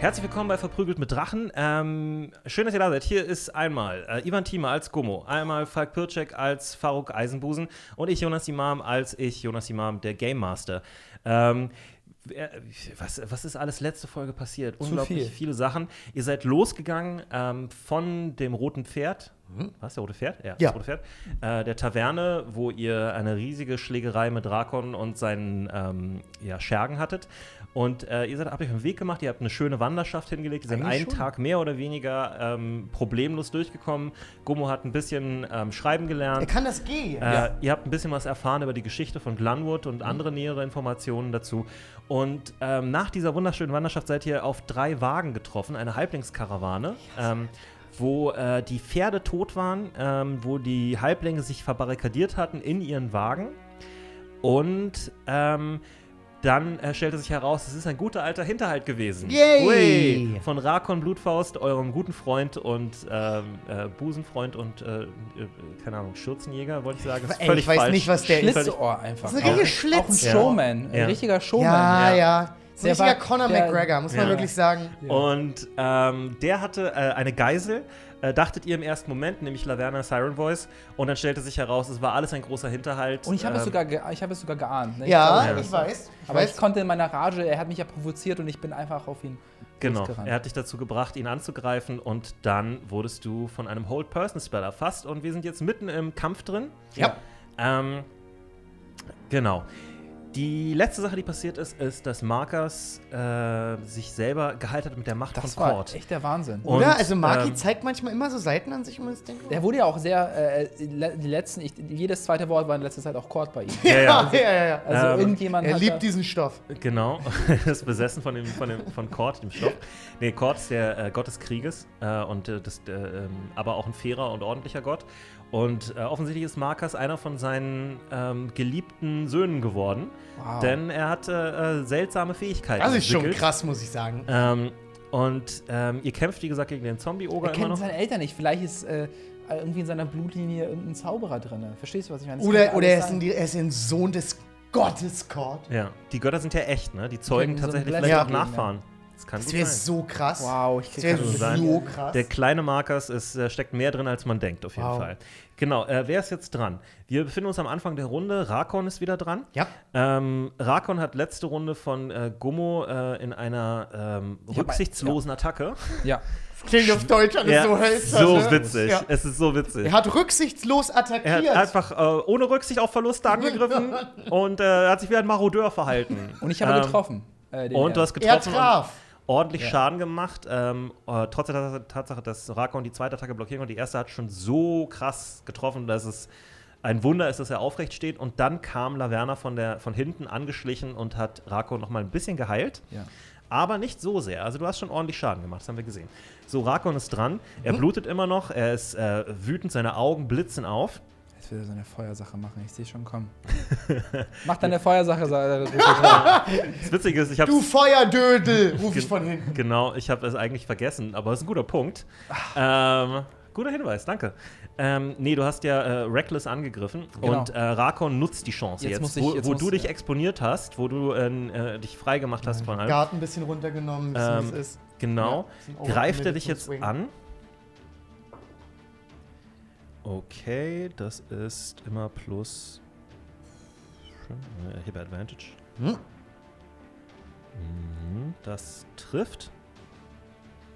Herzlich willkommen bei Verprügelt mit Drachen. Ähm, schön, dass ihr da seid. Hier ist einmal äh, Ivan Thieme als Gummo, einmal Falk Pircek als Faruk Eisenbusen und ich, Jonas Imam, als ich, Jonas Imam, der Game Master. Ähm, was, was ist alles letzte Folge passiert? Unglaublich viel. viele Sachen. Ihr seid losgegangen ähm, von dem Roten Pferd. Was, der Rote Pferd? Ja, Ja. das Rote Pferd. Äh, der Taverne, wo ihr eine riesige Schlägerei mit Drakon und seinen ähm, ja, Schergen hattet. Und äh, ihr seid, habt euch auf den Weg gemacht, ihr habt eine schöne Wanderschaft hingelegt, ihr seid Eigentlich einen schon. Tag mehr oder weniger ähm, problemlos durchgekommen. Gummo hat ein bisschen ähm, schreiben Er gelernt. kann das gehen. Äh, Ihr habt ein bisschen was erfahren über die Geschichte von Glenwood und andere nähere Informationen dazu. Und ähm, nach dieser wunderschönen Wanderschaft seid ihr auf drei Wagen getroffen, eine Halblingskarawane, ähm, wo äh, die Pferde tot waren, ähm, wo die Halblinge sich verbarrikadiert hatten in ihren Wagen. Und ähm, dann äh, stellte sich heraus, es ist ein guter alter Hinterhalt gewesen. Yay! Ui! Von Rakon Blutfaust, eurem guten Freund und ähm, äh, Busenfreund und, äh, äh, keine Ahnung, Schürzenjäger, wollte ich sagen. Ist Ey, völlig ich weiß falsch. nicht, was der ist. Schlitzohr einfach. Das ist ein richtiger Auch ein Schlitz. Showman. Ein Ja. richtiger Showman. Ja, Ja. ja. So ein Der war- Conor der- McGregor, muss man Ja. wirklich sagen. Und ähm, der hatte äh, eine Geisel, äh, dachtet ihr im ersten Moment, nämlich Laverna Siren Voice. Und dann stellte sich heraus, es war alles ein großer Hinterhalt. Und ich habe es, ähm, sogar ge- ich habe es sogar geahnt. Ne? Ich Ja, glaube, ich weiß. Ich Aber weiß. ich konnte in meiner Rage, er hat mich ja provoziert und ich bin einfach auf ihn Genau, er hat dich dazu gebracht, ihn anzugreifen und dann wurdest du von einem Hold Person Spell erfasst und wir sind jetzt mitten im Kampf drin. ja. Ähm, genau. Die letzte Sache, die passiert ist, ist, dass Marcus äh, sich selber geheilt hat mit der Macht Das von war Cord. echt der Wahnsinn. Und, Oder? also Maki ähm, zeigt manchmal immer so Seiten an sich, um es denkt. Der wurde ja auch sehr, äh, die letzten, ich, jedes zweite Wort war in letzter Zeit auch Chord bei ihm. Ja, ja. ja, ja, ja. Also Ähm, irgendjemand Er liebt diesen Stoff. Genau, ist besessen von, dem, von, dem, von Kord, dem Stoff. Nee, Kord ist der äh, Gott des Krieges äh, und äh, das, äh, ähm, aber auch ein fairer und ordentlicher Gott. Und äh, offensichtlich ist Marcus einer von seinen ähm, geliebten Söhnen geworden, Wow. denn er hat äh, äh, seltsame Fähigkeiten. Das ist schon entwickelt. krass, muss ich sagen. Ähm, und ähm, ihr kämpft, wie gesagt, gegen den Zombie-Oger er immer kennt noch. seine Eltern nicht. Vielleicht ist äh, irgendwie in seiner Blutlinie irgendein Zauberer drin. Verstehst du, was ich meine? Das Oder, oder er, ist ein, er ist ein Sohn des Gottes Cord. Ja, die Götter sind ja echt, ne? Die zeugen so tatsächlich Blessing vielleicht auch geben, ja. Das kann Das wäre sein. so krass. Wow, ich Das krieg wäre kann sein. so krass. Der kleine Marcus ist, äh, steckt mehr drin, als man denkt, auf jeden Wow. Fall. Genau, äh, wer ist jetzt dran? Wir befinden uns am Anfang der Runde. Rakon ist wieder dran. ja. Ähm, Rakon hat letzte Runde von äh, Gummo äh, in einer ähm, rücksichtslosen Attacke. Ja. Klingt auf Deutsch alles Ja, so hölzern. so ne? witzig. Ja. Es ist so witzig. Er hat rücksichtslos Er hat attackiert. einfach äh, ohne Rücksicht auf Verluste angegriffen und äh, hat sich wie ein Marodeur verhalten. Und ich habe Ähm, getroffen. äh, Und du er. hast er getroffen. und traf. Ordentlich Ja. Schaden gemacht. Ähm, äh, trotz der Tats- Tatsache, dass Rakon die zweite Attacke blockieren konnte. Die erste hat schon so krass getroffen, dass es ein Wunder ist, dass er aufrecht steht. Und dann kam Laverna von, der, von hinten angeschlichen und hat Rakon noch mal ein bisschen geheilt. Ja. Aber nicht so sehr. Also du hast schon ordentlich Schaden gemacht, das haben wir gesehen. So, Rakon ist dran. Er blutet immer noch. Er ist äh, wütend, seine Augen blitzen auf. Jetzt will er seine Feuersache machen. Ich sehe schon kommen. Mach deine Feuersache. rein. Das Witzige ist, ich habe Du Feuerdödel, ruf ich von hinten. Genau, ich habe es eigentlich vergessen, aber es ist ein guter Punkt. Ähm, guter Hinweis, danke. Ähm, nee, du hast ja äh, Reckless angegriffen Genau. und äh, Rakon nutzt die Chance Jetzt jetzt, muss ich- wo, jetzt wo muss- du dich ja. exponiert hast, wo du äh, äh, dich frei gemacht hast von allem. Garten ein bisschen runtergenommen, Ähm, wie es ist. Genau. Ja, Greift er dich jetzt Swing. an? Okay, das ist immer plus. Habe Advantage. Hm? Mhm, das trifft.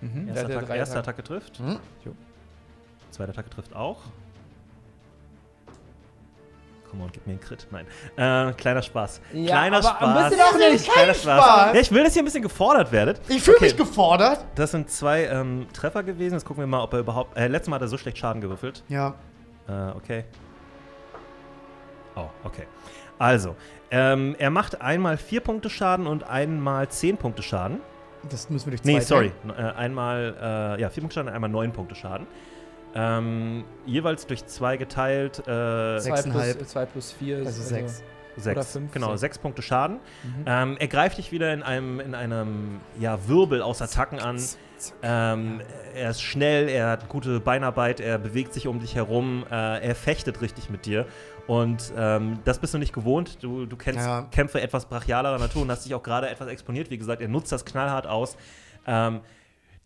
Mhm. Erste, drei erste. Attacke trifft. Hm? Zweite Attacke trifft auch. On, gib mir einen Crit. Nein. Äh, kleiner Spaß. Ja, kleiner aber Spaß. ein bisschen auch nicht. Kleiner Spaß. Spaß. Ja, ich will, dass ihr ein bisschen gefordert werdet. Ich fühle Okay. mich gefordert. Das sind zwei ähm, Treffer gewesen. Jetzt gucken wir mal, ob er überhaupt. Äh, letztes Mal hat er so schlecht Schaden gewürfelt. Ja. Äh, okay. Oh, okay. Also, ähm, er macht einmal vier Punkte Schaden und einmal zehn Punkte Schaden. Das müssen wir durch Nee, zwei sorry. teilen. N- Äh, einmal, äh, ja, vier Punkte Schaden und einmal neun Punkte Schaden. Ähm, jeweils durch zwei geteilt, äh, Zwei Sechseinhalb. plus, zwei plus vier ist Also sechs. sechs. oder fünf, genau, sechs. sechs Punkte Schaden. Mhm. Ähm, er greift dich wieder in einem, in einem ja, Wirbel aus Attacken an. Ähm, er ist schnell, er hat gute Beinarbeit, er bewegt sich um dich herum, äh, er fechtet richtig mit dir. Und ähm, das bist du nicht gewohnt. Du, du kennst Ja. Kämpfe etwas brachialerer Natur und hast dich auch gerade etwas exponiert. Wie gesagt, er nutzt das knallhart aus. Ähm,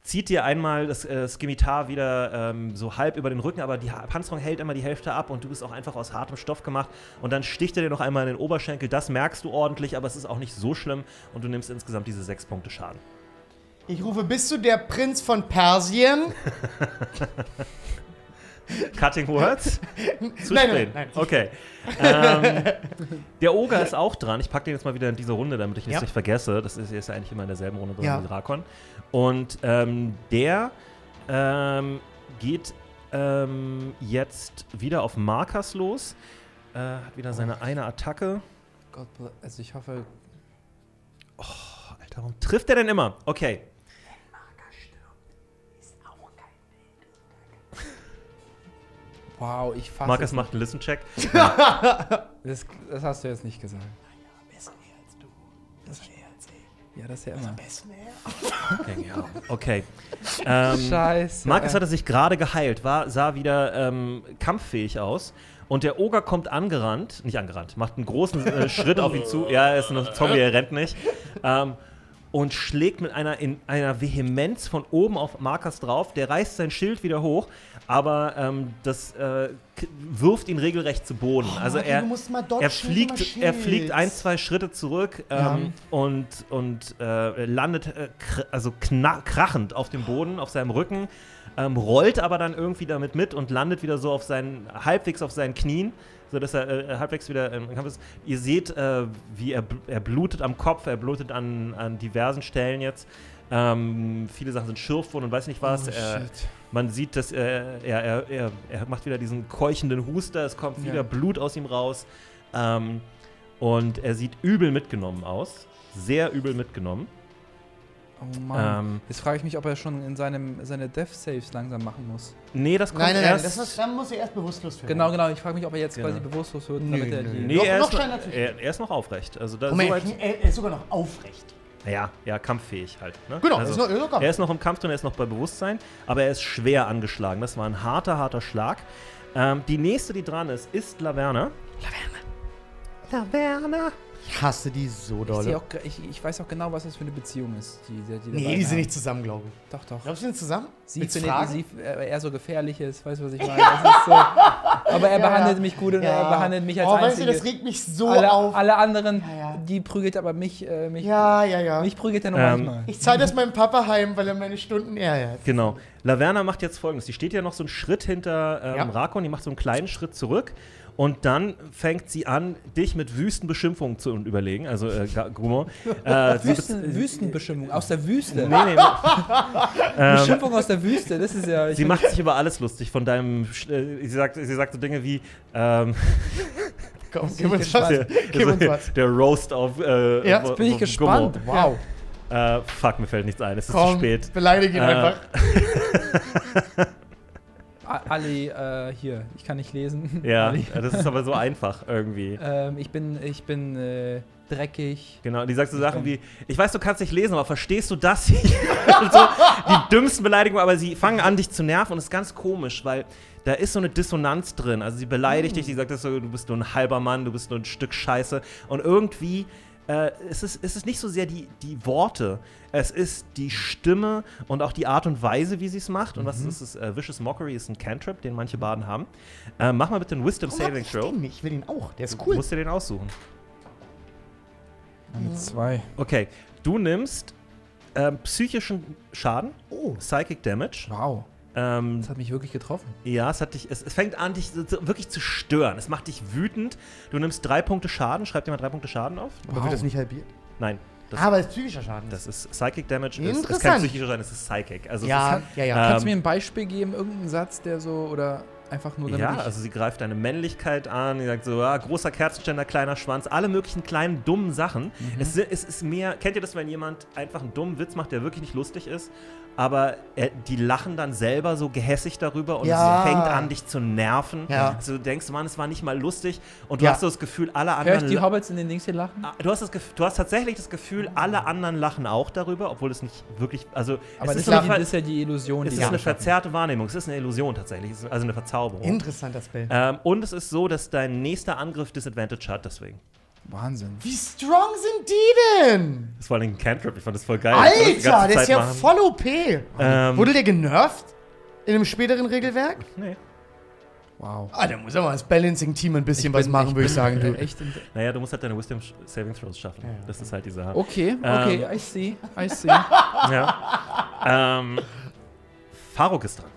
zieht dir einmal das äh, Skimitar wieder ähm, so halb über den Rücken, aber die ha Panzerung hält immer die Hälfte ab und du bist auch einfach aus hartem Stoff gemacht. Und dann sticht er dir noch einmal in den Oberschenkel. Das merkst du ordentlich, aber es ist auch nicht so schlimm und du nimmst insgesamt diese sechs Punkte Schaden. Ich rufe, bist du der Prinz von Persien? Cutting Words? Zu Nein, nein, nein. Okay. ähm, der Oger ist auch dran. Ich packe den jetzt mal wieder in diese Runde, damit ich es Ja. nicht vergesse. Das ist, ist ja eigentlich immer in derselben Runde drin Ja. wie Drakon. Und ähm, der ähm, geht ähm, jetzt wieder auf Markers los. Äh, hat wieder seine eine Attacke. Gott, also ich hoffe, Alter, warum trifft er denn immer? Okay. Wow, ich fasse. Marcus es macht einen Listen-Check. Das, das hast du jetzt nicht gesagt. Ja, das ist ja immer. Okay. Ja. okay. Ähm, Scheiße. Marcus hatte sich gerade geheilt, war, sah wieder ähm, kampffähig aus. Und der Oger kommt angerannt, nicht angerannt, macht einen großen äh, Schritt auf ihn zu. Ja, er ist ein Zombie, er rennt nicht. Ähm, und schlägt mit einer, in einer Vehemenz von oben auf Marcus drauf. Der reißt sein Schild wieder hoch, aber ähm, das äh, wirft ihn regelrecht zu Boden. also Martin, er, er, fliegt, er fliegt ein, zwei Schritte zurück ähm, und, und äh, landet äh, kr also krachend auf dem Boden, auf seinem Rücken, ähm, rollt aber dann irgendwie damit mit und landet wieder so auf seinen, halbwegs auf seinen Knien, sodass er äh, halbwegs wieder im Kampf ist. Ihr seht, äh, wie er, er blutet am Kopf, er blutet an, an diversen Stellen jetzt. Ähm, viele Sachen sind Schürfwunden und weiß nicht was. Oh, äh, shit. man sieht, dass er, er, er, er, er macht wieder diesen keuchenden Huster, es kommt wieder Ja. Blut aus ihm raus. Ähm, und er sieht übel mitgenommen aus. Sehr übel mitgenommen. Oh Mann. Ähm, Jetzt frage ich mich, ob er schon in seinem, seine Death Saves langsam machen muss. nee, das kommt Nein, nein, nein, erst. das ist, dann muss er erst bewusstlos werden. Genau, genau. Ich frage mich, ob er jetzt Genau. quasi bewusstlos wird, Nö, damit er nö. die. nee, Noch- er, noch ist noch, scheint er er, er ist noch aufrecht. Also da, mal, soweit, er, er ist sogar noch aufrecht. ja, ja, kampffähig halt. Ne? Genau, also, ist noch, ist noch er ist noch im Kampf drin, er ist noch bei Bewusstsein, aber er ist schwer angeschlagen. Das war ein harter, harter Schlag. Ähm, die nächste, die dran ist, ist Laverne. Laverne. Laverne. Ich hasse die so Ich, doll. auch, ge- ich, ich weiß auch genau, was das für eine Beziehung ist. Die, die, die Nee, die sind haben. nicht zusammen, glaube ich. Doch, doch. Glaubst du, die sind zusammen? Sie Willst findet fragen? sie äh, eher so gefährlich ist, weißt du, was ich meine? Das ist so. Aber er Ja, behandelt ja. mich gut und er behandelt mich als oh, weißt du, Einziges. das regt mich so alle, auf. alle anderen, Ja, ja. die prügelt aber mich, äh, mich, Ja, ja, ja. mich prügelt er nur Ähm, manchmal. Ich zahle das meinem Papa heim, weil er meine Stunden ärgert. Genau. Laverna macht jetzt folgendes: Die steht ja noch so einen Schritt hinter ähm, Ja. Rakon, die macht so einen kleinen Schritt zurück. Und dann fängt sie an, dich mit Wüstenbeschimpfungen zu überlegen. Also, äh, Gumo. Äh, Wüsten, bez- Wüstenbeschimpfung aus der Wüste. Nee, nee. ähm, Beschimpfung aus der Wüste, das ist ja. Sie macht sich über alles lustig von deinem. Äh, sie, sagt, sie sagt so Dinge wie. Ähm, Komm, gib uns was. der, Gib uns was. der Roast auf. Äh, Ja, jetzt bin ich gespannt. Gummo. Wow. Äh, fuck, mir fällt nichts ein. Es ist zu Komm, spät. beleidige ihn Äh, einfach. Ali, äh, hier, ich kann nicht lesen. Ja, Ali. das ist aber so einfach irgendwie. Ähm, ich bin, ich bin äh, dreckig. Genau, die sagt so Sachen wie, ich weiß, du kannst nicht lesen, aber verstehst du das hier? So, die dümmsten Beleidigungen, aber sie fangen an, dich zu nerven und es ist ganz komisch, weil da ist so eine Dissonanz drin. Also sie beleidigt dich, die sagt das so, du bist nur ein halber Mann, du bist nur ein Stück Scheiße. Und irgendwie äh, ist es, ist es nicht so sehr die, die Worte, es ist die Stimme und auch die Art und Weise, wie sie es macht. Und was ist es? Äh, Vicious Mockery ist ein Cantrip, den manche Baden haben. Äh, mach mal bitte einen Wisdom Warum Saving ich Throw. den nicht? Ich will ihn auch. Der ist Du cool. musst dir den aussuchen. Eine zwei. Okay, du nimmst ähm, psychischen Schaden, Oh. Psychic Damage. Wow. Ähm, Das hat mich wirklich getroffen. ja, es, hat dich, es, es fängt an, dich wirklich zu stören. Es macht dich wütend. Du nimmst drei Punkte Schaden. Schreib dir mal drei Punkte Schaden auf. Aber wird das nicht halbiert? Nein, das, Aber es ist psychischer Schaden. das ist Psychic Damage. Ist, ist kein psychischer Schaden, es ist Psychic. Also ja, ja, ja. Kannst du Ähm, mir ein Beispiel geben, irgendeinen Satz, der so, oder einfach nur es ist, damit ja, also sie greift deine Männlichkeit an, sie sagt so, ja, großer Kerzenständer, kleiner Schwanz, alle möglichen kleinen dummen Sachen. Mhm. Es, es ist mehr, kennt ihr das, wenn jemand einfach einen dummen Witz macht, der wirklich nicht lustig ist, aber er, die lachen dann selber so gehässig darüber und Ja. es fängt an, dich zu nerven. Ja. Also du denkst, Mann, es war nicht mal lustig und du Ja. hast so das Gefühl, alle Hör ich anderen... die Hobbits in den Dings hier lachen? Ah, Du hast, das Gef- du hast tatsächlich das Gefühl, alle anderen lachen auch darüber, obwohl es nicht wirklich, also Aber es das ist, ist, ja, das ist ja die Illusion, es die ist sie eine schaffen. verzerrte Wahrnehmung, es ist eine Illusion tatsächlich, es ist also eine Verzauberung. Interessanter Spell. Ähm, und es ist so, dass dein nächster Angriff Disadvantage hat, deswegen. Wahnsinn. Wie strong sind die denn? Das war ein Cantrip, ich fand das voll geil. Die Alter, der ist ja machen. voll OP. Ähm, Wurde der genervt? In einem späteren Regelwerk? nee. Wow. Ah, da muss aber das Balancing-Team ein bisschen Ich was bin- machen, würde ich bin, sagen, du. Echt Naja, du musst halt deine Wisdom Saving Throws schaffen. Ja, ja. Das ist halt die Sache. Okay, okay, Ähm. I see, I see. Ja. ähm, Faruk ist dran.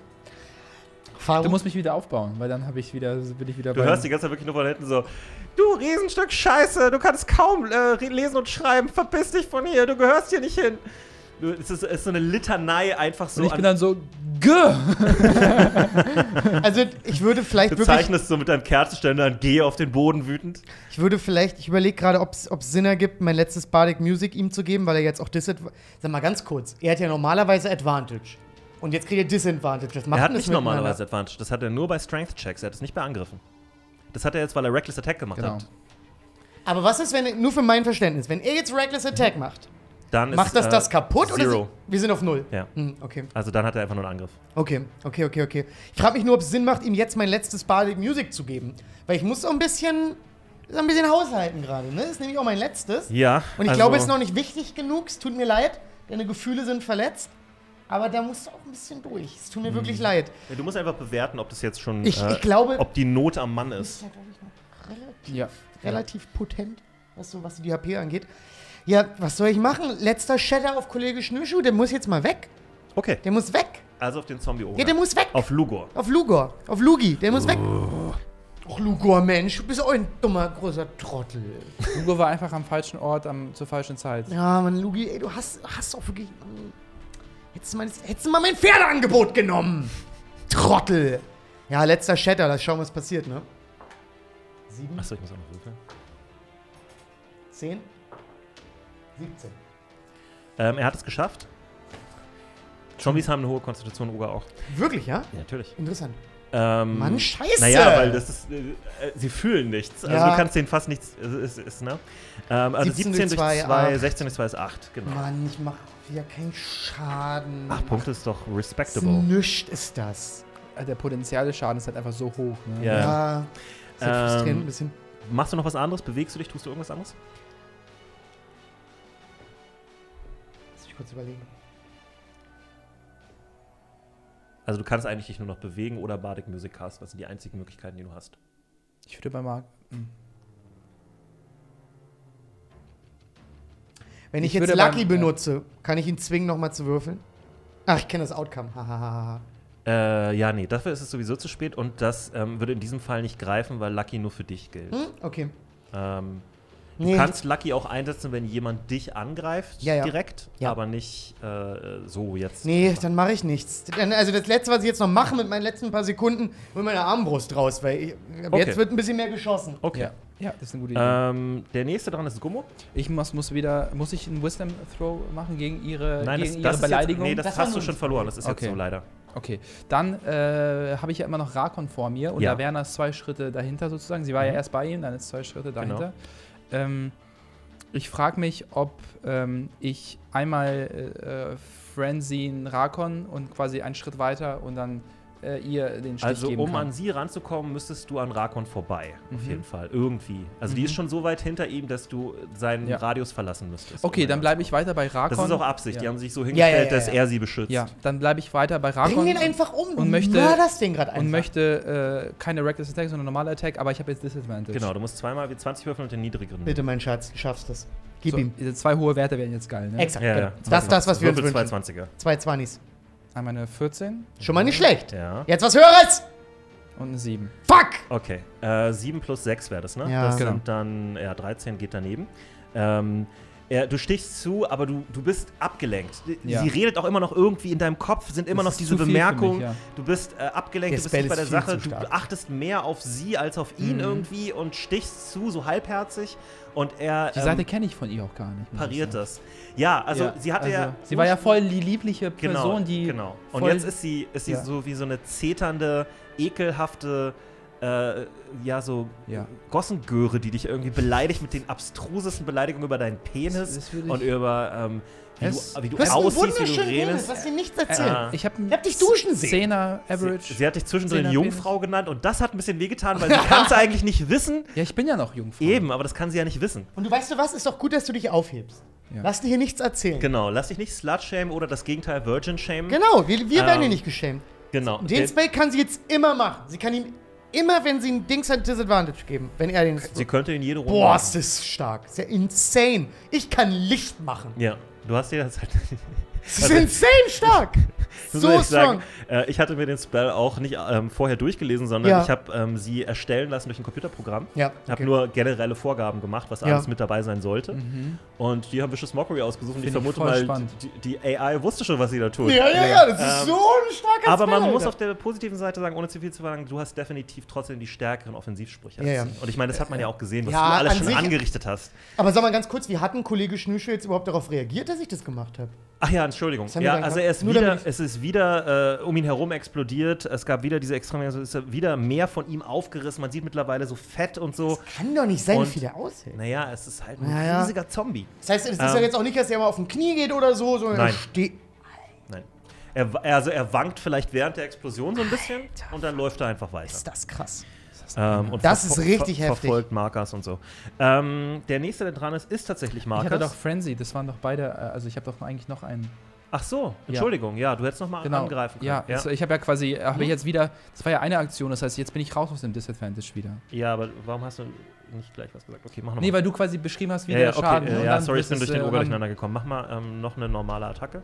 Faruk, Du musst mich wieder aufbauen, weil dann habe ich wieder, bin ich wieder Du hörst die ganze Zeit wirklich nur von hinten so: Du Riesenstück Scheiße, du kannst kaum äh, lesen und schreiben, verpiss dich von hier, du gehörst hier nicht hin. Du, es, ist, es ist so eine Litanei einfach so. Und ich bin an, dann so, Gah! also ich würde vielleicht du wirklich, zeichnest so mit deinem Kerzenständer ein G auf den Boden wütend. ich würde vielleicht, ich überlege gerade, ob es Sinn ergibt, mein letztes Bardic Music ihm zu geben, weil er jetzt auch Disadvantage, sag mal ganz kurz, er hat ja normalerweise Advantage. Und jetzt kriegt er Disadvantage. Was macht er hat das nicht normalerweise Advantage, das hat er nur bei Strength Checks, er hat es nicht bei Angriffen. Das hat er jetzt, weil er Reckless Attack gemacht Genau. hat. Aber was ist, wenn, er- nur für mein Verständnis, wenn er jetzt Reckless Attack macht, Dann macht ist, das äh, das kaputt oder Zero. sind- wir sind auf Null? Ja. Hm, okay. Also dann hat er einfach nur einen Angriff. Okay, okay, okay, okay. Ich frage mich nur, ob es Sinn macht, ihm jetzt mein letztes Bardic Music zu geben. Weil ich muss so ein bisschen, so ein bisschen haushalten gerade, ne? Das ist nämlich auch mein letztes. Ja. Und ich also, glaube, es ist noch nicht wichtig genug. Es tut mir leid. Deine Gefühle sind verletzt. Aber da musst du auch ein bisschen durch. Es tut mir wirklich leid. Ja, Du musst einfach bewerten, ob das jetzt schon. Ich, äh, ich glaube, ob die Not am Mann das ist. ist ja, glaube ich, noch relativ, Ja. relativ potent, was, so, was die HP angeht. Ja, was soll ich machen? Letzter Shatter auf Kollege Schnürschuh, der muss jetzt mal weg. Okay, Der muss weg. also auf den Zombie oben. Ja, der muss weg. Auf Lugor. Auf Lugor. Auf Lugi. Der muss weg. Och, Lugor, Mensch. Du bist auch ein dummer, großer Trottel. Hugo war einfach am falschen Ort am, zur falschen Zeit. Ja, Mann, Lugi, ey, du hast, hast auch wirklich. Mann, hättest, du mal, hättest du mal mein Pferdeangebot genommen. Trottel. Ja, letzter Shatter. Lass schauen, was passiert, ne? Sieben, Achso, ich muss auch noch würfeln. zehn, 17. Ähm, er hat es geschafft. Zombies haben eine hohe Konstitution, Uga auch. Wirklich, ja? Ja, natürlich. Interessant. Ähm, Mann, scheiße. Naja, weil das ist. Äh, äh, sie fühlen nichts. Also Ja. du kannst denen fast nichts. Äh, ist, ist, ne? ähm, also 17 17 durch durch 2, zwei, acht. 16 durch 2 ist 8. Genau. Mann, ich mach wieder keinen Schaden. 8 Punkte ist doch respectable. Nischt ist das. Äh, Der potenzielle Schaden ist halt einfach so hoch. Ne? Ja. Ja. Ist halt frustrierend Ähm, ein bisschen. Machst du noch was anderes? Bewegst du dich? Tust du irgendwas anderes? Lass mich kurz überlegen. Also du kannst eigentlich dich nur noch bewegen oder Bardic Music Cast. Das sind die einzigen Möglichkeiten, die du hast. Ich würde bei Marc. Wenn ich, Ich jetzt Lucky beim- ja. benutze, kann ich ihn zwingen, nochmal zu würfeln? Ach, ich kenne das Outcome. Hahaha. Äh, ja, nee, dafür ist es sowieso zu spät und das ähm, würde in diesem Fall nicht greifen, weil Lucky nur für dich gilt. hm? Okay. Ähm, du Nee. kannst Lucky auch einsetzen, wenn jemand dich angreift Ja, ja. direkt, Ja. aber nicht äh, so jetzt. Nee, dann mache ich nichts. Also das Letzte, was ich jetzt noch mache mit meinen letzten paar Sekunden, hol meine Armbrust raus, weil ich, Okay. jetzt wird ein bisschen mehr geschossen. Okay. Ja. ja, das ist eine gute Idee. Ähm, der nächste dran ist Gummo. Ich muss, muss wieder. Muss ich einen Wisdom Throw machen gegen ihre, Nein, das, gegen das ihre ist Beleidigung? Jetzt, nee, das, Das hast du schon verloren. Das ist Okay. jetzt so leider. Okay, dann äh, habe ich ja immer noch Rakon vor mir und Ja. da wären das zwei Schritte dahinter sozusagen. Sie war ja Mhm. erst bei ihm, dann ist zwei Schritte Genau. dahinter. Ähm, ich frage mich, ob ähm, ich einmal äh, Frenzin Rakon und quasi einen Schritt weiter und dann äh, ihr den Stich Also, geben um kann. an sie ranzukommen, müsstest du an Rakon vorbei. Auf Mhm. jeden Fall. Irgendwie. Also, die Mhm. ist schon so weit hinter ihm, dass du seinen Ja. Radius verlassen müsstest. okay, dann ihn bleibe ich weiter bei Rakon. Das ist auch Absicht. Die Ja. haben sich so Ja, hingestellt, ja, ja, dass er sie beschützt. Ja, dann bleibe ich weiter bei Rakon. Bring den einfach um. Und möchte- mörderst den gerade einfach. und möchte äh, keine Reckless Attack, sondern normale Attack, aber ich habe jetzt Disadvantage. Genau, du musst zweimal wie 20 würfeln und den niedrigeren. Bitte, mein Schatz, du schaffst das. Gib So, ihm. diese zwei hohe Werte wären jetzt geil, ne? Exakt. Ja, genau. ja. Das ist das, was wir uns Würfel wünschen. 220er. Zwei Zwannis. Einmal eine 14 Schon mal nicht schlecht. Ja. Jetzt was Höheres. und eine 7. Fuck! Okay. Äh, 7 plus 6 wäre das, ne? Ja. das Genau. sind dann, ja, 13 geht daneben. Ähm, er, du stichst zu, aber du, du bist abgelenkt. Ja. Sie redet auch immer noch irgendwie in deinem Kopf, sind immer Das noch diese Bemerkungen. mich, ja. Du bist äh, abgelenkt, Der du bist Spell nicht bei der Sache. Du achtest mehr auf sie als auf ihn Mhm. irgendwie und stichst zu, so halbherzig. Und er Die ähm, Seite kenne ich von ihr auch gar nicht. pariert das. Ja, also Ja, sie hatte also, ja. Sie war ja voll die liebliche Genau, Person, die. genau. Und jetzt ist sie, ist sie so wie so eine zeternde, ekelhafte, äh, ja, so Ja. Gossengöre, die dich irgendwie beleidigt mit den abstrusesten Beleidigungen über deinen Penis Das- das und über ähm, Wie Es- du, wie du aussiehst, wie du Penis, redest. was dir nichts erzählt. Ah. Ich habe Ich hab dich duschen sehen. Zehner Sie, Average. sie hat dich zwischendrin Zehner Jungfrau genannt und das hat ein bisschen wehgetan, weil sie kann es eigentlich nicht wissen. ja, ich bin ja noch Jungfrau. Eben, aber das kann sie ja nicht wissen. Und du weißt du was, ist doch gut, dass du dich aufhebst. Ja. Lass dir hier nichts erzählen. Genau, lass dich nicht Slut-Shame oder das Gegenteil Virgin-Shame. Genau, wir, wir werden Ähm, hier nicht geschämt. Genau. Den Der- Spell kann sie jetzt immer machen. Sie kann ihm immer, wenn sie ein Dings hat, Disadvantage geben. Wenn er den. Sie könnte in jede Runde. Boah, machen. ist das stark. Ist ja insane. Ich kann Licht machen. Ja, du hast dir das halt. Das ist insane stark. so ehrlich strong. äh, ich hatte mir den Spell auch nicht ähm, vorher durchgelesen, sondern Ja. ich habe ähm, sie erstellen lassen durch ein Computerprogramm. Ja, Ich habe okay. nur generelle Vorgaben gemacht, was Ja. Mhm. alles mit dabei sein sollte. Und die haben Vicious Mockery ausgesucht und ich ich vermute mal, die, die AI wusste schon, was sie da tut. Ja, ja, ja, das ist Ähm, so ein starker Aber man Spell, muss Alter. auf der positiven Seite sagen, ohne zu viel zu verlangen, du hast definitiv trotzdem die stärkeren Offensivsprüche. Ja, sie. Und ich meine, das hat man ja auch gesehen, was Ja, du alles an schon sich- angerichtet hast. Aber sag mal ganz kurz, wie hat ein Kollege Schnürschuh jetzt überhaupt darauf reagiert, dass ich das gemacht habe? Ach ja, Entschuldigung. Ja, also er ist wieder, es ist wieder äh, um ihn herum explodiert. Es gab wieder diese extreme, also ist er wieder mehr von ihm aufgerissen. Man sieht mittlerweile so fett und so. Kann doch nicht sein, Und- wie viel der aushält. Naja, es ist halt ein Ja, ja. riesiger Zombie. Das heißt, es ist Ähm. ja jetzt auch nicht, dass er mal auf den Knie geht oder so, sondern Nein. er steht. Nein. Er, also er wankt vielleicht während der Explosion so ein bisschen Alter. und dann läuft er einfach weiter. Ist das krass. Ähm, und Das ist richtig ver heftig. Verfolgt Marcus und so. Ähm, der nächste, der dran ist, ist tatsächlich Ich hatte Marcus. doch Frenzy, das waren doch beide, äh, also ich habe doch eigentlich noch einen. Ach so, Entschuldigung, ja, du hättest noch mal Genau. angreifen können. Ja, ja. Also ich habe ja quasi, habe ich jetzt wieder, das war ja eine Aktion, das heißt, jetzt bin ich raus aus dem Disadvantage wieder. ja, aber warum hast du nicht gleich was gesagt? Okay, mach nochmal. Nee, weil du quasi beschrieben hast, wie ja, der ja, okay, Schaden. äh, und ja, dann sorry, ich bin durch den äh, Oger dann durcheinander gekommen. Mach mal ähm, noch eine normale Attacke.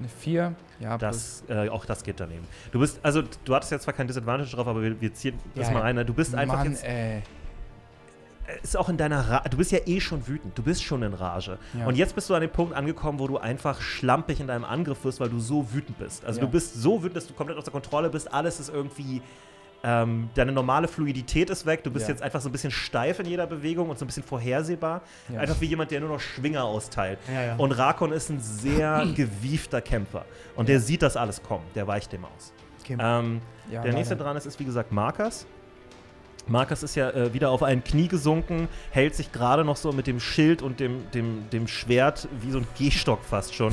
Eine 4, ja, Das, äh, auch das geht daneben. Du bist, also du hattest jetzt zwar kein Disadvantage drauf, aber wir, wir ziehen das Ja, mal rein. ne? Du bist einfach Mann, jetzt, ey. ist auch in deiner Ra du bist ja eh schon wütend, du bist schon in Rage. Ja. Und jetzt bist du an dem Punkt angekommen, wo du einfach schlampig in deinem Angriff wirst, weil du so wütend bist. Also Ja. du bist so wütend, dass du komplett außer Kontrolle bist, alles ist irgendwie. Ähm, deine normale Fluidität ist weg, du bist Ja. jetzt einfach so ein bisschen steif in jeder Bewegung und so ein bisschen vorhersehbar. Ja. Einfach wie jemand, der nur noch Schwinger austeilt. Ja. Und Rakon ist ein sehr gewiefter Kämpfer. Und der sieht das alles kommen, der weicht dem aus. Okay. Ähm, der nächste leider. dran ist, ist wie gesagt Markus. Markus ist ja äh, wieder auf ein Knie gesunken, hält sich gerade noch so mit dem Schild und dem, dem, dem Schwert wie so ein Gehstock fast schon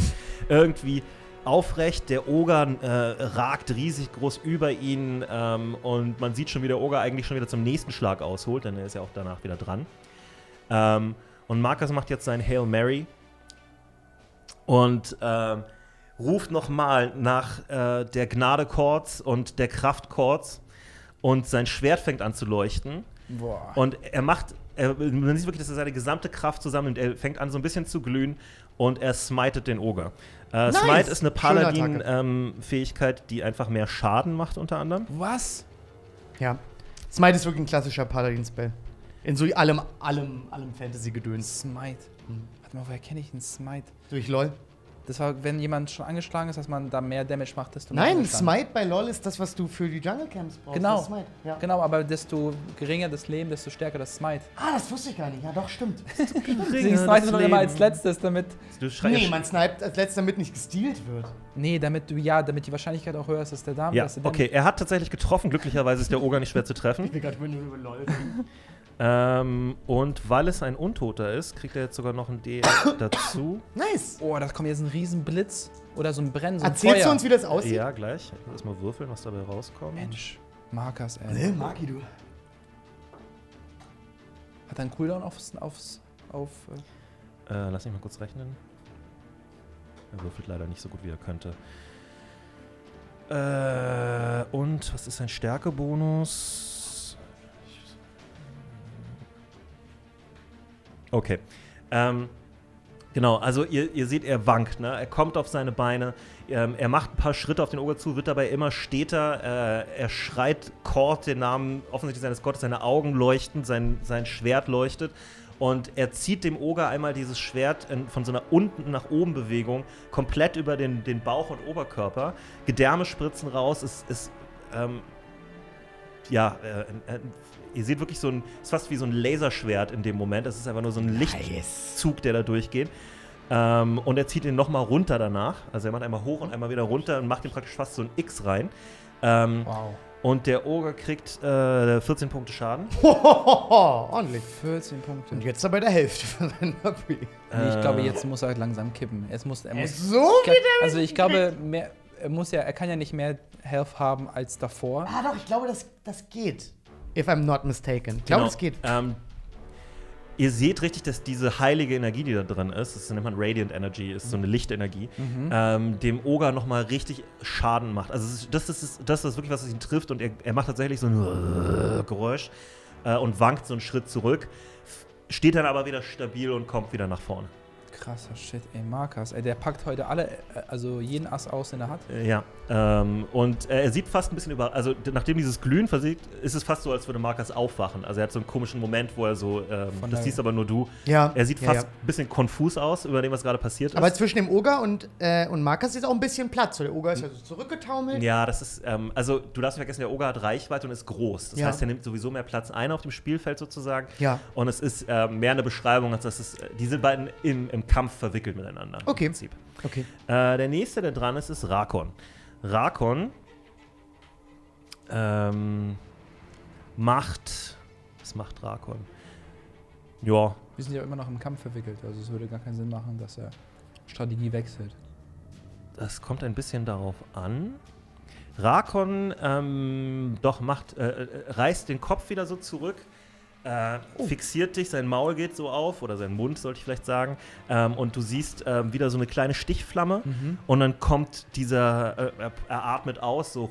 irgendwie aufrecht. Der Oger äh, ragt riesig groß über ihn ähm, und man sieht schon, wie der Oger eigentlich schon wieder zum nächsten Schlag ausholt, denn er ist ja auch danach wieder dran. Ähm, und Markus macht jetzt sein Hail Mary und ähm, ruft nochmal nach äh, der Gnade Chords und der Kraft Chords und sein Schwert fängt an zu leuchten Boah. und er macht, er, man sieht wirklich, dass er seine gesamte Kraft zusammennimmt. Er fängt an so ein bisschen zu glühen und er smitet den Oger. Äh, Nice. Smite ist eine. Paladin-Fähigkeit, die einfach mehr Schaden macht unter anderem. Was? Ja. Smite ist wirklich ein klassischer Paladin-Spell. In so allem, allem, allem Fantasy-Gedöns. Smite. Hm. Warte mal, woher kenne ich einen Smite? Durch LOL. Das war, wenn jemand schon angeschlagen ist, dass man da mehr Damage macht, desto mehr Nein. Smite bei LOL ist das, was du für die Jungle Camps brauchst. Genau. Das ist Smite. Ja. Genau, aber desto geringer das Leben, desto stärker das Smite. Ah, das wusste ich gar nicht. Ja, doch, stimmt. Deswegen Smite man immer als letztes, damit. Du nee, man sniped als letzter, damit nicht gestealt wird. Nee, damit du, ja, damit die Wahrscheinlichkeit auch höher ist, dass der Dame. Ja, dass der okay, er hat tatsächlich getroffen. Glücklicherweise ist der Oger nicht schwer zu treffen. Ich will gerade nur über LOL. Ähm, und weil es ein Untoter ist, kriegt er jetzt sogar noch ein D dazu. nice. Oh, da kommt jetzt ein Riesen-Blitz oder so ein Brennen, so ein Erzählst Feuer. du uns, wie das aussieht? Ja, gleich. Ich muss erstmal würfeln, was dabei rauskommt. Mensch, Markers, ey. Äh, Maki, du. Hat er einen Cooldown aufs, aufs, auf. Äh, Äh, lass mich mal kurz rechnen. Er würfelt leider nicht so gut, wie er könnte. Äh, und was ist sein Stärkebonus? Okay. Ähm, genau, also ihr, ihr seht, er wankt, ne? Er kommt auf seine Beine, ähm, er macht ein paar Schritte auf den Oger zu, wird dabei immer steter, äh, er schreit Kord, den Namen offensichtlich seines Gottes, seine Augen leuchten, sein, sein Schwert leuchtet und er zieht dem Oger einmal dieses Schwert in, von so einer unten nach oben Bewegung komplett über den, den Bauch und Oberkörper. Gedärme spritzen raus, es ist, ähm, ja, äh, äh, ihr seht wirklich so ein, ist fast wie so ein Laserschwert in dem Moment. Es ist einfach nur so ein Lichtzug, der da durchgeht. Ähm, und er zieht ihn nochmal runter danach. Also er macht einmal hoch und einmal wieder runter und macht ihm praktisch fast so ein X rein. Ähm, wow. Und der Ogre kriegt äh, 14 Punkte Schaden. Hohoho, ordentlich. 14 Punkte. Und jetzt aber der Hälfte von seinem HP. Nee, ich glaube, Äh, jetzt muss er langsam kippen. Jetzt muss, er muss, So wie der also ich glaube, mehr, er muss ja, er kann ja nicht mehr Health haben als davor. Ah, doch, ich glaube, das, das geht. If I'm not mistaken. Ich glaube, Genau. das geht. Ähm, ihr seht richtig, dass diese heilige Energie, die da drin ist, das nennt man Radiant Energy, ist so eine Lichtenergie, ähm, dem Ogre nochmal richtig Schaden macht. Also ist, das, ist, das ist wirklich, was ihn trifft und er, er macht tatsächlich so ein Geräusch äh, und wankt so einen Schritt zurück, steht dann aber wieder stabil und kommt wieder nach vorne. Krasser Shit, ey, Markus. Ey, der packt heute alle, äh, also jeden Ass aus, den er hat. Äh, Ja, ähm, und äh, er sieht fast ein bisschen über, also nachdem dieses Glühen versiegt, ist es fast so, als würde Markus aufwachen. Also er hat so einen komischen Moment, wo er so, ähm, das siehst aber nur du, Ja. er sieht ja, fast ja. ein bisschen konfus aus über dem, was gerade passiert ist. Aber zwischen dem Oger und, äh, und Markus ist auch ein bisschen Platz. So, der Oger ist ja so zurückgetaumelt. ja, das ist, ähm, also du darfst nicht vergessen, der Ogre hat Reichweite und ist groß. Das Ja. heißt, er nimmt sowieso mehr Platz ein auf dem Spielfeld sozusagen. Ja. Und es ist ähm, mehr eine Beschreibung, als dass es, äh, die sind beiden im, im Kampf verwickelt miteinander. Okay. Im Prinzip. Okay. Äh, der nächste, der dran ist, ist Rakon. Rakon ähm, macht. Was macht Rakon? Ja, Wir sind ja immer noch im Kampf verwickelt, also es würde gar keinen Sinn machen, dass er Strategie wechselt. das kommt ein bisschen darauf an. Rakon ähm, doch macht, äh, äh, reißt den Kopf wieder so zurück, äh, fixiert dich, sein Maul geht so auf, oder sein Mund, sollte ich vielleicht sagen, ähm, und du siehst ähm, wieder so eine kleine Stichflamme. Und dann kommt dieser, äh, er, er atmet aus, so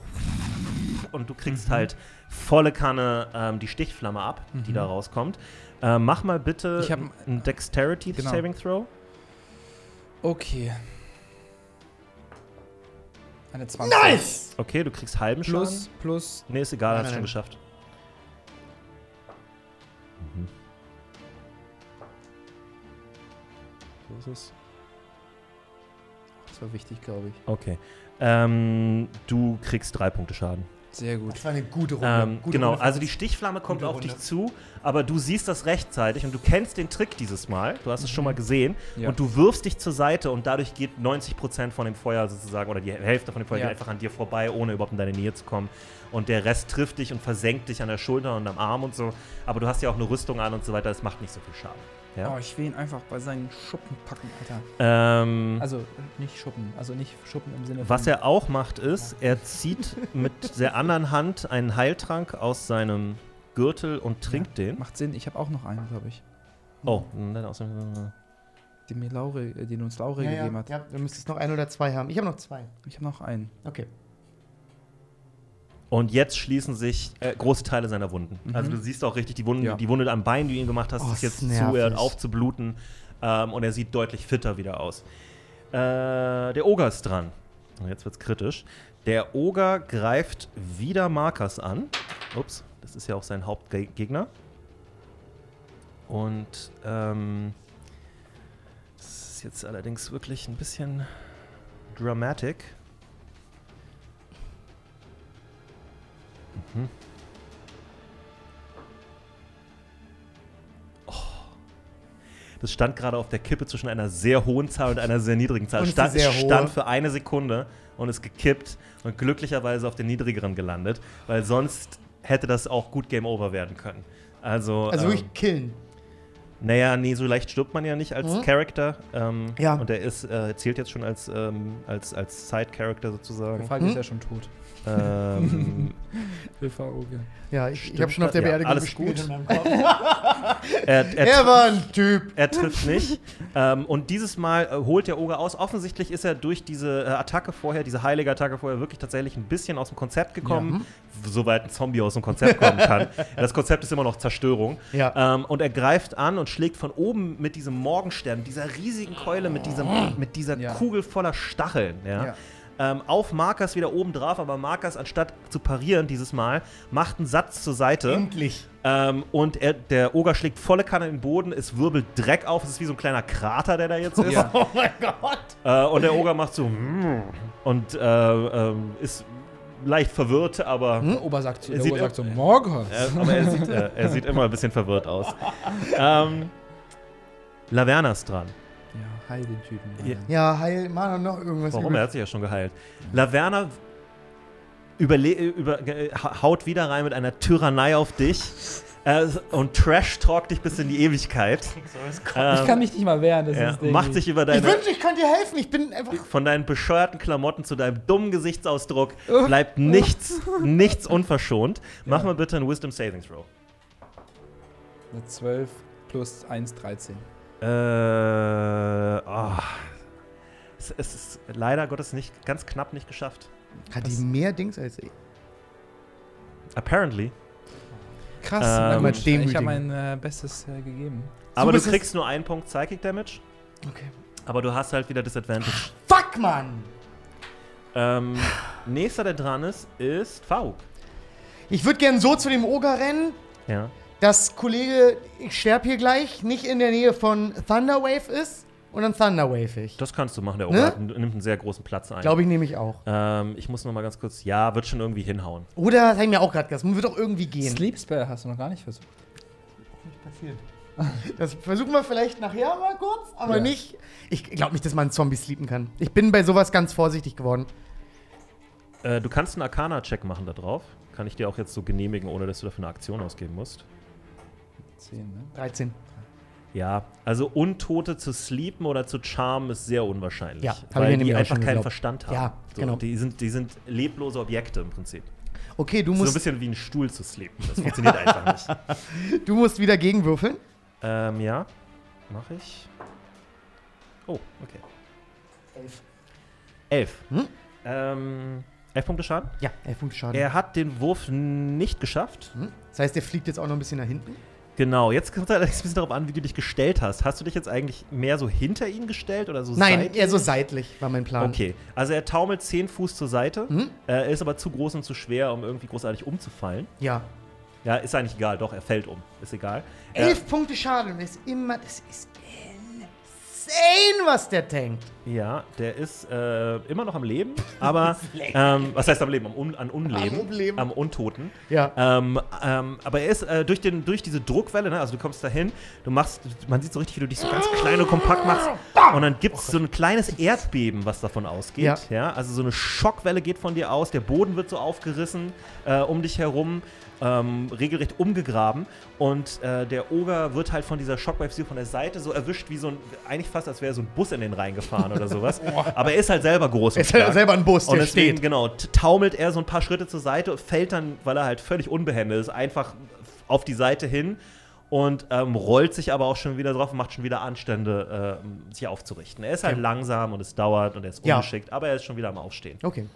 und du kriegst halt volle Kanne ähm, die Stichflamme ab, die da rauskommt. Ähm, mach mal bitte Ich hab- ein Dexterity Genau. Saving Throw. Okay. Eine 20. Nice! Okay, du kriegst halben Schaden. Plus, plus. Nee, ist egal, Nein, hast nein, schon geschafft. Ist es. Das war wichtig, glaube ich. Okay. Ähm, du kriegst drei Punkte Schaden. Sehr gut. Das war eine gute Runde. Ähm, gute genau, Runde also die Stichflamme kommt auf dich zu, aber du siehst das rechtzeitig und du kennst den Trick dieses Mal. Du hast es schon mal gesehen. Mhm. Ja. Und du wirfst dich zur Seite und dadurch geht 90% von dem Feuer sozusagen, oder die Hälfte von dem Feuer Ja. geht einfach an dir vorbei, ohne überhaupt in deine Nähe zu kommen. Und der Rest trifft dich und versenkt dich an der Schulter und am Arm und so. Aber du hast ja auch eine Rüstung an und so weiter, das macht nicht so viel Schaden. Ja? Oh, ich will ihn einfach bei seinen Schuppen packen, Alter. Ähm, Also nicht Schuppen, also nicht Schuppen im Sinne was er auch macht, ist, er zieht mit der anderen Hand einen Heiltrank aus seinem Gürtel und trinkt den. Macht Sinn, ich habe auch noch einen, glaube ich. Oh, dann aus dem. Den mir Laure, den uns Laure ja, gegeben ja, hat. ja, du müsstest noch ein oder zwei haben. Ich habe noch zwei. Ich habe noch einen. Okay. Und jetzt schließen sich äh, große Teile seiner Wunden. Also du siehst auch richtig die Wunde, Ja. die Wunde am Bein, die du ihm gemacht hast, Oh, ist jetzt ist zu, er hört nervig. auf zu bluten. Ähm, und er sieht deutlich fitter wieder aus. Äh, der Oger ist dran. Und jetzt wird's kritisch. Der Oger greift wieder Markers an. Ups, das ist ja auch sein Hauptgegner. Und ähm, das ist jetzt allerdings wirklich ein bisschen dramatic. Mhm. Oh. Das stand gerade auf der Kippe zwischen einer sehr hohen Zahl und einer sehr niedrigen Zahl. Und stand, sehr stand für eine Sekunde und ist gekippt und glücklicherweise auf den niedrigeren gelandet, weil sonst hätte das auch gut Game Over werden können. Also, Also ähm, wirklich killen. naja, nee, so leicht stirbt man ja nicht als Mhm. Charakter. Ähm, Ja. Und er ist, äh, zählt jetzt schon als, ähm, als, als Side-Character sozusagen. Falk Hm? ist ja schon tot. Ähm, Wilfa-Oge. Ja, ich, ich habe schon auf der das? Ja, Beerdigung alles gespielt gut. in meinem Kopf. er, er, er war ein Typ. er trifft nicht. ähm, und dieses Mal äh, holt der Oger aus. Offensichtlich ist er durch diese äh, Attacke vorher, diese heilige Attacke vorher, wirklich tatsächlich ein bisschen aus dem Konzept gekommen. Soweit ein Zombie aus dem Konzept kommen kann. das Konzept ist immer noch Zerstörung. Ja. Ähm, und er greift an und schlägt von oben mit diesem Morgenstern, dieser riesigen Keule, mit, diesem, mit dieser Ja. Kugel voller Stacheln, ja, Ja. Ähm, auf Markers wieder oben drauf. Aber Markers, anstatt zu parieren dieses Mal, macht einen Satz zur Seite. Endlich. Ähm, und er, der Oger schlägt volle Kanne in den Boden, es wirbelt Dreck auf, es ist wie so ein kleiner Krater, der da jetzt ist. Ja. Oh mein Gott. Äh, und der Oger macht so und äh, ähm, ist leicht verwirrt, aber, Der Ober sagt, Er sieht Ober sagt so, äh, äh, aber er, sieht, äh, er sieht immer ein bisschen verwirrt aus. ähm, Laverna ist dran. Ja, heil den Typen. Ja. Alter. Ja, heil, mach doch noch irgendwas. Warum? über- Er hat sich ja schon geheilt. Laverna überle über, ha- haut wieder rein mit einer Tyrannei auf dich äh, und trash-talkt dich bis in die Ewigkeit. Ähm, Ich kann mich nicht mal wehren. Das ja, ist Ding. macht sich über Ich deine, wünschte, ich könnte dir helfen. Ich bin einfach. von deinen bescheuerten Klamotten zu deinem dummen Gesichtsausdruck bleibt nichts, nichts unverschont. Mach mal bitte einen Wisdom Savings Row. Eine 12 plus 1, 13. Äh, oh. es, es ist leider Gottes nicht ganz knapp nicht geschafft. Hat die Was? mehr Dings als ich? Apparently. Krass, Ähm, ich habe mein äh, Bestes äh, gegeben. Aber du bist es- kriegst nur einen Punkt Psychic Damage, Okay. aber du hast halt wieder Disadvantage. Fuck, Mann! ähm, nächster, der dran ist, ist Fauk. Ich würde gern so zu dem Oger rennen, Ja. Dass Kollege, ich sterbe hier gleich, nicht in der Nähe von Thunderwave ist und dann Thunderwave ich. Das kannst du machen. Der Ne? Oger hat, nimmt einen sehr großen Platz ein. Glaube ich nämlich auch. Ähm, ich muss noch mal ganz kurz. Ja, wird schon irgendwie hinhauen. Oder, das habe ich mir auch gerade gesagt, wird doch irgendwie gehen. Sleep Spell hast du noch gar nicht versucht. Das versuchen wir vielleicht nachher mal kurz, aber Ja. nicht. Ich glaube nicht, dass man einen Zombie sleepen kann. Ich bin bei sowas ganz vorsichtig geworden. Äh, du kannst einen Arcana-Check machen da drauf. Kann ich dir auch jetzt so genehmigen, ohne dass du dafür eine Aktion ausgeben musst. 10, ne? 13. Ja, also Untote zu sleepen oder zu charmen ist sehr unwahrscheinlich. Ja, weil die einfach keinen geglaubt. Verstand haben. Ja, so, genau. Die sind, die sind leblose Objekte im Prinzip. Okay, du So ein musst, bisschen wie ein Stuhl zu sleepen. Das funktioniert einfach nicht. du musst wieder gegenwürfeln. Ähm, ja, mache ich. Oh, okay. Elf. Elf. Hm? Ähm, elf Punkte Schaden. Ja, elf Punkte Schaden. Er hat den Wurf nicht geschafft. Hm? Das heißt, der fliegt jetzt auch noch ein bisschen nach hinten. Genau, jetzt kommt es allerdings ein bisschen darauf an, wie du dich gestellt hast. Hast du dich jetzt eigentlich mehr so hinter ihn gestellt oder so Nein, seitlich? eher so seitlich war mein Plan. Okay, also er taumelt 10 Fuß zur Seite. Hm? Er ist aber zu groß und zu schwer, um irgendwie großartig umzufallen. Ja. Ja, ist eigentlich egal, doch, er fällt um. Ist egal. Elf Punkte Schaden. Das ist immer. Das ist insane, was der tankt. Ja, der ist äh, immer noch am Leben, aber ähm, was heißt am Leben? Am Un an Unleben. Am Unleben. Am Untoten. Ja. Ähm, ähm, aber er ist äh, durch, den, durch diese Druckwelle, ne, also du kommst dahin, du machst, man sieht so richtig, wie du dich so ganz klein und kompakt machst und dann gibt es so ein kleines Erdbeben, was davon ausgeht. Ja. Ja. also so eine Schockwelle geht von dir aus, der Boden wird so aufgerissen äh, um dich herum. Ähm, regelrecht umgegraben und äh, der Oger wird halt von dieser Shockwave von der Seite so erwischt, wie so ein, eigentlich fast als wäre so ein Bus in den reingefahren oder sowas. Aber er ist halt selber groß. Er ist halt selber ein Bus, Und der deswegen, steht. genau, taumelt er so ein paar Schritte zur Seite, fällt dann, weil er halt völlig unbehende ist, einfach auf die Seite hin und ähm, rollt sich aber auch schon wieder drauf und macht schon wieder Anstände, ähm, sich aufzurichten. Er ist halt Okay. langsam und es dauert und er ist Ja. ungeschickt, aber er ist schon wieder am Aufstehen. Okay.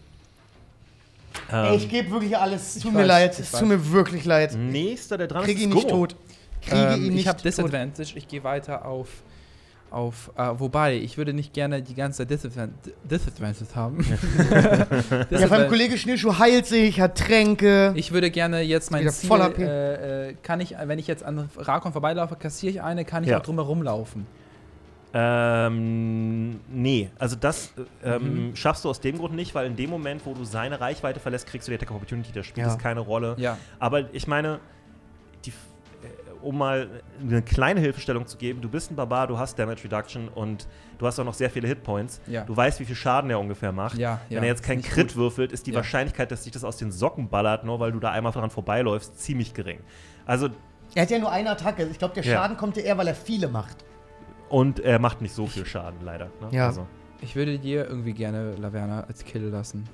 Ähm, ich gebe wirklich alles. Es tut mir weiß, leid. ich Es tut mir wirklich leid. nächster, der dran Krieg ist, ihn ist nicht tot. Kriege Ähm, ihn nicht ich habe. Disadvantage, ich gehe weiter auf. auf äh, wobei, ich würde nicht gerne die ganze Zeit Disadvan- Disadvantage haben. Ja, Disadvan- Kollege Schnillschuh heilt sich, hat Tränke. ich würde gerne jetzt mein Ziel, voll äh, äh, kann ich, wenn ich jetzt an Rakon vorbeilaufe, kassiere ich eine, kann ich Ja. auch drumherum laufen. Ähm, nee, also das äh, ähm, Mhm. schaffst du aus dem Grund nicht, weil in dem Moment, wo du seine Reichweite verlässt, kriegst du die Attack of Opportunity, da spielt Ja. es keine Rolle. Ja. Aber ich meine, die, äh, um mal eine kleine Hilfestellung zu geben, du bist ein Barbar, du hast Damage Reduction und du hast auch noch sehr viele Hitpoints. Ja. Du weißt, wie viel Schaden er ungefähr macht. Ja, Wenn ja, er jetzt kein nicht Crit gut. würfelt, ist die Ja. Wahrscheinlichkeit, dass sich das aus den Socken ballert, nur weil du da einmal dran vorbeiläufst, ziemlich gering. Also, Er hat ja nur eine Attacke. Ich glaube, der Ja. Schaden kommt ja eher, weil er viele macht. Und er macht nicht so viel Schaden, leider. Ne? Ja. Also, Ich würde dir irgendwie gerne Laverna als Kill lassen.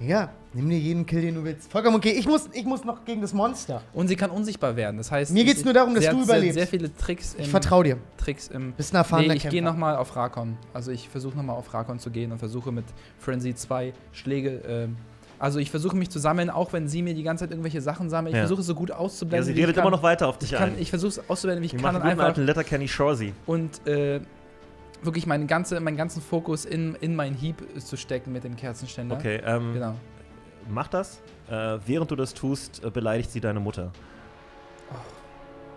Digga, nimm dir jeden Kill, den du willst. Vollkommen okay. Ich muss, ich muss noch gegen das Monster. Und sie kann unsichtbar werden. Das heißt, Mir geht's nur darum, dass du überlebst. Sehr viele Tricks im Ich vertraue dir. Tricks im. Bist ein erfahrener Nee, ich gehe nochmal auf Rakon. Also ich versuche nochmal auf Rakon zu gehen und versuche mit Frenzy zwei Schläge. Ähm, also ich versuche mich zu sammeln, auch wenn sie mir die ganze Zeit irgendwelche Sachen sammelt. Ich Ja. versuche so gut ja, auszublenden. sie wie ich redet kann. immer noch weiter auf dich Ich, kann, ein. ich versuche es auszublenden, wie ich Die kann und einfach alten Letter Kenny Shorzy. und äh, wirklich meinen, ganze, meinen ganzen Fokus in, in meinen Hieb zu stecken mit dem Kerzenständer. Okay, ähm, Genau. mach das. Äh, während du das tust, äh, beleidigt sie deine Mutter.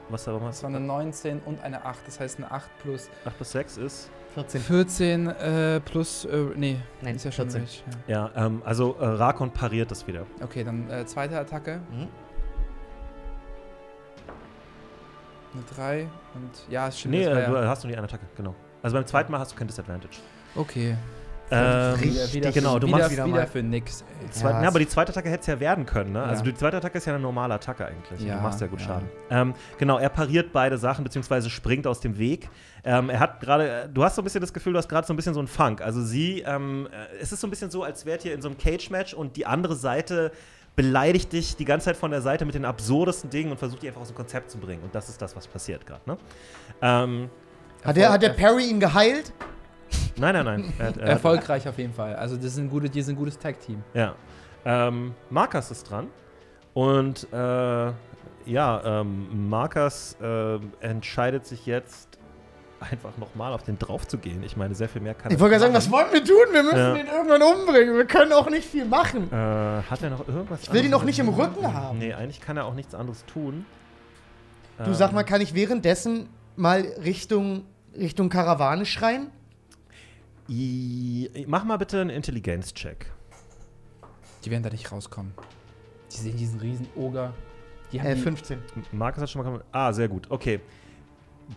Was aber Das was? war eine 19 und eine 8. Das heißt eine 8 plus 8 bis 6 ist. 14. 14 äh, plus. Äh, nee, Nein, ist ja schon 14. Rage, ja. Ja, ähm, also äh, Rakon pariert das wieder. Okay, dann äh, zweite Attacke. Mhm. Eine 3 und ja, es stimmt. Nee, äh, du ja, hast nur die eine Attacke, genau. Also beim zweiten Mal hast du kein Disadvantage. okay. Ähm, Richtig. Wieder, genau, du wieder, machst wieder wieder, mal. für nix. Ey. Zwei, Ja, ja, aber die zweite Attacke hätte es ja werden können, ne? Also Ja. die zweite Attacke ist ja eine normale Attacke eigentlich. Ja, du machst ja gut ja. Schaden. Ähm, genau, er pariert beide Sachen, beziehungsweise springt aus dem Weg. Ähm, er hat gerade, du hast so ein bisschen das Gefühl, du hast gerade so ein bisschen so einen Funk. Also sie, ähm, äh, es ist so ein bisschen so, als wärt ihr in so einem Cage-Match und die andere Seite beleidigt dich die ganze Zeit von der Seite mit den absurdesten Dingen und versucht dich einfach aus dem Konzept zu bringen. Und das ist das, was passiert gerade, ne? Ähm, Hat der, hat der Perry ihn geheilt? Nein, nein, nein. Er hat- er hat- Erfolgreich auf jeden Fall. Also das sind gute, die sind ein gutes Tag-Team. Ja. Ähm, Markus ist dran. Und äh, ja, ähm, Markus äh, entscheidet sich jetzt einfach nochmal auf den drauf zu gehen. Ich meine, sehr viel mehr kann Ich er wollte gerade sagen, was wollen wir tun? Wir müssen Ja. den irgendwann umbringen. Wir können auch nicht viel machen. Äh, hat er noch irgendwas Ich will die anderes? noch nicht im Rücken haben. Nee, eigentlich kann er auch nichts anderes tun. Du sag mal, kann ich währenddessen mal Richtung, Richtung Karawane schreien? I, mach mal bitte einen Intelligenz-Check. Die werden da nicht rauskommen. Die sehen diesen riesen Oger. Die haben Äh, die- 15. Markus hat schon mal. Ah, sehr gut. Okay.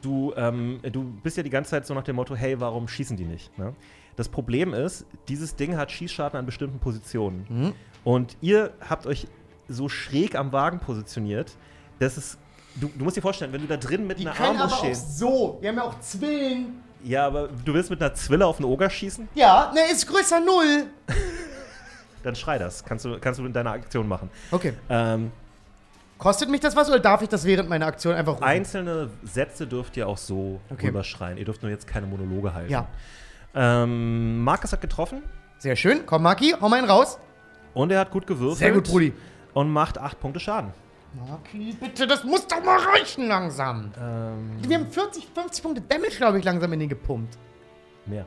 Du, ähm, du bist ja die ganze Zeit so nach dem Motto, hey, warum schießen die nicht? Ne? Das Problem ist, dieses Ding hat Schießscharten an bestimmten Positionen. Mhm. Und ihr habt euch so schräg am Wagen positioniert, dass es. Du, du musst dir vorstellen, wenn du da drin mit Die einer können aber Armbrust auch stehst. so. Die haben ja auch Zwillen. Ja, aber du willst mit einer Zwille auf einen Oger schießen? Ja, ne, ist größer Null. Dann schrei das. Kannst du, kannst du in deiner Aktion machen. Okay. Ähm, Kostet mich das was oder darf ich das während meiner Aktion einfach rufen? einzelne Sätze dürft ihr auch so Okay. rüberschreien. Ihr dürft nur jetzt keine Monologe halten. Ja. Ähm, Markus hat getroffen. Sehr schön. Komm, Maki, hau mal einen raus. Und er hat gut gewürfelt. Sehr gut, Brudi. Und macht 8 Punkte Schaden. Maki, bitte, das muss doch mal reichen langsam. Ähm, Wir haben 40, 50 Punkte Damage, glaube ich, langsam in den gepumpt. mehr.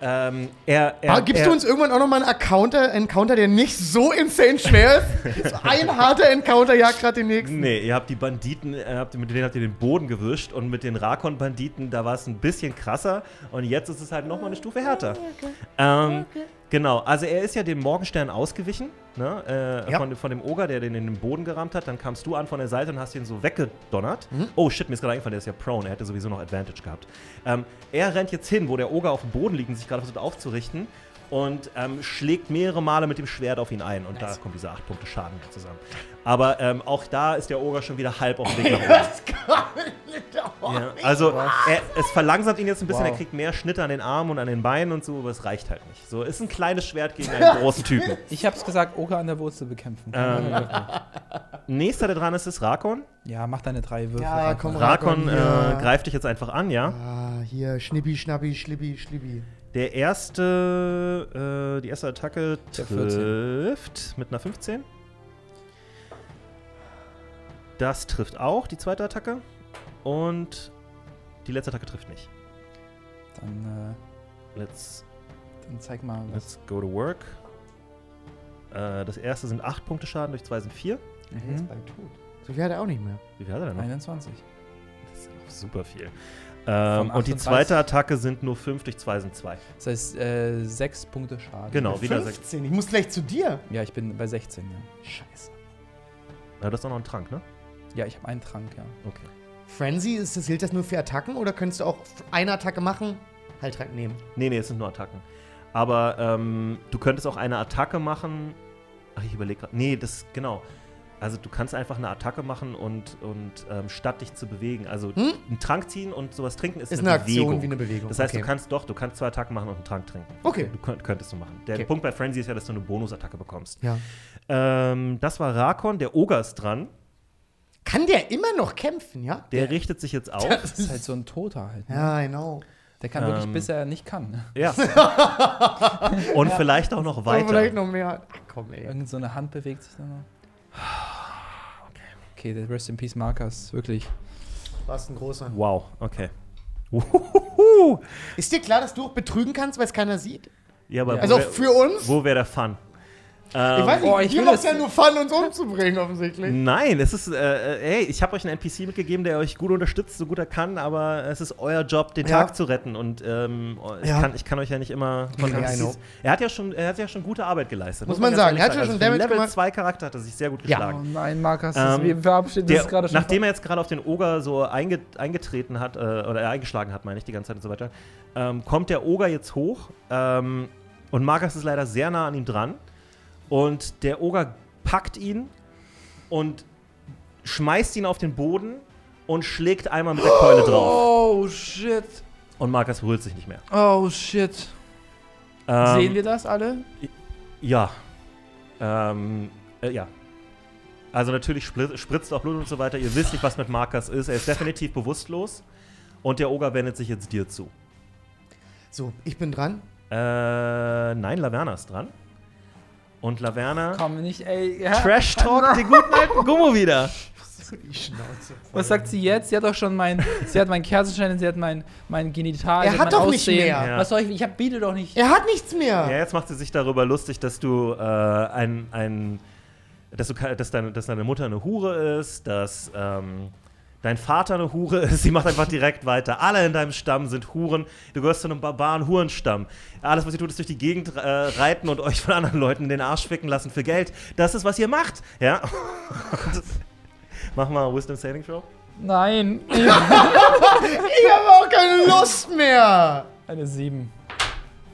Ähm, er, er, Aber gibst er, du uns irgendwann auch noch mal einen Encounter, Encounter, der nicht so insane schwer ist? so ein harter Encounter jagt gerade den nächsten. Nee, ihr habt die Banditen, äh, habt, mit denen habt ihr den Boden gewischt und mit den Rakon-Banditen, da war es ein bisschen krasser und jetzt ist es halt nochmal eine Stufe härter. Ähm, Genau, also er ist ja dem Morgenstern ausgewichen, ne? äh, Ja. von, von dem Oger, der den in den Boden gerammt hat. Dann kamst du an von der Seite und hast ihn so weggedonnert. Mhm. Oh shit, mir ist gerade eingefallen, der ist ja prone, er hätte sowieso noch Advantage gehabt. Ähm, er rennt jetzt hin, wo der Oger auf dem Boden liegt und sich gerade versucht aufzurichten und ähm, schlägt mehrere Male mit dem Schwert auf ihn ein. Und da kommt diese 8 Punkte Schaden zusammen. Aber ähm, auch da ist der Oger schon wieder halb auf dem Weg nach oben. Das kann nicht Ja, also er, es verlangsamt ihn jetzt ein bisschen, Wow. er kriegt mehr Schnitte an den Armen und an den Beinen und so, aber es reicht halt nicht. So, ist ein kleines Schwert gegen einen großen Typen. Ich hab's gesagt, Oger an der Wurzel bekämpfen. Ähm. Nächster, der dran ist, ist Rakon. Ja, mach deine drei Würfel. Ja, komm, Rakon hier. äh, greift dich jetzt einfach an, ja. Ah, hier, Schnippi, Schnappi, Schlippi, Schlippi. Der erste, äh, die erste Attacke Der 14. trifft mit einer 15. Das trifft auch, die zweite Attacke. Und die letzte Attacke trifft nicht. Dann, Let's äh, dann zeig mal was. Let's go to work. Äh, das erste sind 8 Punkte Schaden, durch 2 sind 4. Mhm. Bald tot. So viel hat er auch nicht mehr. Wie viel hat er denn noch? 21. Das ist noch super viel. Ähm, und die 38. zweite Attacke sind nur 5, durch 2 sind 2. Das heißt, äh, 6 Punkte Schaden. Genau, wieder 6. 15, ich muss gleich zu dir. Ja, ich bin bei 16, ja. Scheiße. Ja, das ist doch noch ein Trank, ne? Ja, ich habe einen Trank, ja. Okay. Frenzy, ist das, gilt das nur für Attacken oder könntest du auch eine Attacke machen, Heiltrank nehmen? Nee, nee, es sind nur Attacken. Aber ähm, du könntest auch eine Attacke machen. Ach, ich überlege gerade. Nee, das, genau. Also du kannst einfach eine Attacke machen und, und ähm, statt dich zu bewegen. Also Hm? einen Trank ziehen und sowas trinken ist, Ist eine, eine Aktion Bewegung. wie eine Bewegung. Das heißt, okay. du kannst doch, du kannst zwei Attacken machen und einen Trank trinken. Okay. Du könnt, könntest du machen. Der Okay. Punkt bei Frenzy ist ja, dass du eine Bonusattacke bekommst. Ja. Ähm, das war Rakon, der Oger ist dran. Kann der immer noch kämpfen, ja? Der richtet sich jetzt auf. Das ist halt so ein Toter halt. Ne? Ja, genau. Der kann wirklich, Ähm. bis er nicht kann. ne? ja. Und vielleicht auch noch Oder weiter. vielleicht noch mehr. Ach komm, ey. Irgend so eine Hand bewegt sich dann Okay, der Rest in Peace Markers, wirklich. Warst ein großer. Wow, okay. Uhuhu. Ist dir klar, dass du auch betrügen kannst, weil es keiner sieht? Ja, aber Ja. wo Also wär- für uns? Wo wäre der Fun? Ähm, Ich weiß nicht, Oh, ich ihr will macht das- ja nur Fun, uns umzubringen, offensichtlich. Nein, es ist, äh, äh, hey, ich habe euch einen NPC mitgegeben, der euch gut unterstützt, so gut er kann, aber es ist euer Job, den Ja. Tag zu retten und ähm, ich, Ja. kann, ich kann euch ja nicht immer von. NPCs. Er hat ja schon, er hat ja schon gute Arbeit geleistet. Muss man sagen. Er hat ja Also schon einen Damage Level gemacht. 2 Charakter hat er sich sehr gut Ja. Oh geschlagen. nein, Markus, Ähm, wir verabschieden uns gerade schon. nachdem er jetzt gerade auf den Oger so einge, eingetreten hat, äh, oder er eingeschlagen hat, meine ich, die ganze Zeit und so weiter, ähm, kommt der Oger jetzt hoch ähm, und Markus ist leider sehr nah an ihm dran. Und der Oger packt ihn und schmeißt ihn auf den Boden und schlägt einmal mit der Keule drauf. Oh shit. Und Markus rührt sich nicht mehr. Oh shit. Ähm, Sehen wir das alle? Ja. Ähm, äh, ja. Also natürlich spritzt, spritzt auch Blut und so weiter. Ihr wisst nicht, was mit Markus ist. Er ist definitiv bewusstlos. Und der Oger wendet sich jetzt dir zu. So, ich bin dran. Äh, nein, Laverna ist dran. Und Laverna Komm nicht, ey. Ja. Trash Talk den guten alten Gummo wieder. Die Schnauze. Was sagt sie jetzt? Sie hat doch schon mein, sie hat meinen Kerzenschein, sie hat mein, mein Genital, Er sie hat mein doch nicht Aussehen. mehr. Ja. Was soll ich, ich hab, biete doch nicht. Er hat nichts mehr. Ja, jetzt macht sie sich darüber lustig, dass du äh, ein, ein dass, du, dass, deine, dass deine Mutter eine Hure ist, dass ähm, dein Vater eine Hure ist. Sie macht einfach direkt weiter. Alle in deinem Stamm sind Huren. Du gehörst zu einem Barbaren-Hurenstamm. Alles, was ihr tut, ist durch die Gegend äh, reiten und euch von anderen Leuten in den Arsch ficken lassen für Geld. Das ist, was ihr macht. Ja. Mach mal Wisdom Saving Throw. Nein. Ich habe auch keine Lust mehr. Eine 7.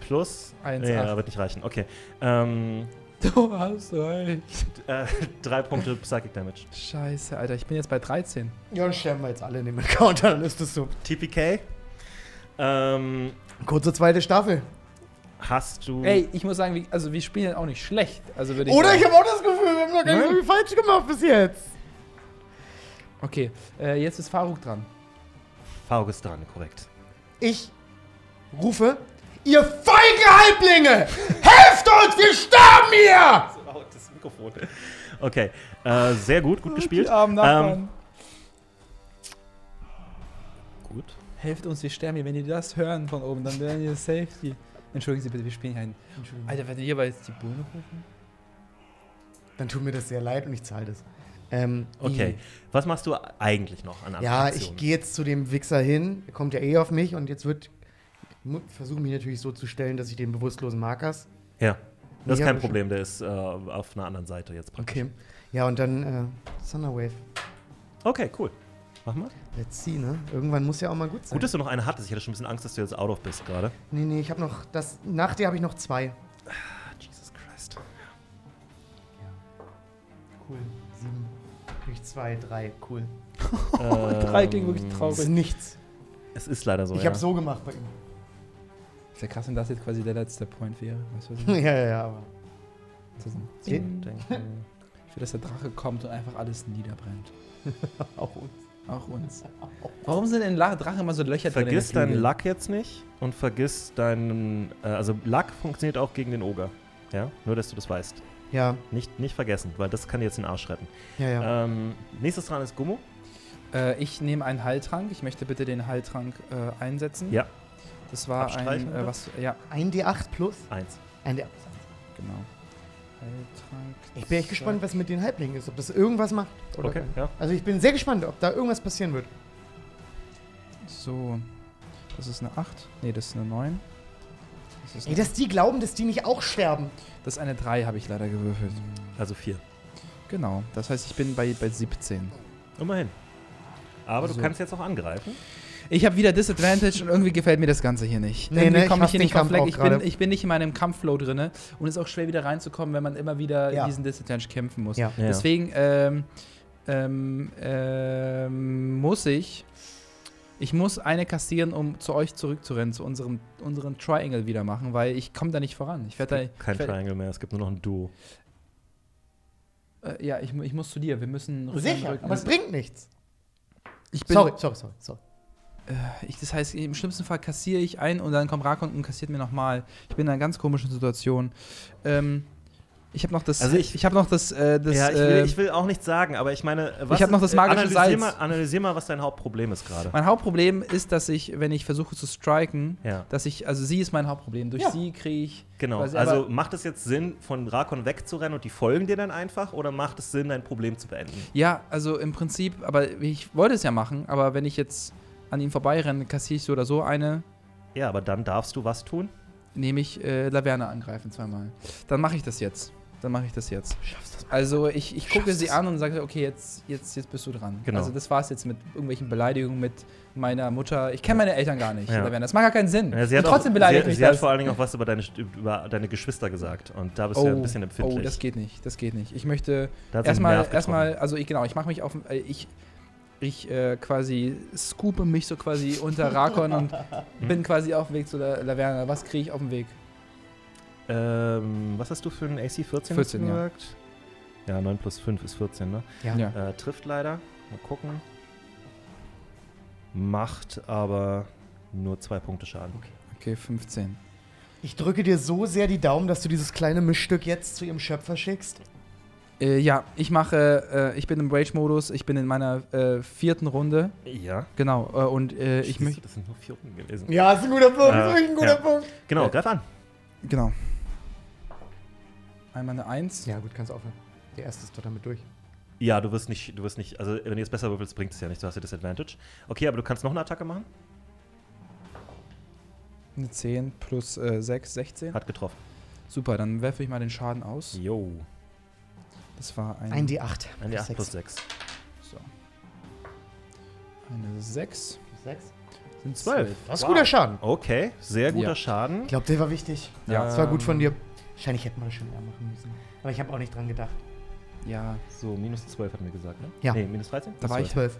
Plus. Eins, Nee, acht. wird nicht reichen. Okay. Ähm, Du hast recht. äh, drei Punkte Psychic Damage. Scheiße, Alter, ich bin jetzt bei 13. Ja, dann sterben wir jetzt alle in dem Encounter, dann ist das so. TPK. Ähm, Kurze zweite Staffel. hast du. Ey, ich muss sagen, wie, also wir spielen auch nicht schlecht. Also würde ich Oder ich sagen. habe auch das Gefühl, wir haben noch gar nicht so viel falsch gemacht bis jetzt. Okay, äh, jetzt ist Faruk dran. Faruk ist dran, korrekt. Ich rufe, ihr feigen Halblinge! Helft uns, wir sterben hier! Das Mikrofon. Okay, äh, sehr gut, gut gespielt. Die armen Nachbarn. Ähm, gut. Helft uns, wir sterben hier. Wenn die das hören von oben, dann werden wir Safety. Entschuldigen Sie bitte, wir spielen hier einen. Alter, wenn ihr jetzt die Bühne rufen? Dann tut mir das sehr leid und ich zahle das. Ähm, Okay. Was machst du eigentlich noch an Ja, Aktionen? ich gehe jetzt zu dem Wichser hin. Er kommt ja eh auf mich und jetzt wird. Versuche mich natürlich so zu stellen, dass ich den bewusstlosen Markers. Ja. Das ist Ja, kein Problem, der ist äh, auf einer anderen Seite jetzt praktisch. Okay. Ja, und dann äh, Thunderwave. Okay, cool. Mach mal. Let's see, ne? Irgendwann muss ja auch mal gut sein. Gut, dass du noch eine hattest. Ich hatte schon ein bisschen Angst, dass du jetzt out of bist gerade. Nee, nee, ich habe noch. Das, nach dir habe ich noch zwei. Ah, Jesus Christ. Cool. Sieben. Durch zwei, drei. Cool. Drei klingt wirklich Das traurig. ist nichts. Es ist leider so. ich ja. habe so gemacht bei ihm. Ist ja krass, wenn das jetzt quasi der letzte Point wäre. Weißt du, was ich ja, meine? ja, ja, aber. Das ist ein- Zehn. Denken. Ich will, dass der Drache kommt und einfach alles niederbrennt. Auch uns. Auch uns. Warum sind in La Drache immer so Löcher drin? in Vergiss deinen? Luck jetzt nicht und vergiss deinen. Äh, also, Luck funktioniert auch gegen den Oger. Ja, nur dass du das weißt. Ja, Nicht, nicht vergessen, weil das kann dir jetzt den Arsch retten. ja, ja. Ähm, nächstes dran ist Gummo. Äh, ich nehme einen Heiltrank. Ich möchte bitte den Heiltrank äh, einsetzen. Ja. Das war Abstreichen, ein, äh, was, ja, Ein D8 plus. Eins. Ein D8. genau. Heiltrank. Ich bin echt gespannt, was mit den Halblingen ist. Ob das irgendwas macht. Oder Okay, ja. Also ich bin sehr gespannt, ob da irgendwas passieren wird. So. Das ist eine 8. Nee, das ist eine 9. Das ist, Ey, dass die glauben, dass die nicht auch sterben. das ist eine 3, habe ich leider gewürfelt. Also vier. Genau. Das heißt, ich bin bei, bei 17. Immerhin. Aber So. du kannst jetzt auch angreifen. Ich habe wieder Disadvantage und irgendwie gefällt mir das Ganze hier nicht. Nee, irgendwie ne, ich komme ich hasse hier den nicht Fleck. Ich bin, ich bin nicht in meinem Kampfflow drinne und es ist auch schwer wieder reinzukommen, wenn man immer wieder Ja. in diesen Disadvantage kämpfen muss. Ja. Ja. Deswegen ähm, ähm, ähm, muss ich, ich muss eine kassieren, um zu euch zurückzurennen, zu unserem unseren Triangle wieder machen, weil ich komme da nicht voran. Ich werde da, Kein ich Triangle mehr, es gibt nur noch ein Duo. äh, ja, ich, ich muss zu dir. Wir müssen Sicher, Rücken. aber es bringt nichts. ich bin, Sorry, sorry, sorry, sorry. Ich, das heißt, im schlimmsten Fall kassiere ich ein und dann kommt Rakon und kassiert mir nochmal. Ich bin in einer ganz komischen Situation. Ähm, Ich habe noch das. Also ich- ich habe noch das. Äh, das ja, ich will, äh, ich will auch nichts sagen, aber ich meine, was hab noch ist- das magische analysier Salz. Mal, analysier mal, was dein Hauptproblem ist gerade. mein Hauptproblem ist, dass ich, wenn ich versuche zu striken, Ja. dass ich, also sie ist mein Hauptproblem. Durch Ja. sie kriege ich. Genau, quasi- also macht es jetzt Sinn, von Rakon wegzurennen und die folgen dir dann einfach oder macht es Sinn, dein Problem zu beenden? Ja, also im Prinzip, aber ich wollte es ja machen, aber wenn ich jetzt an ihn vorbeirenne, kassiere ich so oder so eine, Ja, aber dann darfst du was tun. nehme ich äh, Laverne angreifen zweimal. Dann mache ich das jetzt. Dann mache ich das jetzt. Schaffst das. Also ich, ich gucke Schaffst sie es. an und sage, okay, jetzt, jetzt, jetzt bist du dran. Genau. Also das war's jetzt mit irgendwelchen Beleidigungen mit meiner Mutter. Ich kenne meine Eltern gar nicht. Ja. Laverne. Das macht gar keinen Sinn. Ja, sie hat und trotzdem auch, beleidigt sie, mich sie hat das. vor allen Dingen auch was über deine, über deine Geschwister gesagt und da bist du ja ein bisschen empfindlich. oh, das geht nicht. Das geht nicht. Ich möchte hat erstmal, erstmal, also ich, genau, ich mache mich auf, äh, ich, ich äh, quasi scoope mich so quasi unter Rakon und bin quasi auf dem Weg zu La Laverne. Was kriege ich auf dem Weg? Ähm, was hast du für einen AC 14? 14, ja. Ja, 9 plus 5 ist 14, ne? Ja. Ja. Äh, trifft leider. Mal gucken. Macht aber nur zwei Punkte Schaden. Okay, 15. Ich drücke dir so sehr die Daumen, dass du dieses kleine Mischstück jetzt zu ihrem Schöpfer schickst. Äh, ja, ich mache, äh, ich bin im Rage-Modus, ich bin in meiner äh, vierten Runde. Ja. Genau, äh, und äh, ich möchte. Das sind nur vier Runden gewesen. Ja, ist ein guter Punkt, Ja, ist wirklich ein guter ja. Punkt. Genau, Äh, greif an. Genau. Einmal eine Eins. Ja, gut, kannst aufhören. Der erste ist doch damit durch. Ja, du wirst nicht, du wirst nicht, also wenn du jetzt besser würfelst, bringt es ja nicht, du hast ja Disadvantage. Okay, aber du kannst noch eine Attacke machen. Eine 10 plus äh, 6, 16. Hat getroffen. Super, dann werfe ich mal den Schaden aus. Jo. Das war ein. Ein D8. Ein D8 Sechs. plus 6. So. Eine 6. Sechs. Sind Zwölf. 12. Das ist Wow. guter Schaden. Okay, sehr guter Ja. Schaden. Ich glaube, der war wichtig. Ja. Das war gut von dir. Wahrscheinlich hätten wir das schon eher machen müssen. Aber ich habe auch nicht dran gedacht. Ja. So, minus 12 hatten wir gesagt, ne? Ja. Nee, minus 13? Da war ich- Zwölf.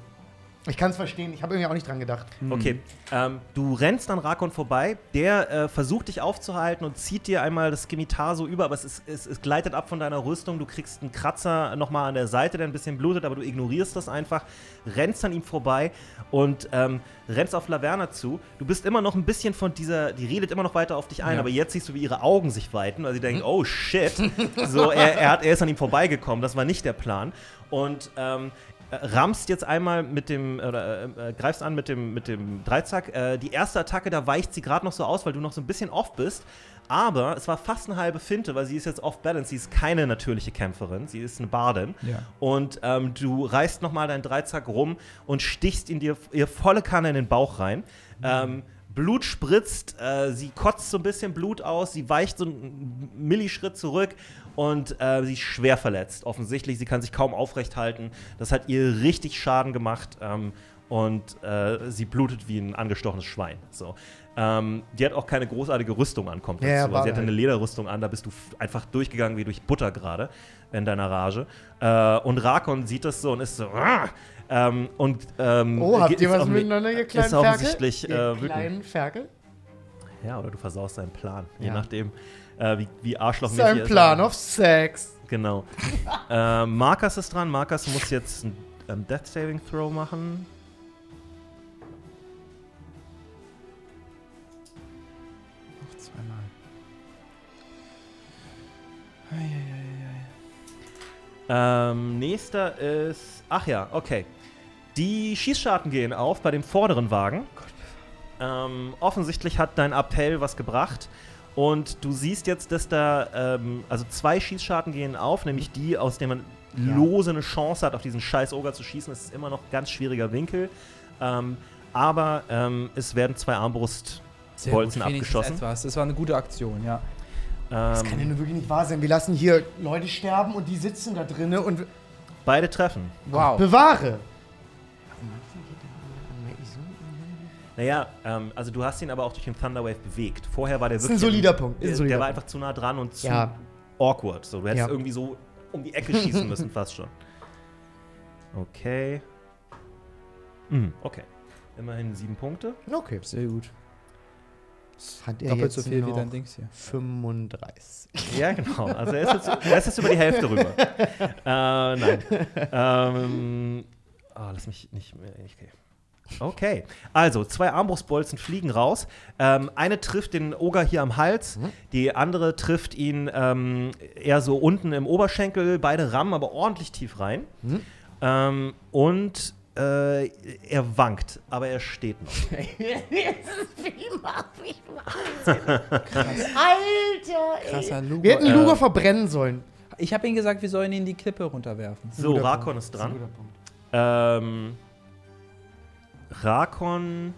Ich kann es verstehen. Ich habe irgendwie auch nicht dran gedacht. Hm. Okay, ähm, du rennst an Rakon vorbei, der äh, versucht dich aufzuhalten und zieht dir einmal das Skimitar so über, aber es, ist, es, es gleitet ab von deiner Rüstung, du kriegst einen Kratzer nochmal an der Seite, der ein bisschen blutet, aber du ignorierst das einfach, rennst an ihm vorbei und ähm, rennst auf Laverna zu. Du bist immer noch ein bisschen von dieser, die redet immer noch weiter auf dich ein, Ja. aber jetzt siehst du, wie ihre Augen sich weiten, weil sie denken, oh shit, so, er, er, hat, er ist an ihm vorbeigekommen, das war nicht der Plan. Und ähm, äh, rammst jetzt einmal mit dem, oder äh, äh, greifst an mit dem, mit dem Dreizack. Äh, die erste Attacke, da weicht sie gerade noch so aus, weil du noch so ein bisschen off bist. Aber es war fast eine halbe Finte, weil sie ist jetzt off-balance. Sie ist keine natürliche Kämpferin, sie ist eine Bardin. Ja. Und ähm, du reißt nochmal deinen Dreizack rum und stichst ihn dir ihr volle Kanne in den Bauch rein. Ähm, Blut spritzt, äh, sie kotzt so ein bisschen Blut aus, sie weicht so einen Millischritt zurück und äh, sie ist schwer verletzt. Offensichtlich, sie kann sich kaum aufrecht halten. Das hat ihr richtig Schaden gemacht ähm, und äh, sie blutet wie ein angestochenes Schwein. So. Ähm, die hat auch keine großartige Rüstung an, kommt Ja, dazu. ja, sie hatte eine Lederrüstung an, da bist du einfach durchgegangen wie durch Butter gerade in deiner Rage. Äh, und Rakon sieht das so und ist so. Ähm, und, ähm, Oh, habt geht- ihr was miteinander, ihr kleinen Ist Ferkel? offensichtlich Ihr äh, kleinen Ferkel? Ja, oder du versaust seinen Plan. Je Ja. nachdem, äh, wie, wie arschlochmäßig Sein er ist. Plan of Sex. Genau. äh, Markus ist dran. Markus muss jetzt ein ähm, Death Saving Throw machen. Noch zweimal. Eieieiei. Ähm, nächster ist. Ach ja, okay. Die Schießscharten gehen auf bei dem vorderen Wagen. Ähm, offensichtlich hat dein Appell was gebracht. Und du siehst jetzt, dass da, ähm, also zwei Schießscharten gehen auf, nämlich die, aus denen man Ja. lose eine Chance hat, auf diesen scheiß Oger zu schießen. Das ist immer noch ein ganz schwieriger Winkel. Ähm, aber ähm, es werden zwei Armbrust Sehr Bolzen gut, wenigstens abgeschossen. Etwas. Das war eine gute Aktion, ja. Das kann ja ähm, nur wirklich nicht wahr sein. Wir lassen hier Leute sterben und die sitzen da drinnen und beide treffen. Wow. bewahre. Naja, ähm, also du hast ihn aber auch durch den Thunderwave bewegt. Vorher war der Das ist ein wirklich. solider Punkt. Ist ein Der, solider der war Punkt. einfach zu nah dran und zu Ja. awkward. So, du hättest Ja. irgendwie so um die Ecke schießen müssen, fast schon. Okay. Hm, okay. Immerhin sieben Punkte. Okay. Sehr gut. Hat er Doppelt jetzt so viel wie dein Dings hier. 35. Ja, genau. Also er ist jetzt, er ist jetzt über die Hälfte rüber. äh, nein. Ähm, oh, lass mich nicht mehr. Okay. Okay, also zwei Armbrustbolzen fliegen raus. Ähm, eine trifft den Oger hier am Hals, die andere trifft ihn ähm, eher so unten im Oberschenkel. Beide rammen aber ordentlich tief rein. Ähm, und äh, er wankt, aber er steht noch. Wie mach ich Wahnsinn. Alter, ey. Krasser Lugo. Wir hätten Äh. Lugo verbrennen sollen. Ich habe ihm gesagt, wir sollen ihn die Klippe runterwerfen. So, Rakon ist Das dran. ein guter Punkt. Ähm, Rakon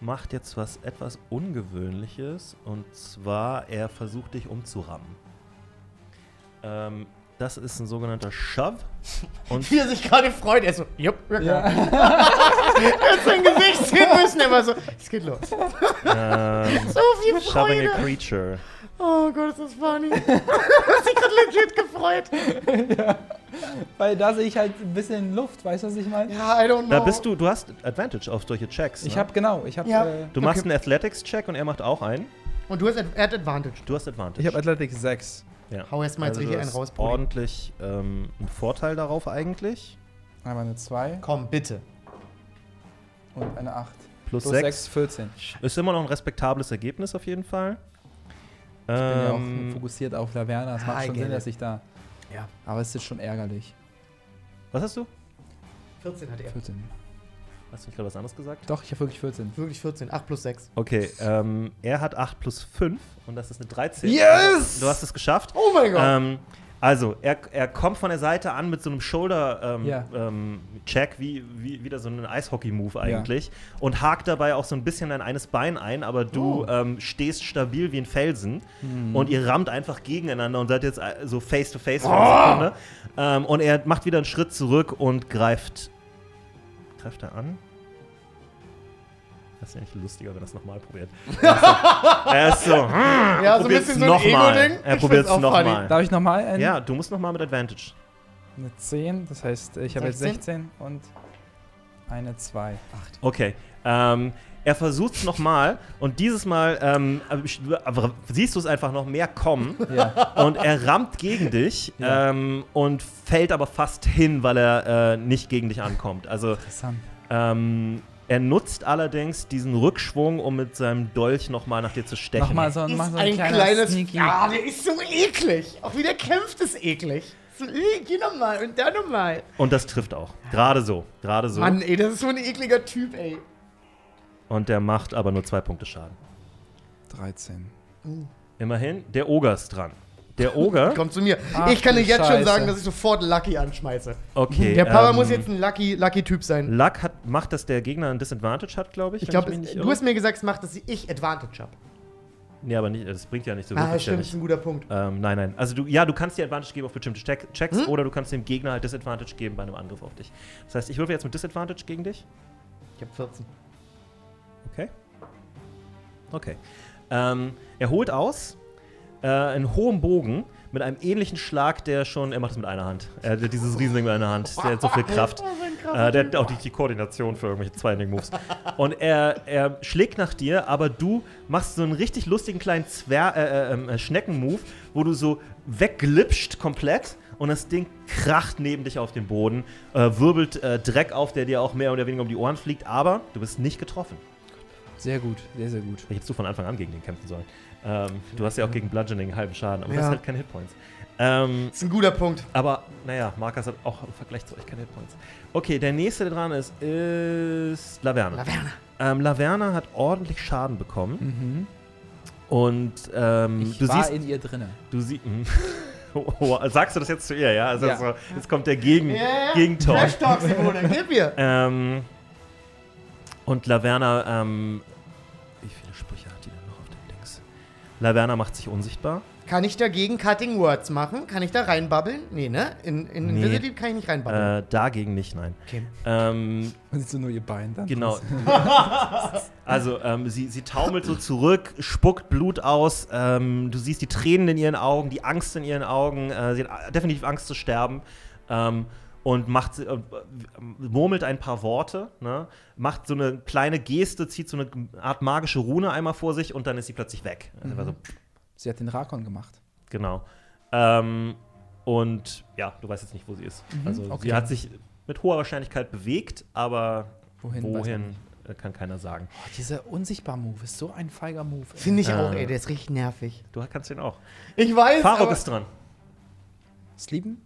macht jetzt was etwas Ungewöhnliches und zwar er versucht dich umzurammen. Ähm, das ist ein sogenannter Shove und Wie er sich gerade freut. Er so, jupp, ja. er hat sein Gesicht sehen müssen. Er war so, es geht los. ähm, So viel Shoving a Freude. Creature. Oh Gott, ist das funny. hat sich gerade legit gefreut. Weil da sehe ich halt ein bisschen Luft, weißt du, was ich meine? Ja, I don't know. Da bist du, du hast Advantage auf solche Checks. Ich ne? habe genau, ich habe Ja. äh, Du machst Okay. einen Athletics-Check und er macht auch einen. Und du hast, Ad- er hat Advantage. Du hast Advantage. ich habe Athletics 6. ja. Hau erst mal jetzt also richtig einen raus, ordentlich ähm, einen Vorteil darauf eigentlich. Einmal eine 2 Komm, bitte. und eine 8. Plus, Plus 6. 6, 14. Ist immer noch ein respektables Ergebnis auf jeden Fall. Ich bin ja auch Ähm, fokussiert auf Laverna. Es macht schon Sinn, dass ich da. Ja. Aber es ist schon ärgerlich. was hast du? 14 hat er. 14. Hast du nicht gerade was anderes gesagt? Doch, ich habe wirklich 14. Wirklich 14. 8 plus 6. Okay, ähm, er hat 8 plus 5 und das ist eine 13. Yes! Du hast es geschafft. Oh mein Gott. Ähm, also, er, er kommt von der Seite an mit so einem Shoulder-Check, ähm, Ja. ähm, wie, wie wieder so ein Eishockey-Move eigentlich. Und hakt dabei auch so ein bisschen dein eines Bein ein, aber du Oh. ähm, stehst stabil wie ein Felsen. Und ihr rammt einfach gegeneinander und seid jetzt äh, so face-to-face für eine Sekunde. Ähm, und er macht wieder einen Schritt zurück und greift. Greift er an? Das ist ja nicht lustiger, wenn er es nochmal probiert. Er ist so. Er ist so ja, so ein bisschen so ein nochmal. Ego-Ding. Er probiert es nochmal. Darf ich nochmal ein? Ja, du musst nochmal mit Advantage. Eine 10, das heißt, ich habe jetzt 16. 16 und eine 2. Okay. Ähm, er versucht es nochmal und dieses Mal ähm, siehst du es einfach noch mehr kommen Ja. und er rammt gegen dich Ja. ähm, und fällt aber fast hin, weil er äh, nicht gegen dich ankommt. Also Interessant. ähm, er nutzt allerdings diesen Rückschwung, um mit seinem Dolch nochmal nach dir zu stechen. Nochmal so, Ist mach so ein, ein, kleines. Sneaky. Ja, der ist so eklig. Auch wie der kämpft, ist eklig. So, äh, geh nochmal und dann nochmal. Und das trifft auch. Gerade so. Gerade so. Mann, ey, das ist so ein ekliger Typ, ey. Und der macht aber nur zwei Punkte Schaden. 13. Immerhin, der Oger ist dran. Der Oger. Komm zu mir. Ach, ich kann dir jetzt schon Scheiße. sagen, dass ich sofort Lucky anschmeiße. Okay. Der Papa ähm, muss jetzt ein Lucky, Lucky Typ sein. Luck hat, macht, dass der Gegner ein Disadvantage hat, glaube ich. Ich glaube, du irre. hast mir gesagt, es macht, dass ich Advantage habe. Nee, aber nicht, das bringt ja nicht so Ah, wirklich. stimmt, ja ist nicht. ein guter Punkt. Ähm, nein, nein. Also du, ja, du kannst dir Advantage geben auf bestimmte Check Checks Hm? oder du kannst dem Gegner halt Disadvantage geben bei einem Angriff auf dich. Das heißt, ich würfe jetzt mit Disadvantage gegen dich. Ich habe 14. Okay. Okay. Ähm, er holt aus äh, einen hohen Bogen mit einem ähnlichen Schlag, der schon. Er macht es mit einer Hand. Er hat dieses Riesending mit einer Hand. Der hat so viel Kraft. Äh, der hat auch die, die Koordination für irgendwelche Zwei-Moves. Und er, er schlägt nach dir, aber du machst so einen richtig lustigen kleinen Zwer äh, äh, äh, Schnecken-Move, wo du so wegglitscht komplett und das Ding kracht neben dich auf den Boden, äh, wirbelt äh, Dreck auf, der dir auch mehr oder weniger um die Ohren fliegt, aber du bist nicht getroffen. Sehr gut, sehr, sehr gut. Hättest du von Anfang an gegen den kämpfen sollen. Ähm, du hast ja auch gegen Bludgeoning einen halben Schaden, aber Ja. das hat keine Hitpoints. Ähm, Das ist ein guter Punkt. aber naja, Markus hat auch im Vergleich zu euch keine Hitpoints. Okay, der nächste, der dran ist, ist Laverna. Laverna. Ähm, Laverna hat ordentlich Schaden bekommen Mhm. und ähm, Ich du war siehst, in ihr drinne. du siehst, oh, oh, sagst du das jetzt zu ihr, ja? Also Ja. So, jetzt kommt der Gegen, Ja, ja. Gegentalk. Trash Talk, Simone, gib mir. Ähm, und Laverna, ähm, Laverna macht sich unsichtbar. Kann ich dagegen Cutting Words machen? Kann ich da reinbabbeln? Nee, ne? In, in Nee. Invisible kann ich nicht reinbabbeln. Äh, dagegen nicht, nein. okay. Ähm, Man sieht so nur ihr Bein dann. genau. also, ähm, sie, sie taumelt so zurück, spuckt Blut aus. Ähm, du siehst die Tränen in ihren Augen, die Angst in ihren Augen. Äh, sie hat definitiv Angst zu sterben. Ähm, und macht, äh, murmelt ein paar Worte, ne? macht so eine kleine Geste, zieht so eine Art magische Rune einmal vor sich und dann ist sie plötzlich weg. Also war so, Sie hat den Rakon gemacht. Genau. Ähm, und ja, du weißt jetzt nicht, wo sie ist. also okay. sie hat sich mit hoher Wahrscheinlichkeit bewegt, aber Wohin wohin äh, kann keiner sagen. Oh, dieser Unsichtbar-Move ist so ein feiger Move. Finde ich auch, Äh. ey, der ist richtig nervig. Du kannst den auch. Ich weiß, Farok ist dran. Sleepen?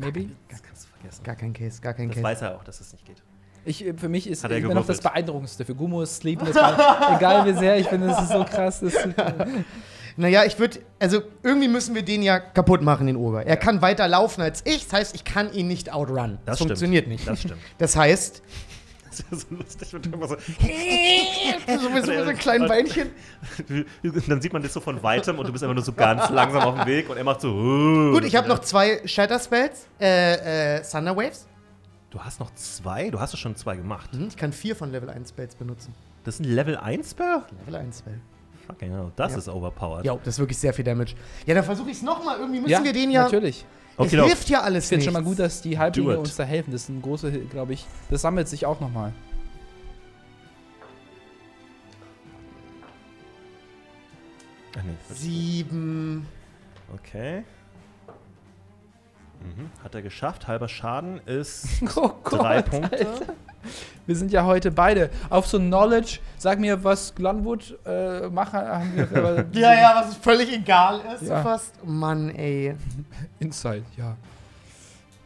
Maybe? Das kannst du vergessen. gar kein Case, gar kein Das Case. weiß er auch, dass es nicht geht. Ich, äh, für mich ist er immer noch das. Beeindruckendste. Für Gummo ist mein, egal wie sehr, ich finde, das ist so krass. Das ist, Naja, ich würde, also irgendwie müssen wir den ja kaputt machen, den Oger. Er kann weiter laufen als ich, das heißt, ich kann ihn nicht outrun. Das, stimmt. funktioniert nicht. Das stimmt. Das heißt, Das wäre so lustig, wenn du immer so. so mit so, mit so einem kleinen Beinchen. Dann sieht man das so von weitem und du bist einfach nur so ganz langsam auf dem Weg und er macht so. "Uh." Gut, ich habe noch zwei Shatter Spells, äh, äh, Thunder Waves. Du hast noch zwei? Du hast doch schon zwei gemacht. Mhm, Ich kann vier von Level 1 Spells benutzen. Das ist ein Level 1 Spell? Level 1 Spell. Fucking hell, das Ja. ist overpowered. Ja, das ist wirklich sehr viel Damage. Ja, dann versuche ich es nochmal. Irgendwie müssen ja, wir den ja. natürlich. Es Okay, doch. hilft ja alles Ich finde schon mal gut, dass die Halblinge uns da helfen. Das ist ein großer, glaube ich. Das sammelt sich auch nochmal. Sieben. okay. Mhm. Hat er geschafft. Halber Schaden ist Oh Gott, drei Punkte. Alter. Wir sind ja heute beide auf so Knowledge. Sag mir, was Glanwood äh, machen. Haben wir aber Ja, ja, was völlig egal ist, Ja. fast. Mann, ey. Insight, ja.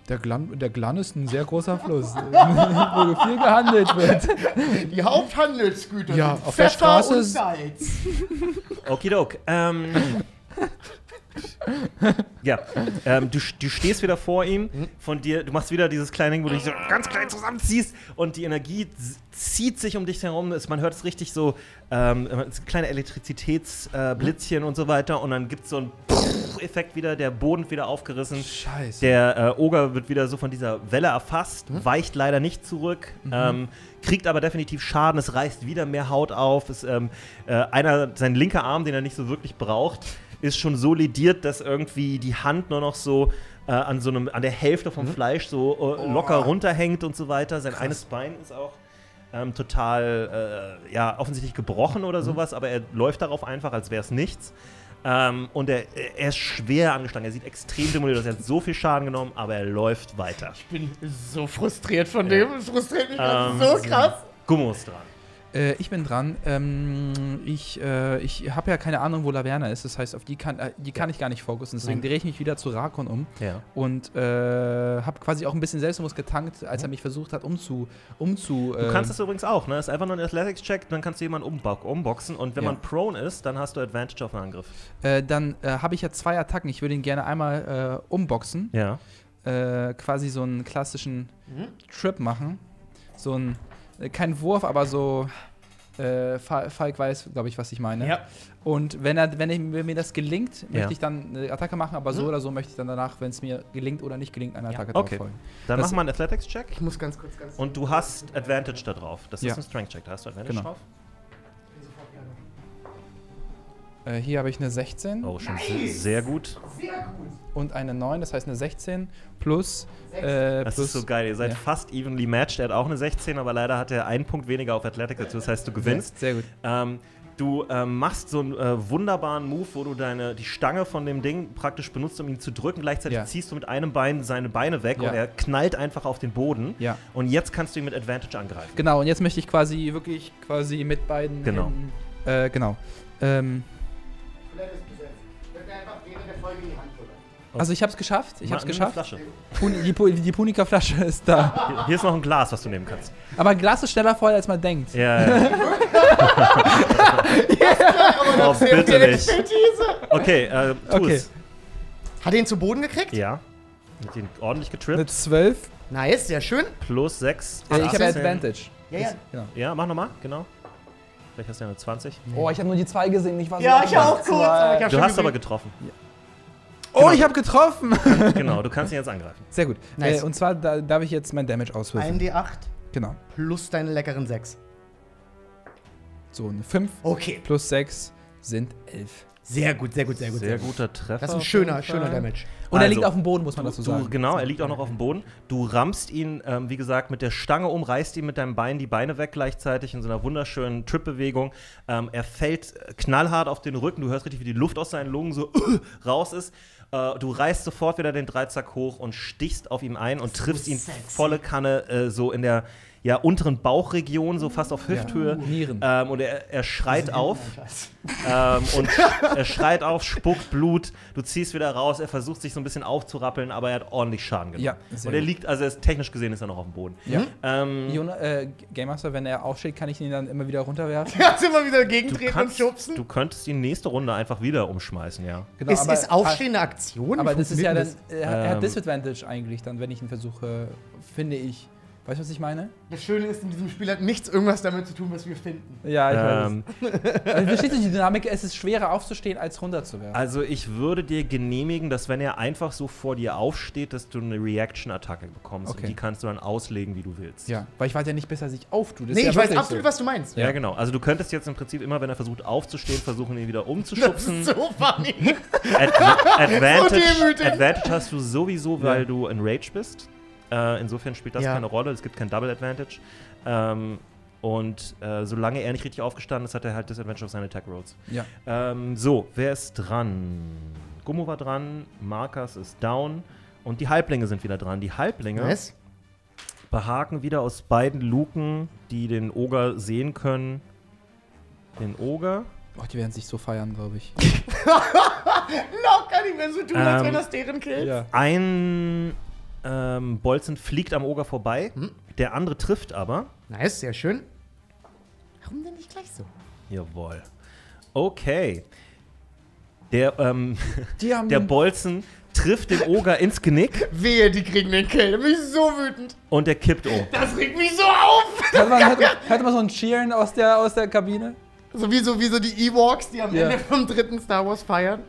Der Glan, der Glan ist ein sehr großer Fluss, wo viel gehandelt wird. Die Haupthandelsgüter Ja, sind auf der Pfeffer Straße und Salz. Okidok. Ähm. ja, ähm, du, du stehst wieder vor ihm, von dir, du machst wieder dieses kleine Ding, wo du dich so ganz klein zusammenziehst und die Energie zieht sich um dich herum. Es, man hört es richtig so, ähm, kleine Elektrizitätsblitzchen äh, und so weiter und dann gibt es so einen Effekt wieder, der Boden wird wieder aufgerissen. Scheiße. Der äh, Oger wird wieder so von dieser Welle erfasst, weicht leider nicht zurück, ähm, kriegt aber definitiv Schaden. Es reißt wieder mehr Haut auf. Es, ähm, äh, einer, sein linker Arm, den er nicht so wirklich braucht, ist schon so lediert, dass irgendwie die Hand nur noch so äh, an so einem, an der Hälfte vom Fleisch so äh, locker runterhängt und so weiter. Sein eines Bein ist auch ähm, total, äh, ja, offensichtlich gebrochen oder sowas, aber er läuft darauf einfach, als wäre es nichts. Ähm, und er, er ist schwer angeschlagen. Er sieht extrem demoliert aus. Er hat so viel Schaden genommen, aber er läuft weiter. Ich bin so frustriert von dem. Es frustriert mich Ähm, so krass. Gummo ist dran. Äh, ich bin dran. Ähm, ich äh, ich habe ja keine Ahnung, wo Laverna ist. Das heißt, auf die kann, äh, die kann ich gar nicht fokussen. Deswegen drehe ich mich wieder zu Rakon um. Ja. Und äh, habe quasi auch ein bisschen Selbstbewusst getankt, als er mich versucht hat, umzu. umzu Du kannst das übrigens auch, ne? Das ist einfach nur ein Athletics-Check, dann kannst du jemanden umbo umboxen und wenn Ja. man prone ist, dann hast du Advantage auf einen Angriff. äh, Dann äh, habe ich ja zwei Attacken. Ich würde ihn gerne einmal äh, umboxen. Ja. Äh, quasi so einen klassischen Mhm. Trip machen. So ein, kein Wurf, aber so. Äh, Fa- Falk weiß, glaube ich, was ich meine. Ja. Und wenn, er, wenn, ich, wenn mir das gelingt, möchte Ja. ich dann eine Attacke machen, aber so oder so möchte ich dann danach, wenn es mir gelingt oder nicht gelingt, eine Attacke Okay. drauf folgen. Dann Das- mach mal einen Athletics-Check Ich muss ganz kurz, ganz und du hast Advantage da drauf. Das Ja. ist ein Strength-Check, da hast du Advantage Genau. drauf. Äh, hier habe ich eine 16 Oh, schon Nice. se- sehr gut. Sehr gut. und eine 9, das heißt eine 16 plus. Äh, Das plus ist so geil. Ihr seid ja. fast evenly matched. Er hat auch eine 16, aber leider hat er einen Punkt weniger auf Athletics dazu. Das heißt, du gewinnst. Sehr gut. Ähm, du ähm, machst so einen äh, wunderbaren Move, wo du deine, die Stange von dem Ding praktisch benutzt, um ihn zu drücken. Gleichzeitig Ja. ziehst du mit einem Bein seine Beine weg Ja. und er knallt einfach auf den Boden. Ja. Und jetzt kannst du ihn mit Advantage angreifen. Genau, und jetzt möchte ich quasi wirklich quasi mit beiden. Genau. Händen, äh, genau. Ähm, also ich habe es geschafft. Ich habe es geschafft. Flasche. Die, die Punika-Flasche ist da. Hier, hier ist noch ein Glas, was du nehmen kannst. Aber Glas ist schneller voll, als man denkt. Ja, ja. oh, bitte nicht. Okay, äh, tu Okay. es. Hat er ihn zu Boden gekriegt? Ja. Mit ihn ordentlich getrippt. 12. Nice, sehr schön. Plus 6. Äh, ich habe 18. Advantage. Ja, ja. Genau. Ja, mach nochmal, genau. Vielleicht hast du ja eine 20. Oh, ich habe nur die zwei gesehen. Ich war so Ja, ich auch kurz. aber ich hab Du hast aber gesehen. Getroffen. Oh, ich habe getroffen. genau, du kannst ihn jetzt angreifen. Sehr gut. Nice. Äh, und zwar da, darf ich jetzt mein Damage auswürfeln. 1d8 Genau. plus deine leckeren 6. So, eine 5 Okay. plus 6 sind 11. Sehr gut, sehr gut, sehr gut. Sehr guter Treffer. Das ist ein schöner, schöner. Damage. Und er Also, liegt auf dem Boden, muss man dazu Du, sagen. genau, er liegt auch noch auf dem Boden. Du rammst ihn, ähm, wie gesagt, mit der Stange um, reißt ihm mit deinem Bein die Beine weg gleichzeitig in so einer wunderschönen Trip-Bewegung. Ähm, er fällt äh, knallhart auf den Rücken. Du hörst richtig, wie die Luft aus seinen Lungen so raus ist. Äh, du reißt sofort wieder den Dreizack hoch und stichst auf ihm ein und triffst ihn sexy. volle Kanne äh, so in der ja, unteren Bauchregion, so fast auf Hüfthöhe. Nieren. Ähm, und er, er schreit auf. Ähm, und er schreit auf, spuckt Blut, du ziehst wieder raus, er versucht sich so ein bisschen aufzurappeln, aber er hat ordentlich Schaden genommen. Ja, und er liegt, also er ist, technisch gesehen ist er noch auf dem Boden. Ja. Ähm, Jona, äh, Game Master, wenn er aufsteht, kann ich ihn dann immer wieder runterwerfen? Kannst immer wieder du, gegentreten und kannst, schubsen? du könntest die nächste Runde einfach wieder umschmeißen, ja. Genau, ist, aber- ist Aufstehen eine Aktion? Aber das ist ja dann, er, er hat Ähm, Disadvantage eigentlich dann, wenn ich ihn versuche, finde ich. Weißt du, was ich meine? das? das Schöne ist, in diesem Spiel hat nichts irgendwas damit zu tun, was wir finden. Ja, Ähm, Also, verstehst du die Dynamik? Es ist schwerer aufzustehen, als runterzuwerfen. also ich würde dir genehmigen, dass wenn er einfach so vor dir aufsteht, dass du eine Reaction-Attacke bekommst. Okay. Und die kannst du dann auslegen, wie du willst. Ja, weil ich weiß ja nicht, bis er sich auftut. Das Nee, ja ich weiß absolut, so. was du meinst. Ja, genau. Also du könntest jetzt im Prinzip immer, wenn er versucht aufzustehen, versuchen, ihn wieder Das umzuschubsen. ist so funny. Adva Advantage, demütig. Advantage hast du sowieso, weil Ja. du in Rage bist. Äh, insofern spielt das Ja. keine Rolle. Es gibt kein Double Advantage. Ähm, und äh, solange er nicht richtig aufgestanden ist, hat er halt Disadvantage auf seine Attack Rolls. Ja. Ähm, so, wer ist dran? Gummo war dran, Markus ist down und die Halblinge sind wieder dran. Die Halblinge Nice. behaken wieder aus beiden Luken, die den Oger sehen können. Den Oger. Oh, die werden sich so feiern, glaube ich. Locker nicht mehr so tun, als Ähm, wenn das deren Kill. Ein ähm, Bolzen fliegt am Oger vorbei, Hm. der andere trifft aber. Nice, sehr schön. Warum denn nicht gleich so? Jawohl. Okay. Der, ähm, Die haben der Bolzen trifft den Oger ins Genick Wehe, die kriegen den Kill. Da bin ich so wütend. und der kippt um. Das regt mich so auf. Hört man, hört, hört man so ein Cheeren aus der, aus der Kabine? So wie so, wie so die Ewoks, die am Ja. Ende vom dritten Star Wars feiern.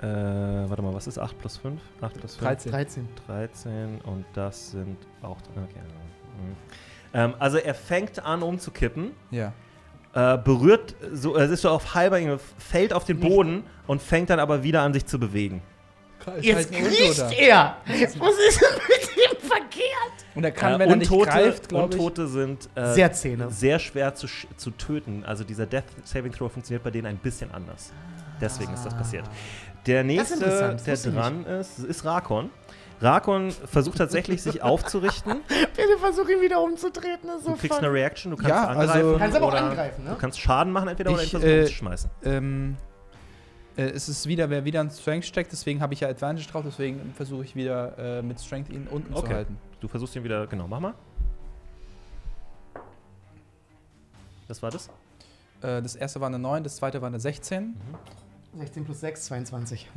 Äh, warte mal, was ist 8 plus 5? 8 plus 5? 13. 13. 13 und das sind auch. Okay. mhm. Ähm, also er fängt an umzukippen, Ja. äh, berührt, so, es ist so auf halber fällt auf den Boden und fängt dann aber wieder an sich zu bewegen. Jetzt Halt kriecht er. Was ist denn mit dem verkehrt? Und er kann, Äh, wenn er nicht Untote, greift, glaube ich. Untote sind äh, Sehr Zähne. sehr schwer zu, zu töten. Also dieser Death Saving Throw funktioniert bei denen ein bisschen anders. Deswegen ist das passiert. Der nächste, das der ich dran ist, ist Rakon. Rakon versucht tatsächlich, sich aufzurichten. Bitte versuch ihn wieder umzutreten. Das Du kriegst funny. eine Reaction, du kannst Ja, angreifen. also- Du kannst aber auch oder angreifen, ne? Du kannst Schaden machen entweder oder ihn Ich, versuchen äh, umzuschmeißen. Ähm, äh, es ist wieder, wer wieder ein Strength-Check, deswegen habe ich ja Advantage drauf, deswegen versuche ich wieder äh, mit Strength ihn unten zu Okay. halten. Du versuchst ihn wieder, genau, mach mal. Was war das? Äh, das erste war eine 9, das zweite war eine 16. 16 plus 6, 22.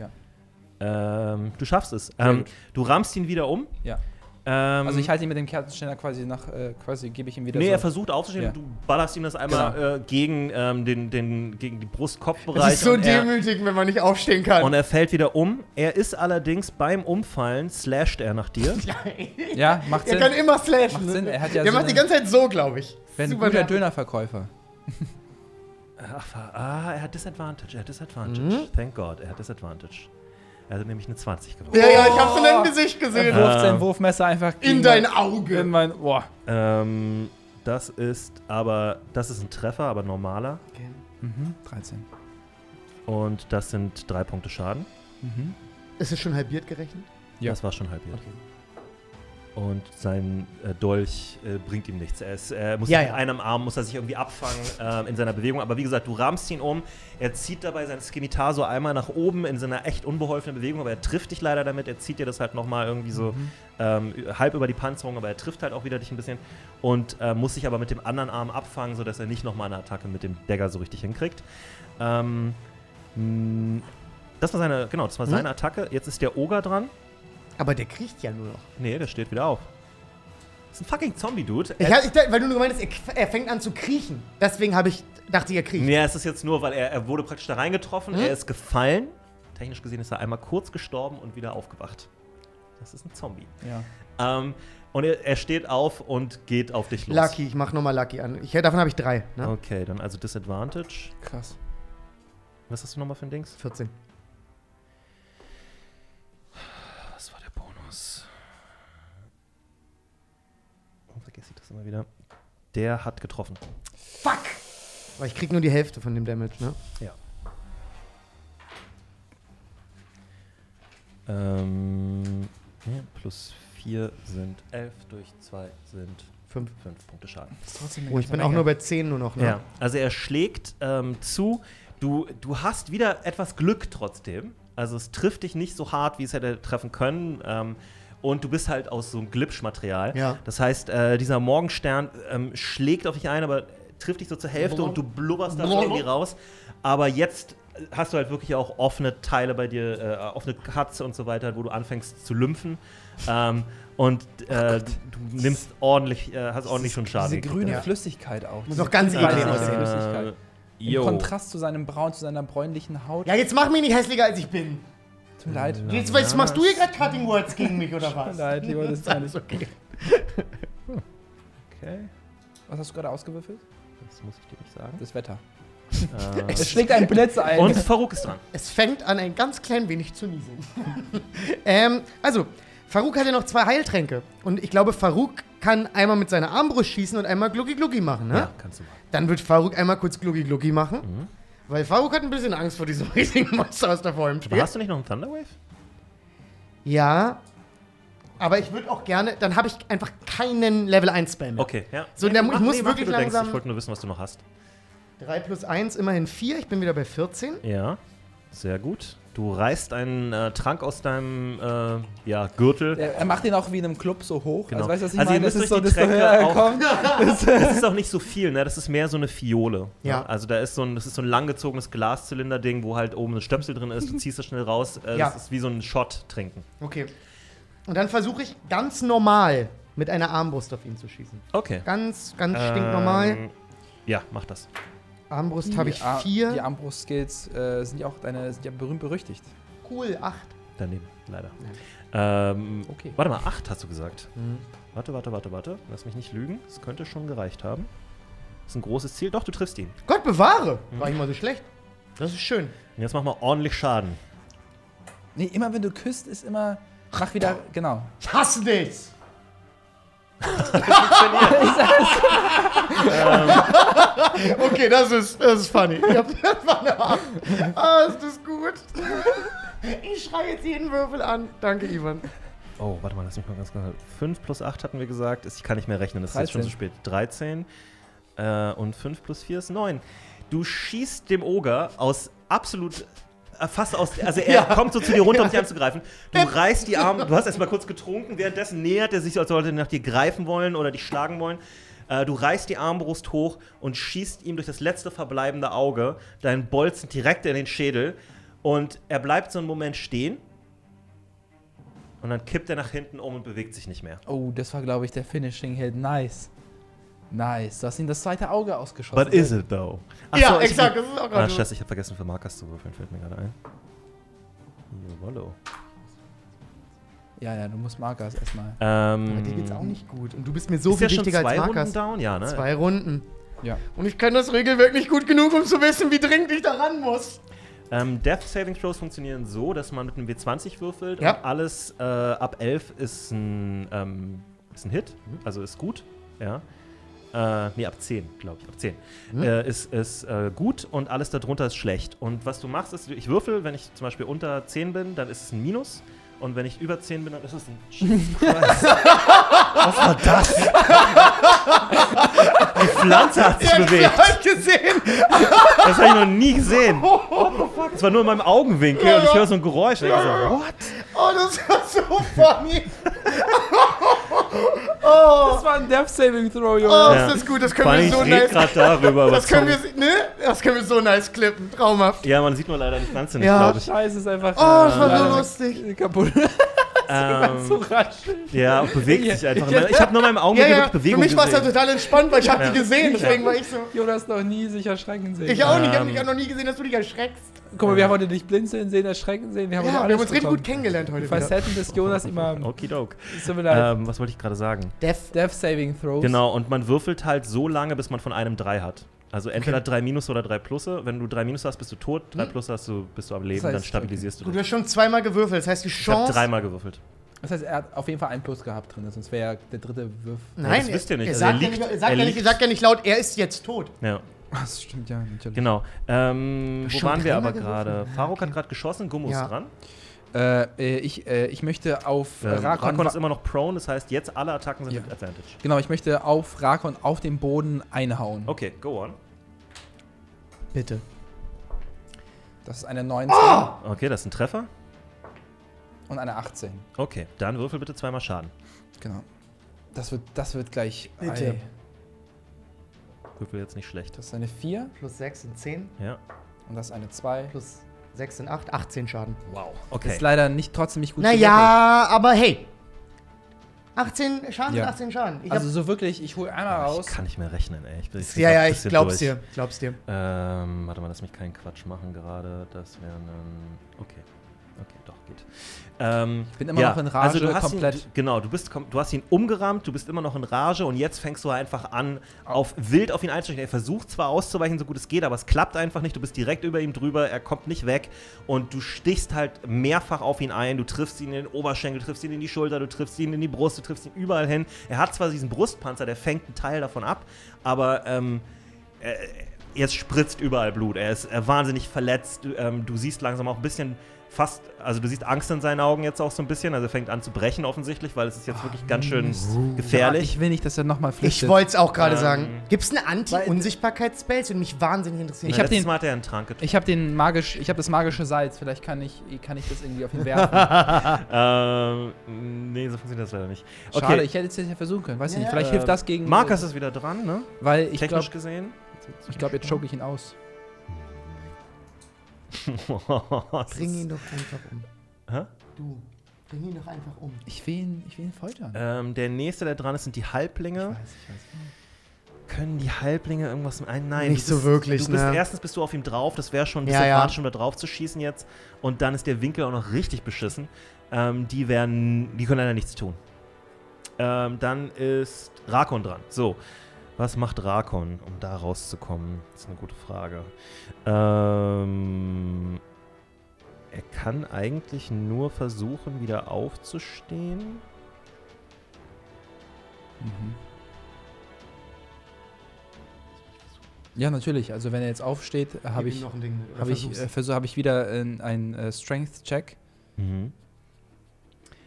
Ähm, du schaffst es. Ähm, du rammst ihn wieder um. Ja. Ähm, Also ich halte ihn mit dem Kerzenständer quasi nach, äh, quasi gebe ich ihm wieder Nee, so. er versucht aufzustehen, Ja. du ballerst ihm das einmal Genau. äh, gegen, ähm, den, den, gegen die Brust-Kopf-Bereich. Das ist so er- demütigend, wenn man nicht aufstehen kann. Und er fällt wieder um. Er ist allerdings beim Umfallen, slasht er nach dir. Ja, macht er Sinn. kann immer slashen. Macht? Sinn, er hat ja Der so macht die ganze Zeit so, glaube ich. Wenn Super guter. Dönerverkäufer. Ach, ah, er hat Disadvantage, er hat Disadvantage. Mhm. Thank God, er hat Disadvantage. Er hat nämlich eine 20 gewonnen. Ja, ja, ich hab's in deinem Gesicht Er gesehen. wirft Ähm. sein Wurfmesser einfach In dein mein- Auge. In mein, boah. Ähm, das ist aber, das ist ein Treffer, aber normaler. Mhm, 13. Und das sind drei Punkte Schaden. Mhm. Ist es schon halbiert gerechnet? Ja. Das war schon halbiert. Und sein äh, Dolch äh, bringt ihm nichts. Er, ist, er muss Ja, mit ja. einem Arm muss er sich irgendwie abfangen äh, in seiner Bewegung. Aber wie gesagt, du rahmst ihn um. Er zieht dabei sein Skimitar so einmal nach oben in seiner echt unbeholfenen Bewegung, aber er trifft dich leider damit. Er zieht dir das halt nochmal irgendwie so Mhm. ähm, halb über die Panzerung, aber er trifft halt auch wieder dich ein bisschen und äh, muss sich aber mit dem anderen Arm abfangen, sodass er nicht nochmal eine Attacke mit dem Dagger so richtig hinkriegt. Ähm, das war seine, genau, das war Mhm. seine Attacke. Jetzt ist der Oger dran. Aber der kriecht ja nur noch. Nee, der steht wieder auf. Das ist ein fucking Zombie-Dude. Ich, hab- ich, weil du nur gemeint hast, er, er fängt an zu kriechen. Deswegen habe ich, dachte ich, er kriecht. Nee, es ist jetzt nur, weil er, er wurde praktisch da reingetroffen, Mhm. er ist gefallen. Technisch gesehen ist er einmal kurz gestorben und wieder aufgewacht. Das ist ein Zombie. Ja. Ähm, und er, er steht auf und geht auf dich los. Lucky, ich mach nochmal Lucky an. Ich, davon habe ich drei. Ne? Okay, dann also Disadvantage. Krass. Was hast du nochmal für ein Dings? 14. sag's immer wieder. Der hat getroffen. Fuck! Aber ich krieg nur die Hälfte von dem Damage, ne? Ja. Ähm, ja, plus 4 sind 11, durch 2 sind Fünf. 5 Punkte Schaden. Oh, ich bin auch nur bei 10 nur noch, ne? Ja, also er schlägt ähm, zu. Du, du hast wieder etwas Glück trotzdem. Also es trifft dich nicht so hart, wie es hätte treffen können. Ähm, und du bist halt aus so einem Glitch-Material. Ja. Das heißt, äh, dieser Morgenstern ähm, schlägt auf dich ein, aber trifft dich so zur Hälfte und du blubberst da irgendwie raus. Aber jetzt hast du halt wirklich auch offene Teile bei dir, äh, offene Cuts und so weiter, wo du anfängst zu lymphen. Ähm, und äh, du nimmst ordentlich, äh, hast ordentlich schon Schaden. Diese grüne Ja. Flüssigkeit auch. Muss auch ganz grüne eklig aussehen. Flüssigkeit. Äh, Im jo. Kontrast zu seinem Braun, zu seiner bräunlichen Haut. Ja, jetzt mach mich nicht hässlicher, als ich bin. Tut mir leid. Jetzt, jetzt machst du hier gerade Cutting Words gegen mich, oder Tut mir was? leid, lieber, das ist Alles nicht. okay. Okay, Was hast du gerade ausgewürfelt? das muss ich dir nicht sagen. Das Wetter. Äh, Es schlägt einen Blitz ein. und Farouk ist dran. Es fängt an, ein ganz klein wenig zu nieseln. ähm, also, Farouk hat ja noch zwei Heiltränke. Und ich glaube, Farouk kann einmal mit seiner Armbrust schießen und einmal Glucki Glucki machen, ne? Ja, kannst du machen. Dann wird Farouk einmal kurz Glucki Glucki machen. Mhm. Weil Farouk hat ein bisschen Angst vor diesem riesigen Monster, vor ihm Aber steht. hast du nicht noch einen Thunderwave? Ja. Aber ich würde auch gerne, dann habe ich einfach keinen Level 1 Spell mehr. Okay, ja. So, der- ich mach- muss mach, wirklich du denkst. langsam- Ich wollte nur wissen, was du noch hast. 3 plus 1, immerhin 4. Ich bin wieder bei 14. Ja, sehr gut. Du reißt einen äh, Trank aus deinem äh, ja, Gürtel. Er, er macht ihn auch wie in einem Club so hoch. Genau. Also weißt du, was ich Also ihr meine? Das ist so, er auch-. Das ist auch nicht so viel, ne? Das ist mehr so eine Fiole. Ja. Ne? Also da ist so ein, das ist so ein langgezogenes Glaszylinder-Ding, wo halt oben ein Stöpsel drin ist. Du ziehst das schnell raus. Äh, Ja. Das ist wie so ein Shot trinken. Okay. Und dann versuche ich ganz normal mit einer Armbrust auf ihn zu schießen. Okay. Ganz, ganz stinknormal. Ähm, ja, mach das. Armbrust habe ich Die Ar- 4. Die Armbrust-Skills äh, sind ja auch deine, sind ja berühmt berüchtigt. Cool, 8. Daneben, leider. Ähm, Okay. Warte mal, 8 hast du gesagt. Mhm. Warte, warte, warte, warte. Lass mich nicht lügen. Das könnte schon gereicht haben. Das ist ein großes Ziel. Doch, du triffst ihn. Gott bewahre! War ich mal so schlecht. Das ist schön. Und jetzt mach mal ordentlich Schaden. Nee, immer wenn du küsst, ist immer. Mach wieder. Genau. Ich hasse dich! okay, das ist, das ist funny. Das war eine. Ah, ist das gut. Ich schreie jetzt jeden Würfel an. Danke, Ivan. Oh, warte mal, lass mich mal ganz kurz. 5 plus 8 hatten wir gesagt. Ich kann nicht mehr rechnen, das ist jetzt schon 13. zu spät. 13. Äh, und 5 plus 4 ist 9. Du schießt dem Oger aus absolut. Äh, Fast aus. Also er Ja. kommt so zu dir runter, um dich anzugreifen. Du reißt die Arme. Du hast erstmal kurz getrunken. Währenddessen nähert er sich, als sollte er nach dir greifen wollen oder dich schlagen wollen. Äh, du reißt die Armbrust hoch und schießt ihm durch das letzte verbleibende Auge deinen Bolzen direkt in den Schädel. Und er bleibt so einen Moment stehen. Und dann kippt er nach hinten um und bewegt sich nicht mehr. Oh, das war, glaube ich, der Finishing Hit. Nice. Nice. Du hast ihm das zweite Auge ausgeschossen. But is it though? Ach ja, so, ich- exakt. Das ist auch Ah, gerade. Scheiße, ich habe vergessen für Markus zu würfeln, fällt mir gerade ein. Jawollo. Ja, ja, du musst Markers erstmal. Ähm, Aber dir geht's auch nicht gut. Und du bist mir so viel ja schon wichtiger zwei als Runden Markus. down? Ja, ne? Zwei Runden. Ja. Und ich kenne das Regelwerk nicht gut genug, um zu wissen, wie dringend ich da ran muss. Ähm, Death Saving Throws funktionieren so, dass man mit einem W20 würfelt Ja. und alles äh, ab 11 ist ein, ähm, ist ein Hit, also ist gut. Ja. Äh, nee, ab 10, glaube ich. Ab 10. Mhm. Äh, ist ist äh, gut und alles darunter ist schlecht. Und was du machst, ist, ich würfel, wenn ich zum Beispiel unter 10 bin, dann ist es ein Minus. Und wenn ich über 10 bin, dann ist es ein Jesus Christ. Was war das? Die Pflanze hat sich bewegt. hab gesehen. Das habe ich noch nie gesehen. Das war nur in meinem Augenwinkel und ich höre so ein Geräusch. Und ich so, what? Oh, das war so funny. oh, Das war ein Death Saving Throw, Junge. oh Ja. ist das gut. Das Vor können allem, wir so nice. gerade darüber. Das können wir, ne? Das können wir so nice klippen. Traumhaft. ja, man sieht nur leider die Pflanze nicht, Ja. glaube ich. Scheiße, ist einfach. Oh, das war so lustig. Kaputt. so Ähm, rascheln. ja, bewegt sich einfach. Ich habe nur in meinem Ja, Augenwinkel ja. wirklich Für Bewegung mich war es ja total entspannt, weil ich habe Ja. die gesehen. Deswegen war ich so. Jonas noch nie sich erschrecken sehen. Ich auch nicht. Ich habe Ähm. mich auch noch nie gesehen, dass du dich erschreckst. Guck mal, wir haben heute dich blinzeln sehen, erschrecken sehen. Wir haben, Ja, heute wir haben uns richtig gut kennengelernt heute Die wieder. Facetten des Jonas immer. Okidok. Ähm, was wollte ich gerade sagen? Death. Death Saving Throws. Genau, und man würfelt halt so lange, bis man von einem 3 hat. Also entweder 3 Minus oder 3 Plusse. Wenn du 3 Minus hast, bist du tot. 3 Hm. Plus hast du, bist du am Leben, Das heißt, dann stabilisierst Du du dich. hast schon zweimal gewürfelt. Das heißt, die Ich habe Chance. dreimal gewürfelt. Das heißt, er hat auf jeden Fall einen Plus gehabt drin, sonst wäre der dritte Wurf. Nein, das wisst ihr nicht. Er Also sagt, er ja liegt- nicht, er sagt er ja nicht, liegt- er sagt ja nicht laut, er ist jetzt tot. Ja, Das stimmt ja, natürlich. genau. Ähm, wo waren wir aber gerade? Faruk okay. hat gerade geschossen, Gummo ist Ja. dran. Äh, äh, ich, äh, ich möchte auf Ähm, Rakon. Rakon ist immer noch prone, das heißt, jetzt alle Attacken sind Ja. mit Advantage. genau, ich möchte auf Rakon auf den Boden einhauen. Okay, go on. Bitte. Das ist eine 19 Okay, das ist ein Treffer. und eine 18. Okay, dann würfel bitte zweimal Schaden. Genau. Das wird, das wird gleich. Bitte. Ei, Würfel jetzt nicht schlecht. das ist eine 4 Plus 6 sind 10, Ja. und das ist eine 2. plus 6 sind 8, 18 Schaden. Wow. Das Okay. ist leider nicht trotzdem nicht gut Naja, aber hey. 18 Schaden Ja. sind 18 Schaden. Ich Also so wirklich, ich hole einmal Ich raus. kann nicht mehr rechnen, ey. Ich bin, ich ja, ja, ich glaub's durch. dir. Glaub's dir. Ähm, warte mal, lass mich keinen Quatsch machen gerade. Das wäre ein. Okay. Okay, doch, geht. Ähm, Ich bin immer noch in Rage, also du hast komplett. Ihn, genau, du, bist, du hast ihn umgerammt, du bist immer noch in Rage und jetzt fängst du einfach an, auf wild auf ihn einzusteigen. Er versucht zwar auszuweichen, so gut es geht, aber es klappt einfach nicht. Du bist direkt über ihm drüber, er kommt nicht weg und du stichst halt mehrfach auf ihn ein. Du triffst ihn in den Oberschenkel, du triffst ihn in die Schulter, du triffst ihn in die Brust, du triffst ihn überall hin. Er hat zwar diesen Brustpanzer, der fängt einen Teil davon ab, aber ähm, äh, jetzt spritzt überall Blut. Er ist äh, wahnsinnig verletzt. Du, ähm, du siehst langsam auch ein bisschen fast, also du siehst Angst in seinen Augen jetzt auch so ein bisschen. Also er fängt an zu brechen offensichtlich, weil es ist jetzt wirklich ganz schön gefährlich. Ich will nicht, dass er nochmal flüchtet. Ich wollte es auch gerade Ähm, sagen. Gibt's eine Anti-Unsichtbarkeitsspell? Das würde mich wahnsinnig interessieren. Ich hab Letztes den- Mal hat er einen Trank getrunken. Ich habe den magisch, ich habe das magische Salz. Vielleicht kann ich, kann ich das irgendwie auf ihn werfen. ähm, nee, so funktioniert das leider nicht. Okay, Schade, ich hätte es ja versuchen können. Weiß ich Ja, nicht. ja. Vielleicht ähm, hilft das gegen. Markus ist wieder dran, ne? weil ich Technisch glaube, gesehen. ich glaube, jetzt choke ich ihn aus. Bring ihn doch einfach um. Hä? Du, bring ihn doch einfach um. Ich will ihn, ich will ihn foltern. ähm, der nächste, der dran ist, sind die Halblinge. Ich weiß, ich weiß. Können die Halblinge irgendwas ein? Nein, Nicht du so bist, wirklich, Du bist ne? erstens bist du auf ihm drauf, das wäre schon ein Ja, bisschen ja. schon da drauf zu schießen jetzt. Und dann ist der Winkel auch noch richtig beschissen. Ähm, die werden, die können leider nichts tun. Ähm, dann ist Rakon dran. So, was macht Rakon, um da rauszukommen? Das ist eine gute Frage. Ähm, er kann eigentlich nur versuchen, wieder aufzustehen. Mhm. Ja, natürlich. Also wenn er jetzt aufsteht, habe ich, noch ein Ding. oder habe ich, äh, hab ich wieder einen ein, äh, Strength-Check. Mhm.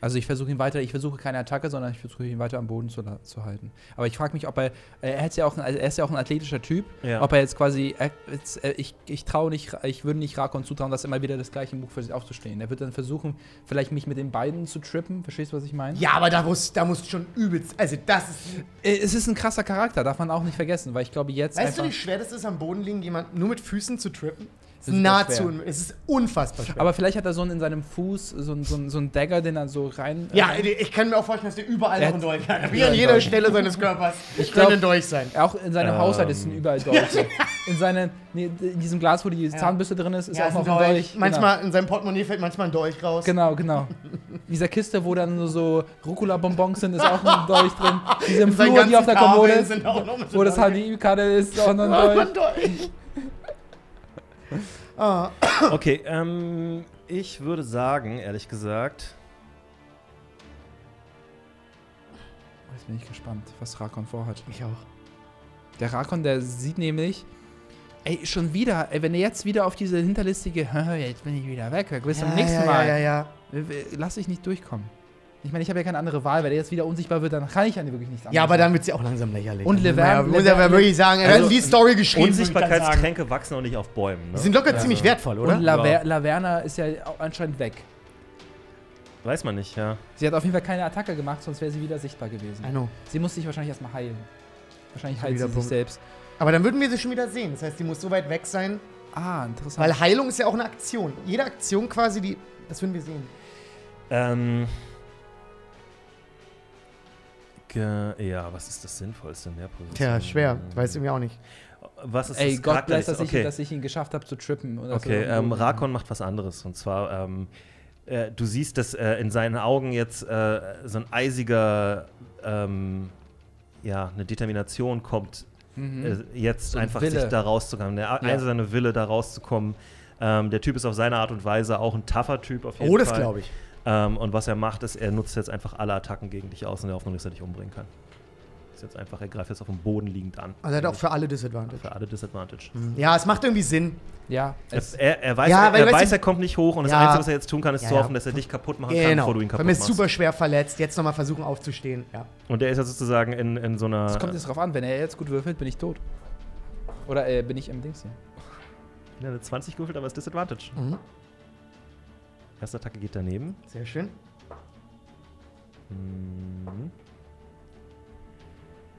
Also ich versuche ihn weiter, ich versuche keine Attacke, sondern ich versuche ihn weiter am Boden zu, zu halten. Aber ich frage mich, ob er, äh, er, ja auch also er ist ja auch ein athletischer Typ, Ja. ob er jetzt quasi, er, jetzt, äh, ich, ich traue nicht, ich würde nicht Rakon zutrauen, dass er immer wieder das gleiche Buch für sich aufzustehen. Er wird dann versuchen, vielleicht mich mit den beiden zu trippen. Verstehst du, was ich meine? ja, aber da musst, da musst du schon übelst. Also, das ist. Äh, Es ist ein krasser Charakter, darf man auch nicht vergessen, weil ich glaube jetzt Weißt du, wie schwer das ist, am Boden liegen, jemand nur mit Füßen zu trippen? Ist nahezu. Es ist unfassbar schwer. aber vielleicht hat er so einen in seinem Fuß, so einen, so einen, so einen Dagger, den er so rein. ja, äh, ich kann mir auch vorstellen, dass der überall Er noch ein Dolch hat. Wie Ja, an ein jeder Dolch. Stelle seines Körpers. Ich könnte glaub- ein Dolch sein. Auch in seinem Ähm. Haushalt ist sind überall Dolche. in, seinen, nee, in diesem Glas, wo die Zahnbürste drin ist, ist Ja, auch ist noch ein ein Dolch. Dolch. Manchmal in seinem Portemonnaie fällt manchmal ein Dolch raus. Genau, genau. genau. In dieser Kiste, wo dann nur so Rucola-Bonbons sind, ist auch ein Dolch drin. Diese Flur, die auf der Kommode ist, wo das Dolch. HDI-Karte ist, ist auch noch ein Dolch. Ah, Okay, ähm, ich würde sagen, ehrlich gesagt, Jetzt bin ich gespannt, was Rakon vorhat. ich auch. Der Rakon, der sieht nämlich, ey, schon wieder, ey, wenn er jetzt wieder auf diese hinterlistige, jetzt bin ich wieder weg, bis zum nächsten ja, Mal, Ja, ja, ja. lass ich nicht durchkommen. Ich meine, ich habe ja keine andere Wahl, wenn der jetzt wieder unsichtbar wird, dann kann ich ja wirklich nichts anderes. Ja, aber dann wird sie auch langsam lächerlich. Und naja, muss ja wirklich sagen, er Also, hat die Story geschrieben. Unsichtbarkeitstränke wachsen auch nicht auf Bäumen. Die Ne? sind locker Ja. ziemlich wertvoll, oder? Und Laver Ja. Laverna ist ja anscheinend weg. Weiß man nicht, ja. Sie hat auf jeden Fall keine Attacke gemacht, sonst wäre sie wieder sichtbar gewesen. I know. Sie muss sich wahrscheinlich erstmal heilen. Wahrscheinlich heilt sie sich Punkt. selbst. Aber dann würden wir sie schon wieder sehen. Das heißt, die muss so weit weg sein. Ah, interessant. Weil Heilung ist ja auch eine Aktion. Jede Aktion quasi, die. Das würden wir sehen. Ähm. Ja, was ist das Sinnvollste in der Position? Tja, schwer. Ich weiß irgendwie auch nicht. Was ist Ey, das Gott bless, dass ich, okay. dass ich ihn geschafft habe zu trippen. Oder Okay, so. ähm, Rakon macht was anderes. Und zwar, ähm, äh, du siehst, dass äh, in seinen Augen jetzt äh, so ein eisiger, ähm, ja, eine Determination kommt, Mhm. äh, jetzt So ein einfach Wille. sich da rauszukommen. Der Ja. eiserne Wille, da rauszukommen. Ähm, der Typ ist auf seine Art und Weise auch ein tougher Typ auf jeden Oh, das Fall. glaube ich. Ähm, und was er macht, ist, er nutzt jetzt einfach alle Attacken gegen dich aus in der Hoffnung, dass er dich umbringen kann. Ist jetzt einfach, er greift jetzt auf dem Boden liegend an. Also er hat auch für alle Disadvantage. Für alle Disadvantage. Ja, es macht irgendwie Sinn. Ja, Er, es, er, er weiß, Ja, er, er weiß, er kommt nicht hoch und das Ja. Einzige, was er jetzt tun kann, ist Ja, zu hoffen, dass er dich kaputt machen kann, Genau. bevor du ihn kaputt mir ist machst. super schwer verletzt. Jetzt nochmal versuchen aufzustehen. Ja. Und er ist ja sozusagen in, in so einer. es kommt jetzt drauf an, wenn er jetzt gut würfelt, bin ich tot. Oder äh, bin ich im Dings hier? Ja, eine 20 gewürfelt, aber es ist Disadvantage. Mhm. Erste Attacke geht daneben. Sehr schön. Mhm.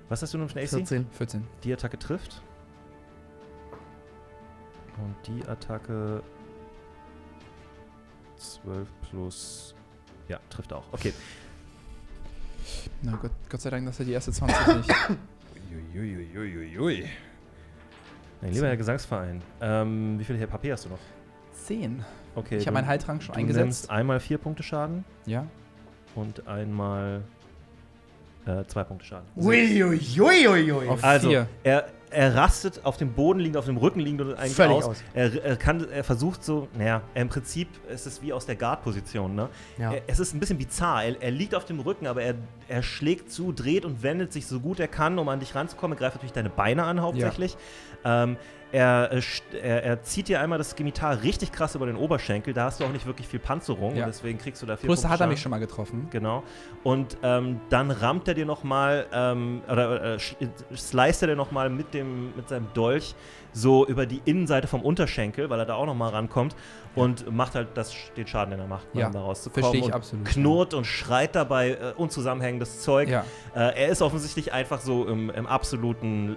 Was hast du nun für eine AC? 14. 14. Die Attacke trifft. Und die Attacke 12 plus. Ja, trifft auch. Okay. Na Gott, Gott sei Dank, dass er die erste 20 nicht. Uiuiuiuiui. Mein lieber Herr Gesangsverein, ähm, wie viel HP hast du noch? 10. Okay. Ich habe meinen Heiltrank schon du eingesetzt. nimmst einmal vier Punkte Schaden Ja. und einmal äh, zwei Punkte Schaden. Uiuiuiui. Auf Also, vier. er, er rastet auf dem Boden liegend, auf dem Rücken liegend und eigentlich Völlig aus. aus. Er, er, kann, er versucht so, naja, im Prinzip ist es wie aus der Guard-Position, ne? Ja. Er, es ist ein bisschen bizarr. Er, er liegt auf dem Rücken, aber er, er schlägt zu, dreht und wendet sich so gut er kann, um an dich ranzukommen. Er greift natürlich deine Beine an hauptsächlich. Ähm, er, äh, er, er zieht dir einmal das Genital richtig krass über den Oberschenkel. Da hast du auch nicht wirklich viel Panzerung. Ja. Und deswegen kriegst du da viel da hat er mich schon mal getroffen. Genau. Und ähm, dann rammt er dir nochmal, ähm, oder äh, äh, sliced er dir nochmal mit, dem- mit seinem Dolch so über die Innenseite vom Unterschenkel, weil er da auch nochmal rankommt und macht halt das, den Schaden, den er macht, Ja, um da rauszukommen. verstehe ich und absolut, Knurrt und schreit dabei äh, unzusammenhängendes Zeug. Ja. Äh, er ist offensichtlich einfach so im, im absoluten, äh,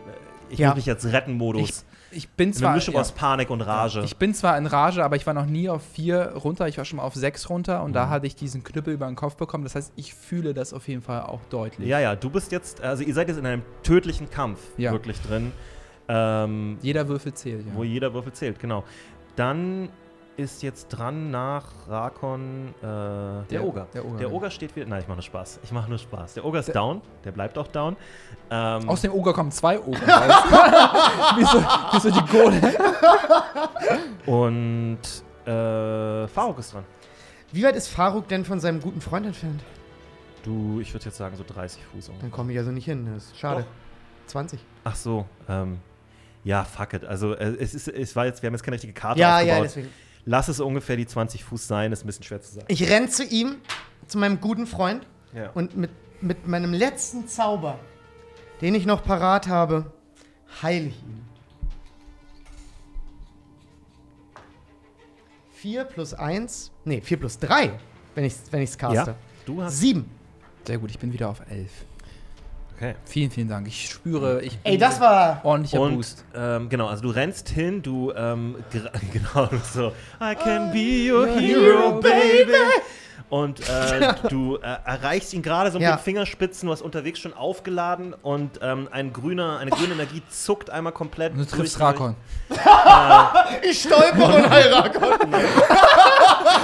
ich Ja. muss mich jetzt retten Modus. Ich bin Eine zwar. Mischung ja. aus Panik und Rage. Ich bin zwar in Rage, aber ich war noch nie auf vier runter. Ich war schon mal auf sechs runter und Mhm. da hatte ich diesen Knüppel über den Kopf bekommen. Das heißt, ich fühle das auf jeden Fall auch deutlich. ja, ja, du bist jetzt, also ihr seid jetzt in einem tödlichen Kampf Ja. wirklich drin. Ähm, Jeder Würfel zählt, ja. Wo jeder Würfel zählt, genau. Dann ist jetzt dran nach Rakon äh, der, Der- Oger. der Oger, Der ja. Oger steht wieder. Nein, ich mache nur Spaß. Ich mache nur Spaß. Der Oger ist Der- down. Der bleibt auch down. Ähm, Aus dem Oger kommen zwei Oger raus. wie, so, wie so die Gole. und äh, Faruk ist dran. Wie weit ist Faruk denn von seinem guten Freund entfernt? Du, ich würde jetzt sagen so 30 Fuß. ungefähr. Dann komme ich also nicht hin. Das ist schade. 20. Ach so. Ähm, ja, fuck it. Also äh, es ist, es war jetzt, wir haben jetzt keine richtige Karte Ja, ja, aufgebaut. deswegen. Lass es ungefähr die 20 Fuß sein. Ist ein bisschen schwer zu sagen. Ich renn zu ihm, zu meinem guten Freund Ja. und mit, mit meinem letzten Zauber, den ich noch parat habe, heile ich ihn. 4 plus 1, nee, 4 plus 3, wenn ich es wenn ich's caste. ja. Du hast. 7. Sehr gut, ich bin wieder auf elf. Okay. Vielen, vielen Dank. Ich spüre, ich Ey, das war. ordentlicher Und Boost. ähm, genau, also du rennst hin, du ähm, genau so I can be your hero, baby. Und äh, du äh, erreichst ihn gerade so mit Ja. den Fingerspitzen, du hast unterwegs schon aufgeladen und ähm, ein grüner, eine grüne Energie zuckt einmal komplett. Und du triffst Rakon. Ich stolper und heirate.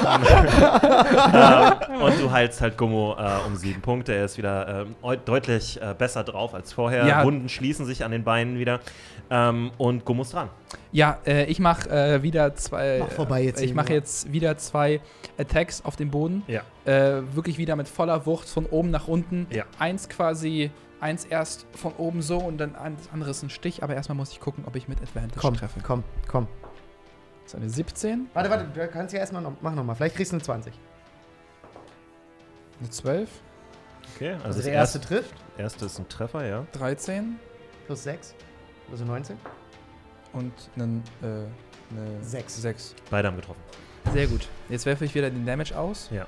Ähm, und du heilst halt Gummo äh, um sieben Punkte. Er ist wieder eu- deutlich äh, besser drauf als vorher. Ja. Wunden schließen sich an den Beinen wieder. Ähm, und Gummo ist dran. Ja, äh, ich mache äh, wieder zwei. Mach vorbei jetzt äh, Ich mache jetzt wieder zwei Attacks auf den Boden. Ja. Äh, wirklich wieder mit voller Wucht von oben nach unten. Ja. Eins quasi, eins erst von oben so und dann ein- das andere ist ein Stich. Aber erstmal muss ich gucken, ob ich mit Advantage Komm, treffe. komm, komm. Das ist eine 17, Warte, warte, du kannst ja erstmal noch. Mach nochmal. Vielleicht kriegst du eine 20. eine 12, Okay, also, Also das der erste erste, trifft. erste ist ein Treffer, ja. 13 Plus 6. Also 19. und einen, äh, eine Sechs. 6. Beide haben getroffen. Sehr gut. Jetzt werfe ich wieder den Damage aus. Ja.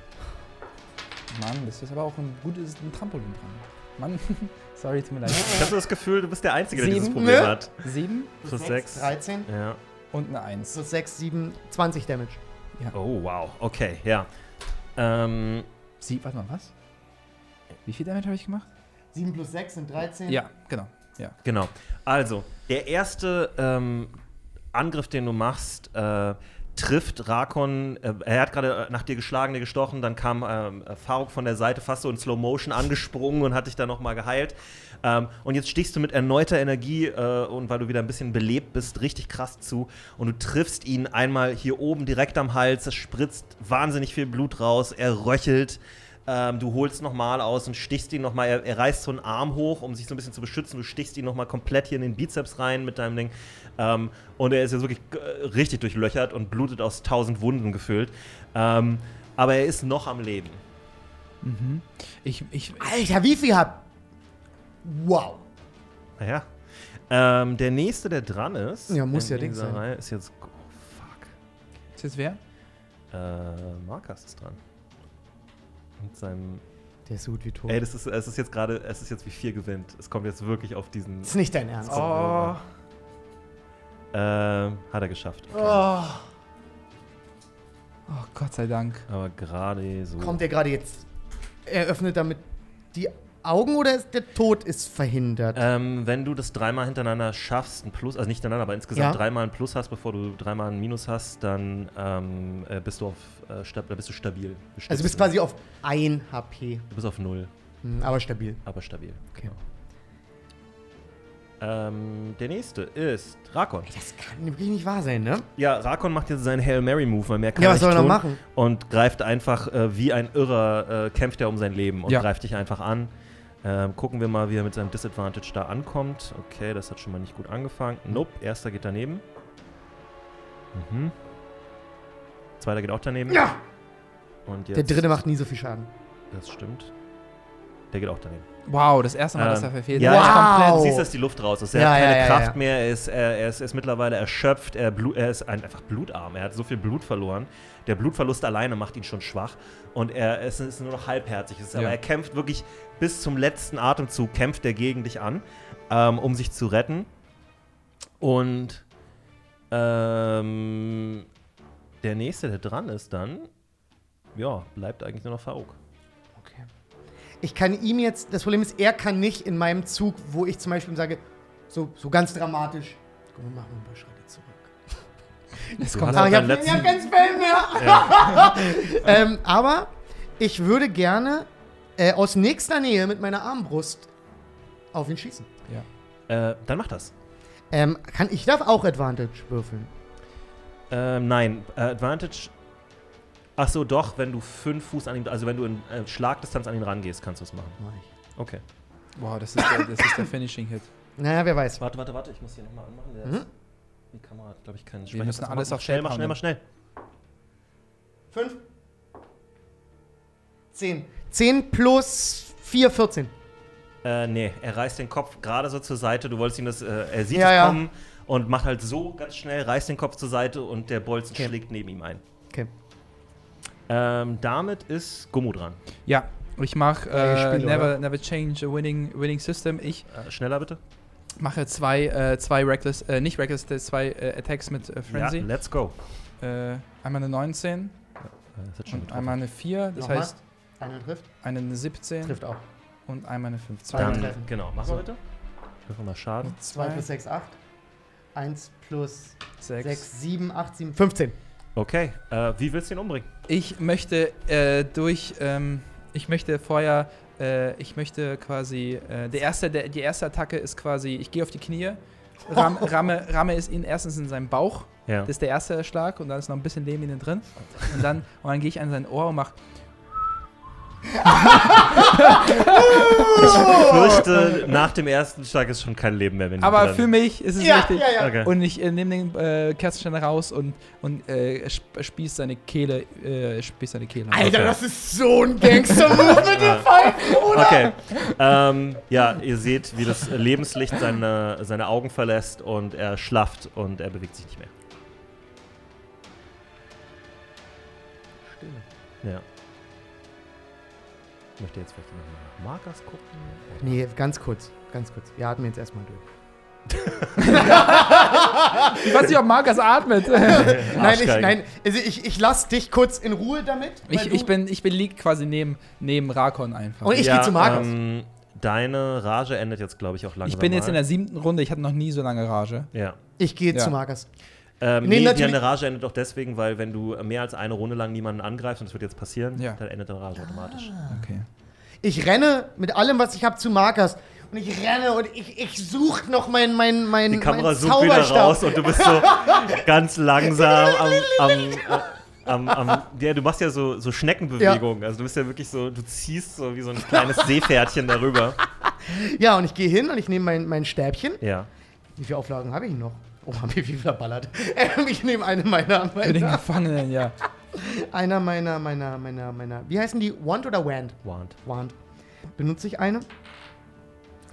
Mann, das ist aber auch ein gutes ein Trampolin dran. Mann, sorry, tut mir leid. Ich habe das Gefühl, du bist der Einzige, der dieses Sieben, Problem ne? hat. 7 Plus sechs, 6. 13. Ja. Und eine 1. Plus 6, 7, 20 Damage. Oh, wow. Okay, ja. Ähm, Sie, warte mal, was? Wie viel Damage habe ich gemacht? 7 plus 6 sind 13. Ja, genau. Ja. genau. Also, der erste ähm, Angriff, den du machst, äh, trifft Rakon, äh, er hat gerade nach dir geschlagen, dir gestochen, dann kam ähm, Faruk von der Seite fast so in Slow Motion angesprungen und hat dich dann nochmal geheilt. Ähm, und jetzt stichst du mit erneuter Energie äh, und weil du wieder ein bisschen belebt bist, richtig krass zu und du triffst ihn einmal hier oben direkt am Hals, es spritzt wahnsinnig viel Blut raus, er röchelt. Ähm, du holst nochmal aus und stichst ihn nochmal. Er, er reißt so einen Arm hoch, um sich so ein bisschen zu beschützen. Du stichst ihn nochmal komplett hier in den Bizeps rein mit deinem Ding. Ähm, und er ist ja wirklich äh, richtig durchlöchert und blutet aus tausend Wunden gefüllt. Ähm, aber er ist noch am Leben. Mhm. Ich, ich, Alter, wie viel hab. Wow. Naja. Ähm, der nächste, der dran ist. Ja, muss ja dieser sein. Reihe, ist jetzt. Oh, fuck. ist jetzt wer? Äh, Markus ist dran. Mit seinem. Der ist so gut wie tot. Ey, das ist, es ist jetzt gerade, es ist jetzt wie vier gewinnt. Es kommt jetzt wirklich auf diesen. Das ist nicht dein Ernst. Oh. Ähm, hat er geschafft. Oh. Oh, Gott sei Dank. Aber gerade so. Kommt er gerade jetzt. Er öffnet damit die Augen oder ist der Tod ist verhindert? Ähm, wenn du das dreimal hintereinander schaffst, ein Plus, also nicht hintereinander, aber insgesamt Ja. dreimal ein Plus hast, bevor du dreimal ein Minus hast, dann ähm, äh, bist du auf äh, stab bist du stabil. also du bist quasi auf 1 HP. Du bist auf null, Hm, aber stabil. aber stabil. Okay. Ähm, der nächste ist Rakon. Ey, das kann wirklich nicht wahr sein, ne? Ja, Rakon macht jetzt seinen Hail Mary Move, weil mehr kann Ja, was soll er noch machen? Und greift einfach äh, wie ein Irrer, äh, kämpft er um sein Leben und Ja. greift dich einfach an. Ähm, gucken wir mal, wie er mit seinem Disadvantage da ankommt. Okay, das hat schon mal nicht gut angefangen. Nope, erster geht daneben. Mhm. Zweiter geht auch daneben. Ja! Und jetzt, Der dritte macht nie so viel Schaden. Das stimmt. Der geht auch daneben. Wow, das erste Mal, dass er Ähm, verfehlt. ja, ist ja. komplett- Du siehst, dass die Luft raus ist. Er Ja, hat keine ja, ja, Kraft ja. mehr. Er ist, er, er, ist, er ist mittlerweile erschöpft. Er, blu er ist ein, einfach blutarm. Er hat so viel Blut verloren. Der Blutverlust alleine macht ihn schon schwach. Und er es ist nur noch halbherzig. Ist, Aber er kämpft wirklich bis zum letzten Atemzug, kämpft er gegen dich an, ähm, um sich zu retten. Und ähm, der nächste, der dran ist, dann, ja, bleibt eigentlich nur noch Farouk. Okay. Ich kann ihm jetzt, das Problem ist, er kann nicht in meinem Zug, wo ich zum Beispiel sage, so, so ganz dramatisch, komm, wir machen ein paar Schritte zurück. Es Du kommt Aber ich habe hab kein Spell mehr. ähm, aber ich würde gerne äh, aus nächster Nähe mit meiner Armbrust auf ihn schießen. ja. Äh, dann mach das. Ähm, kann, ich darf auch Advantage würfeln. Ähm, nein, äh, Advantage. Ach so, doch, wenn du fünf Fuß an ihm, also wenn du in äh, Schlagdistanz an ihn rangehst, kannst du es machen. Mach ich. Okay. Wow, das ist der, das ist der Finishing Hit. Naja, wer weiß. Warte, warte, warte, ich muss hier nochmal anmachen. Der Mhm. ist, die Kamera hat, glaube ich, keinen Wir müssen alles auf schnell, mach schnell, mach schnell. Fünf. Zehn. Zehn plus vier, 14. Äh, nee, er reißt den Kopf gerade so zur Seite. Du wolltest ihm das, äh, er sieht Ja, es ja. kommen und macht halt so ganz schnell, reißt den Kopf zur Seite und der Bolzen Okay. schlägt neben ihm ein. Okay. Ähm, damit ist Gummo dran. Ja, ich mache äh, never, never change a winning, winning system. Ich Äh, schneller bitte. mache zwei, äh, zwei Reckless, äh, nicht Reckless, äh, zwei äh, Attacks mit äh, Frenzy. Ja, let's go. Äh, einmal eine 19 Äh, das hat schon und getroffen. einmal eine 4, das Nochmal. heißt Einer trifft. eine 17 Trifft auch. und einmal eine 15. Zweimal Dann, treffen. genau, mach So. mal bitte. Ich würfel mal Schaden. 2 plus 6, 8. 1 plus 6. 6, 7, 8, 7, 15. Okay, äh, wie willst du ihn umbringen? Ich möchte äh, durch, ähm, ich möchte vorher, äh, ich möchte quasi, äh, der erste, der, die erste Attacke ist quasi, ich gehe auf die Knie, ram, ramme, ramme es ihn erstens in seinen Bauch, Ja. das ist der erste Schlag und dann ist noch ein bisschen Leben innen drin und dann, und dann gehe ich an sein Ohr und mache, Ich fürchte, nach dem ersten Schlag ist schon kein Leben mehr, wenn aber für mich ist es Ja, richtig. ja, ja. Okay. Und ich äh, nehme den äh, Kerzenständer raus und, und äh, sp- spieß seine Kehle, äh, spieß seine Kehle. Alter, Okay. das ist so ein Gangster-Move mit Ja. den Pfeifen, oder? Okay. ähm, ja, ihr seht, wie das Lebenslicht seine, seine Augen verlässt und er schlafft und er bewegt sich nicht mehr. Ja. Ich möchte jetzt vielleicht noch nach Markers gucken. Nee, ganz kurz. Ganz kurz. Wir atmen jetzt erstmal durch. Ich weiß nicht, ob Markus atmet. Nein, ich, nein also ich, ich lass dich kurz in Ruhe damit. ich, ich, bin, ich bin liegt quasi neben, neben Rakon einfach. Und ich geh zu Markus. Ähm, deine Rage endet jetzt, glaube ich, auch langsam. ich bin jetzt mal. in der siebten Runde, ich hatte noch nie so lange Rage. Ja. Ich gehe Ja. zu Markus. Ähm, Nee, nee, natürlich- deine Rage endet auch deswegen, weil wenn du mehr als eine Runde lang niemanden angreifst, und das wird jetzt passieren, Ja. dann endet deine Rage automatisch. Okay. Ich renne mit allem, was ich habe, zu Markers. Und ich renne und ich, ich suche noch mein, mein, mein, Die Kamera mein zoomt wieder raus und du bist so ganz langsam am, am, äh, am, am ja, du machst ja so, so Schneckenbewegungen. Also du bist ja wirklich so, du ziehst so wie so ein kleines Seepferdchen darüber. Ja, und ich gehe hin und ich nehme mein, mein Stäbchen. Ja. Wie viele Auflagen habe ich noch? Oh, haben wir viel verballert. Ich nehme eine meiner, Für den meiner, Gefangenen, ja. einer meiner, meiner, meiner, meiner, wie heißen die? Wand oder Wand? Wand. Wand. Benutze ich eine?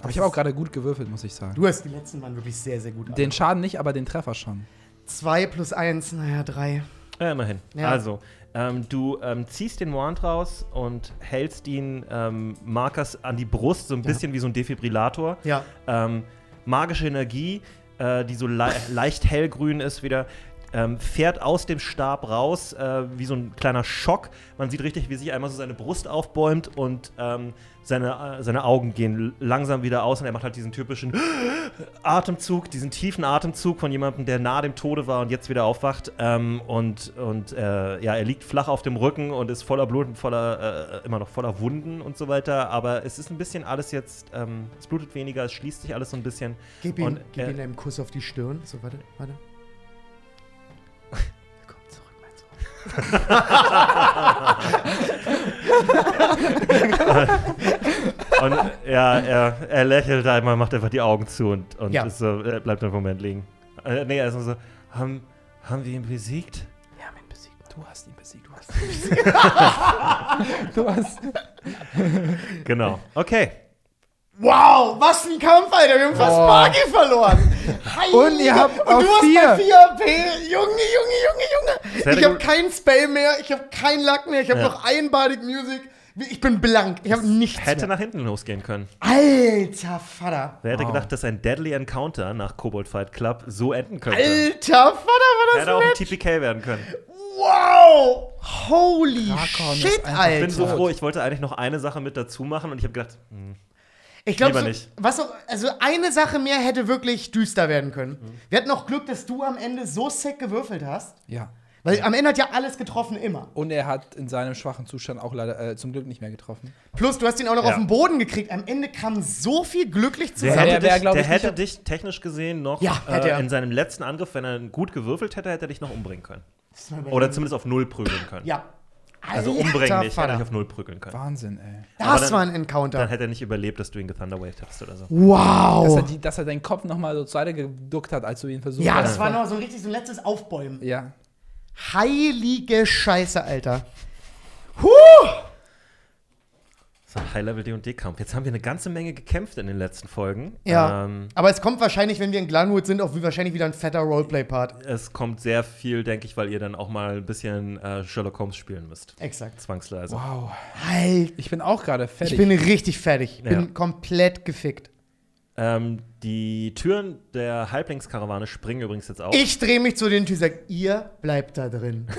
Aber ich habe auch gerade gut gewürfelt, muss ich sagen. Du hast die letzten waren wirklich sehr, sehr gut. Den Schaden nicht, aber den Treffer schon. Zwei plus eins, naja, drei. Ja, immerhin. Ja. Also, ähm, du ähm, ziehst den Wand raus und hältst ihn ähm, Markers an die Brust, so ein bisschen wie so ein Defibrillator. Ja. Ähm, magische Energie, die so le leicht hellgrün ist, wieder ähm, fährt aus dem Stab raus, äh, wie so ein kleiner Schock. Man sieht richtig, wie sich einmal so seine Brust aufbäumt und ähm, seine, äh, seine Augen gehen langsam wieder aus und er macht halt diesen typischen Atemzug, diesen tiefen Atemzug von jemandem, der nahe dem Tode war und jetzt wieder aufwacht. Ähm, und und äh, ja, er liegt flach auf dem Rücken und ist voller Blut und voller, äh, immer noch voller Wunden und so weiter. Aber es ist ein bisschen alles jetzt, ähm, es blutet weniger, es schließt sich alles so ein bisschen. Gib ihm, Und, gib äh, ihm einen Kuss auf die Stirn. So, warte, warte. Komm zurück, mein Sohn. Und ja, er, er lächelt einmal, macht einfach die Augen zu und, und Ja. ist so, er bleibt einen Moment liegen. Äh, nee, er ist nur so, haben, haben wir ihn besiegt? Wir haben ihn besiegt. Du hast ihn besiegt, du hast ihn besiegt. du hast. Genau. Okay. Wow, was ein Kampf, Alter. Wir haben fast Boah. Magie verloren. Heilige- Und ihr habt Und auf du hast vier. bei 4 AP. Junge, Junge, Junge, Junge. Ich habe keinen Spell mehr. Ich habe keinen Luck mehr. Ich habe Ja. noch ein Bardic Music. Ich bin blank. Ich habe nichts Hätte mehr. nach hinten losgehen können. Alter Vater. Wer hätte Wow. gedacht, dass ein Deadly Encounter nach Kobold Fight Club so enden könnte? Alter Vater, war das Hätte auch ein. TPK werden können. Wow. Holy Drakon ist shit, einfach- Ich bin so Alter. froh, ich wollte eigentlich noch eine Sache mit dazu machen und ich habe gedacht, hm, Ich glaube, so, nicht. was auch, also eine Sache mehr hätte wirklich düster werden können. Mhm. Wir hatten auch Glück, dass du am Ende so sick gewürfelt hast. Ja. Weil am Ende hat ja alles getroffen, immer. Und er hat in seinem schwachen Zustand auch leider äh, zum Glück nicht mehr getroffen. Plus, du hast ihn auch noch Ja. auf den Boden gekriegt. Am Ende kam so viel glücklich der zusammen. Ja, hätte, der dich, der ich, hätte dich technisch gesehen noch Ja, hätte äh, in seinem letzten Angriff, wenn er gut gewürfelt hätte, hätte er dich noch umbringen können. Oder zumindest auf Null prügeln können. Ja. Also umbringen nicht, hätte dich auf Null prügeln können. Wahnsinn, ey. Aber Das dann- war ein Encounter. Dann hätte er nicht überlebt, dass du ihn gethunderwaved hast oder so. Dass, wow. er die, dass er deinen Kopf nochmal so zur Seite geduckt hat, als du ihn versucht Ja, hast. das war noch so ein richtig so ein letztes Aufbäumen. Ja. Heilige Scheiße, Alter. Huh! So ein High-Level-D&D-Kampf. Jetzt haben wir eine ganze Menge gekämpft in den letzten Folgen. Ja. Ähm, Aber es kommt wahrscheinlich, wenn wir in Glanwood sind, auch wie wahrscheinlich wieder ein fetter Roleplay-Part. es kommt sehr viel, denke ich, weil ihr dann auch mal ein bisschen äh, Sherlock Holmes spielen müsst. Exakt. Zwangsweise. Wow. Alter. Ich bin auch gerade fertig. Ich bin richtig fertig. Ich bin Ja. komplett gefickt. Ähm, die Türen der Halblingskarawane springen übrigens jetzt auf. Ich drehe mich zu den Typen und sage, ihr bleibt da drin.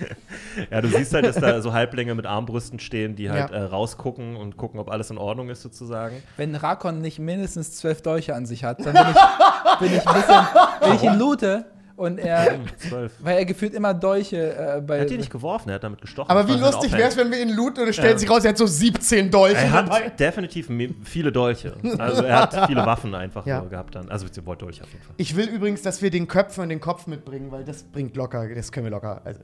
Ja, du siehst halt, dass da so Halblinge mit Armbrüsten stehen, die halt Ja. äh, rausgucken und gucken, ob alles in Ordnung ist, sozusagen. Wenn Rakon nicht mindestens zwölf Dolche an sich hat, dann bin ich, bin ich ein bisschen. Wenn ich ihn loote und er. Hm, zwölf. Weil er gefühlt immer Dolche äh, bei. Er hat die nicht geworfen, er hat damit gestochen. Aber wie lustig wäre es, wenn wir ihn looten und es stellt Ja. sich raus, er hat so 17 Dolche Er dabei. hat definitiv me- viele Dolche. Also er hat viele Waffen einfach Ja. nur gehabt dann. Also beziehungsweise Dolche auf jeden Fall. Ich will übrigens, dass wir den Köpfen und den Kopf mitbringen, weil das bringt locker, das können wir locker. Also.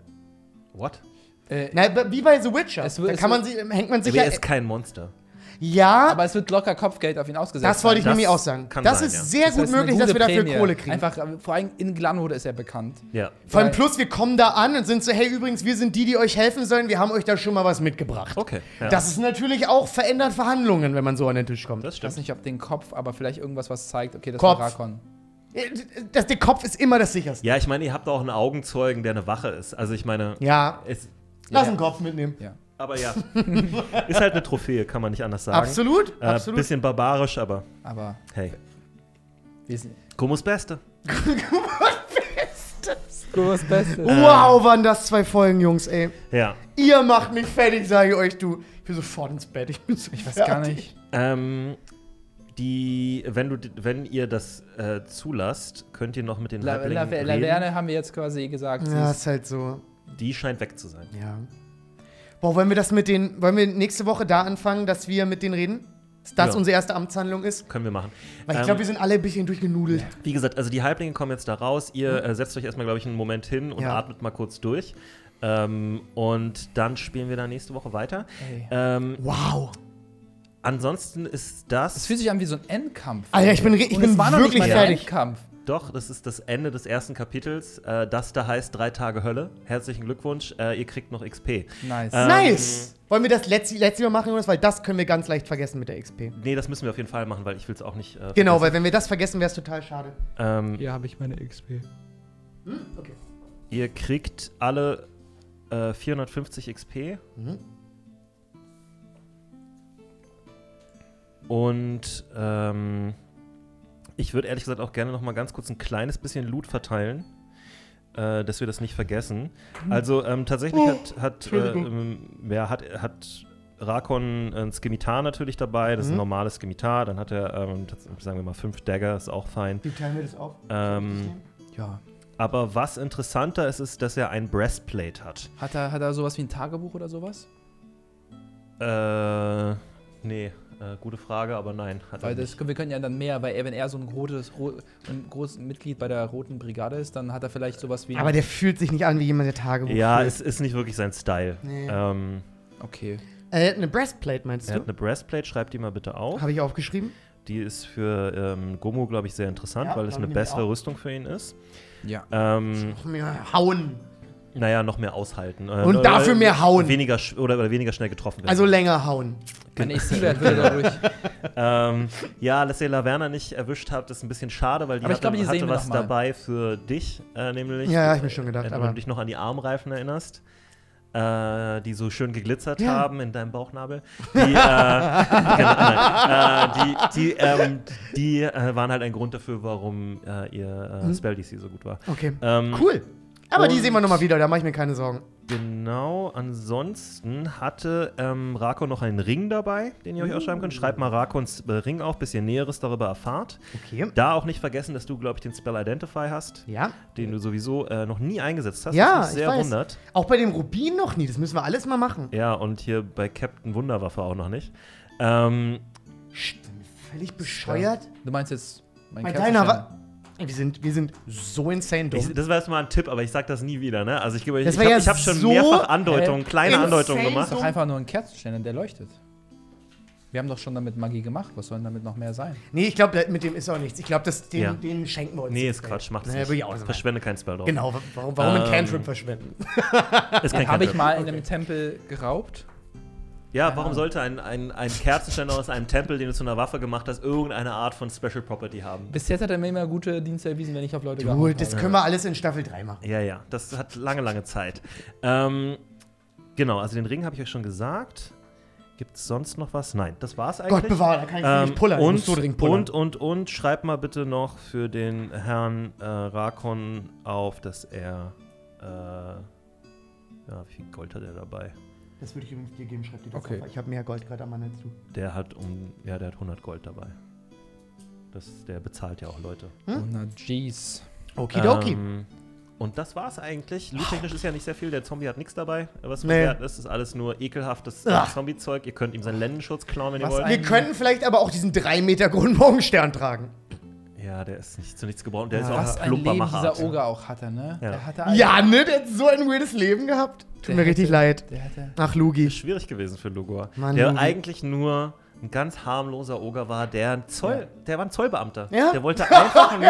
What? äh, Na, wie bei The Witcher. Es da es kann man wird- sich, hängt man sich ja. er ist kein Monster. Ja, aber es wird locker Kopfgeld auf ihn ausgesetzt. das wollte ich Das nämlich auch sagen. kann Das sein, ist ja. sehr Das gut möglich, dass wir dafür Prämie. Kohle kriegen. Einfach, äh, vor allem in Glanwood ist er bekannt. Ja. Vor allem plus, wir kommen da an und sind so, hey, übrigens, wir sind die, die euch helfen sollen, wir haben euch da schon mal was mitgebracht. Okay. Ja. Das ist natürlich auch verändert Verhandlungen, wenn man so an den Tisch kommt. das Ich weiß stimmt. nicht, ob den Kopf, aber vielleicht irgendwas, was zeigt, okay, das Kopf. war Rakon. Das, der Kopf ist immer das sicherste. Ja, ich meine, ihr habt auch einen Augenzeugen, der eine Wache ist. Also ich meine, Ja, es, lass Ja. den Kopf mitnehmen. Ja. aber ja. ist halt eine Trophäe, kann man nicht anders sagen. Absolut, Äh, absolut. Bisschen barbarisch, aber Aber hey. wir sind. Gumus Beste. Groß Beste. Wow, waren das zwei Folgen, Jungs, ey. Ja. Ihr macht mich fertig, sage ich euch, du. Ich bin sofort ins Bett. Ich bin so Ich weiß fertig. gar nicht. Ähm, die, wenn du, wenn ihr das äh, zulasst, könnt ihr noch mit den La, La, Halblingen reden. Laverne haben wir jetzt quasi gesagt. Ja, ist- ist halt so. Die scheint weg zu sein. Ja. Boah, wollen wir das mit den, wollen wir nächste Woche da anfangen, dass wir mit denen reden? Dass das Ja. unsere erste Amtshandlung ist? Können wir machen. Weil ich Ähm, glaube, wir sind alle ein bisschen durchgenudelt. Wie gesagt, also die Halblinge kommen jetzt da raus. Ihr äh, setzt euch erstmal, glaube ich, einen Moment hin und Ja. atmet mal kurz durch. Ähm, und dann spielen wir da nächste Woche weiter. Ähm, Wow. Ansonsten ist das. Es fühlt sich an wie so ein Endkampf. Alter, ich bin ich Und bin wirklich nicht mal der fertig. Endkampf. Doch, das ist das Ende des ersten Kapitels. Äh, das da heißt drei Tage Hölle. Herzlichen Glückwunsch. Äh, ihr kriegt noch XP. Nice. Ähm, nice. Wollen wir das letzte, letzte Mal machen, Jonas? Weil das können wir ganz leicht vergessen mit der XP. Nee, das müssen wir auf jeden Fall machen, weil ich will es auch nicht. Äh, Genau, vergessen. weil wenn wir das vergessen, wäre es total schade. Ähm, Hier habe ich meine XP. Okay. Ihr kriegt alle äh, 450 XP. Mhm. Und ähm, ich würde ehrlich gesagt auch gerne noch mal ganz kurz ein kleines bisschen Loot verteilen, äh, dass wir das nicht vergessen. Also ähm, tatsächlich Oh, hat, hat, äh, ähm, wer hat, hat Rakon ein Skimitar natürlich dabei, das ist ein Mhm. normales Skimitar. Dann hat er, ähm, sagen wir mal, fünf Dagger, ist auch fein. Wie teilen wir das auf? Ähm, Ja. aber was interessanter ist, ist, dass er ein Breastplate hat. Hat er, hat er sowas wie ein Tagebuch oder sowas? Äh, nee, äh, gute Frage, aber nein. Hat er Weil das, wir können ja dann mehr, weil er, wenn er so ein, rotes, ro, ein großes Mitglied bei der Roten Brigade ist, dann hat er vielleicht sowas wie. Aber der fühlt sich nicht an wie jemand, der Tagebuch Ja, führt. es ist nicht wirklich sein Style. Nee. Ähm, okay. Äh, eine Breastplate, meinst er du? hat eine Breastplate, schreibt die mal bitte auf. Habe ich aufgeschrieben? Die ist für ähm, Gomu, glaube ich, sehr interessant, Ja, weil es eine bessere. Rüstung für ihn ist. Ja. Ähm, Noch mehr hauen. Naja, noch mehr aushalten. Äh, Und oder- dafür mehr hauen. Weniger oder, oder weniger schnell getroffen werden. Also länger hauen. Mein AC-Wert würde dadurch. ähm, ja, dass ihr Laverna nicht erwischt habt, ist ein bisschen schade, weil die Aber ich hatte, glaube, die hatte was dabei für dich, äh, nämlich. Ja, ja, ich mir schon gedacht, Äh, wenn aber- du dich noch an die Armreifen erinnerst. Äh, die so schön geglitzert Ja. haben in deinem Bauchnabel. Die, äh, genau, nein, äh, die, die, ähm, die äh, waren halt ein Grund dafür, warum äh, ihr äh, Mhm. Spell DC so gut war. Okay. Ähm, Cool. Aber die und- sehen wir nochmal wieder, da mache ich mir keine Sorgen. Genau, ansonsten hatte ähm, Rako noch einen Ring dabei, den ihr euch ausschreiben könnt. Schreibt mal Rakons äh, Ring auf, bis ihr Näheres darüber erfahrt. Okay. Da auch nicht vergessen, dass du, glaube ich, den Spell Identify hast, Ja. den du sowieso äh, noch nie eingesetzt hast. Ja, was mich ich sehr weiß. wundert. Auch bei dem Rubin noch nie, das müssen wir alles mal machen. Ja, und hier bei Captain Wunderwaffe auch noch nicht. Ähm, Völlig bescheuert. Du meinst jetzt mein Bei Kerzenständer? deiner Wa wir sind, wir sind so insane dumm. ich, das war jetzt mal ein Tipp, aber ich sag das nie wieder, ne? Also ich gebe euch, Das ich war habe ja ich hab schon so mehrfach Andeutungen, kleine Andeutungen Das gemacht. ist doch einfach nur ein Kerzenständer, der leuchtet. Wir haben doch schon damit Magie gemacht. Was soll denn damit noch mehr sein? nee, ich glaube, mit dem ist auch nichts. Ich glaube, den, Ja. den schenken wir uns. Nee, ist. Quatsch, macht Nee, nicht. ich. Verschwende kein Spell drauf. Genau, wa- warum, warum ein Ähm, Cantrip verschwenden? Ist kein Habe ich mal in einem Tempel geraubt. Ja, Keine warum Ahnung. sollte ein, ein, ein Kerzenständer aus einem Tempel, den du zu einer Waffe gemacht hast, irgendeine Art von Special Property haben? Bis jetzt hat er mir immer gute Dienste erwiesen, wenn ich auf Leute gehauen das habe. können wir alles in Staffel 3 machen. Ja, ja, das hat lange, lange Zeit. Ähm, genau, also den Ring habe ich euch schon gesagt. Gibt es sonst noch was? Nein, das war's eigentlich. Gott bewahre, da kann ich Ähm, nicht pullern. und, pullern. und, und, und, schreibt mal bitte noch für den Herrn äh, Rakon auf, dass er. Äh, ja, wie viel Gold hat er dabei? Das würde ich übrigens dir geben, schreib dir das Okay. auf. Ich habe mehr Gold gerade am Mann als du. Der hat um. Ja, der hat 100 Gold dabei. Das, der bezahlt ja auch Leute. Oh, na, jeez. Okidoki. Ähm, und das war's eigentlich. Loot-technisch ist ja nicht sehr viel. Der Zombie hat nichts dabei, was Nee. wert ist. Das ist alles nur ekelhaftes. Zombie-Zeug. Ihr könnt ihm seinen Lendenschutz klauen, wenn ihr Was wollt. ein- wir könnten vielleicht aber auch diesen 3 Meter großen Morgenstern tragen. Ja, der ist nicht zu nichts gebraucht. Der ist Was auch ein Leben Klumpermacher. dieser Oger auch hatte, ne? Ja. Der hatte Ja, ne? Der hat so ein weirdes Leben gehabt. Tut Der mir richtig leid. Der hatte. Ach, Lugi. Schwierig gewesen für Lugor. Mann, der Lugi. eigentlich nur ein ganz harmloser Oger war, der ein Zoll, der war ein Zollbeamter. Ja? Der wollte einfach nur,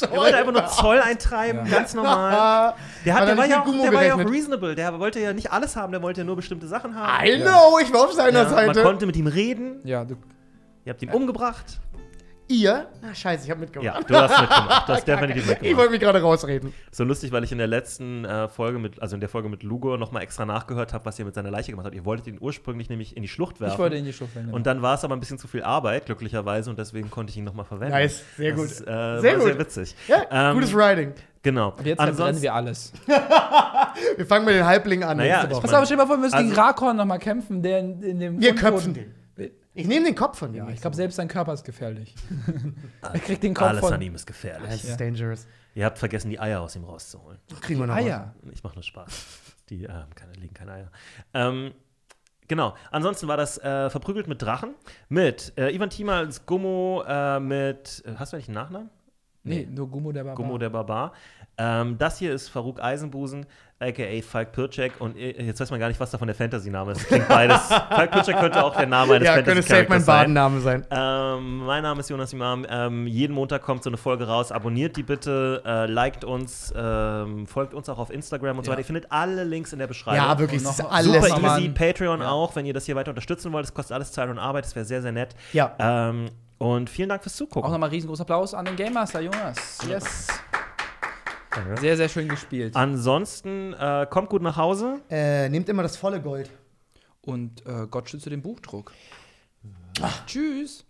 der wollte einfach nur Zoll eintreiben, Ja. ganz normal. Der, hat, er der, war ja auch, der war ja auch reasonable. Der wollte ja nicht alles haben, der wollte ja nur bestimmte Sachen haben. I know, ich war auf seiner Ja, man Seite. konnte mit ihm reden. Ja, du, Ihr habt ihn umgebracht. Ihr? Ach, scheiße, ich habe mitgemacht. Ja, du hast mitgemacht. Du hast definitiv Ich mitgemacht. wollte mich gerade rausreden. So lustig, weil ich in der letzten äh, Folge mit, also in der Folge mit Lugor nochmal extra nachgehört habe, was ihr mit seiner Leiche gemacht habt. Ihr wolltet ihn ursprünglich nämlich in die Schlucht werfen. ich wollte in die Schlucht wenden. Und dann war es aber ein bisschen zu viel Arbeit, glücklicherweise, und deswegen konnte ich ihn nochmal verwenden. Nice, sehr das gut. Ist, äh, Sehr war gut. sehr witzig. Ja, Ähm, gutes Writing. Genau. Und jetzt verbrennen Ansonsten, wir alles. Wir fangen mit den Halblingen an. Naja, ich. Pass auf, stell dir mal vor, wir müssen Also- gegen Rakon nochmal kämpfen, der in, in dem. Wir Untoten- köpfen den. Ich nehme den Kopf von ihm. Ja, ich glaube, so. selbst sein Körper ist gefährlich. er kriegt den Kopf Alles von an ihm ist gefährlich. Das ist Ja. dangerous. Ihr habt vergessen, die Eier aus ihm rauszuholen. Kriegen wir noch Eier. Ich mache nur Spaß. Die ähm, keine, liegen keine Eier. Ähm, genau. Ansonsten war das äh, verprügelt mit Drachen. Mit äh, Ivan Thiemer als Gummo, äh, mit. Äh, hast du eigentlich einen Nachnamen? Nee, nur Gummo der Barbar. Gummo der Barbar. Ähm, das hier ist Farouk Eisenbusen, aka Falk Pircek. Und äh, jetzt weiß man gar nicht, was da von der Fantasy-Name ist. Klingt beides. Falk Pircek könnte auch der Name eines Ja, könnte safe mein sein. Badenname sein. Ähm, mein Name ist Jonas Imam. Ähm, jeden Montag kommt so eine Folge raus. Abonniert die bitte, äh, liked uns, ähm, folgt uns auch auf Instagram und so Ja. weiter. Ihr findet alle Links in der Beschreibung. Ja, wirklich, Und das ist noch- alles. Super mal easy. Patreon Ja. auch, wenn ihr das hier weiter unterstützen wollt. Das kostet alles Zeit und Arbeit. Das wäre sehr, sehr nett. Ja. Ähm, und vielen Dank fürs Auch Zugucken. nochmal riesengroßer Applaus an den Game Master Jonas. Yes. Danke. Sehr, sehr schön gespielt. Ansonsten äh, kommt gut nach Hause. Äh, nehmt immer das volle Gold. Und äh, Gott schütze den Buchdruck. Tschüss. Tschüss.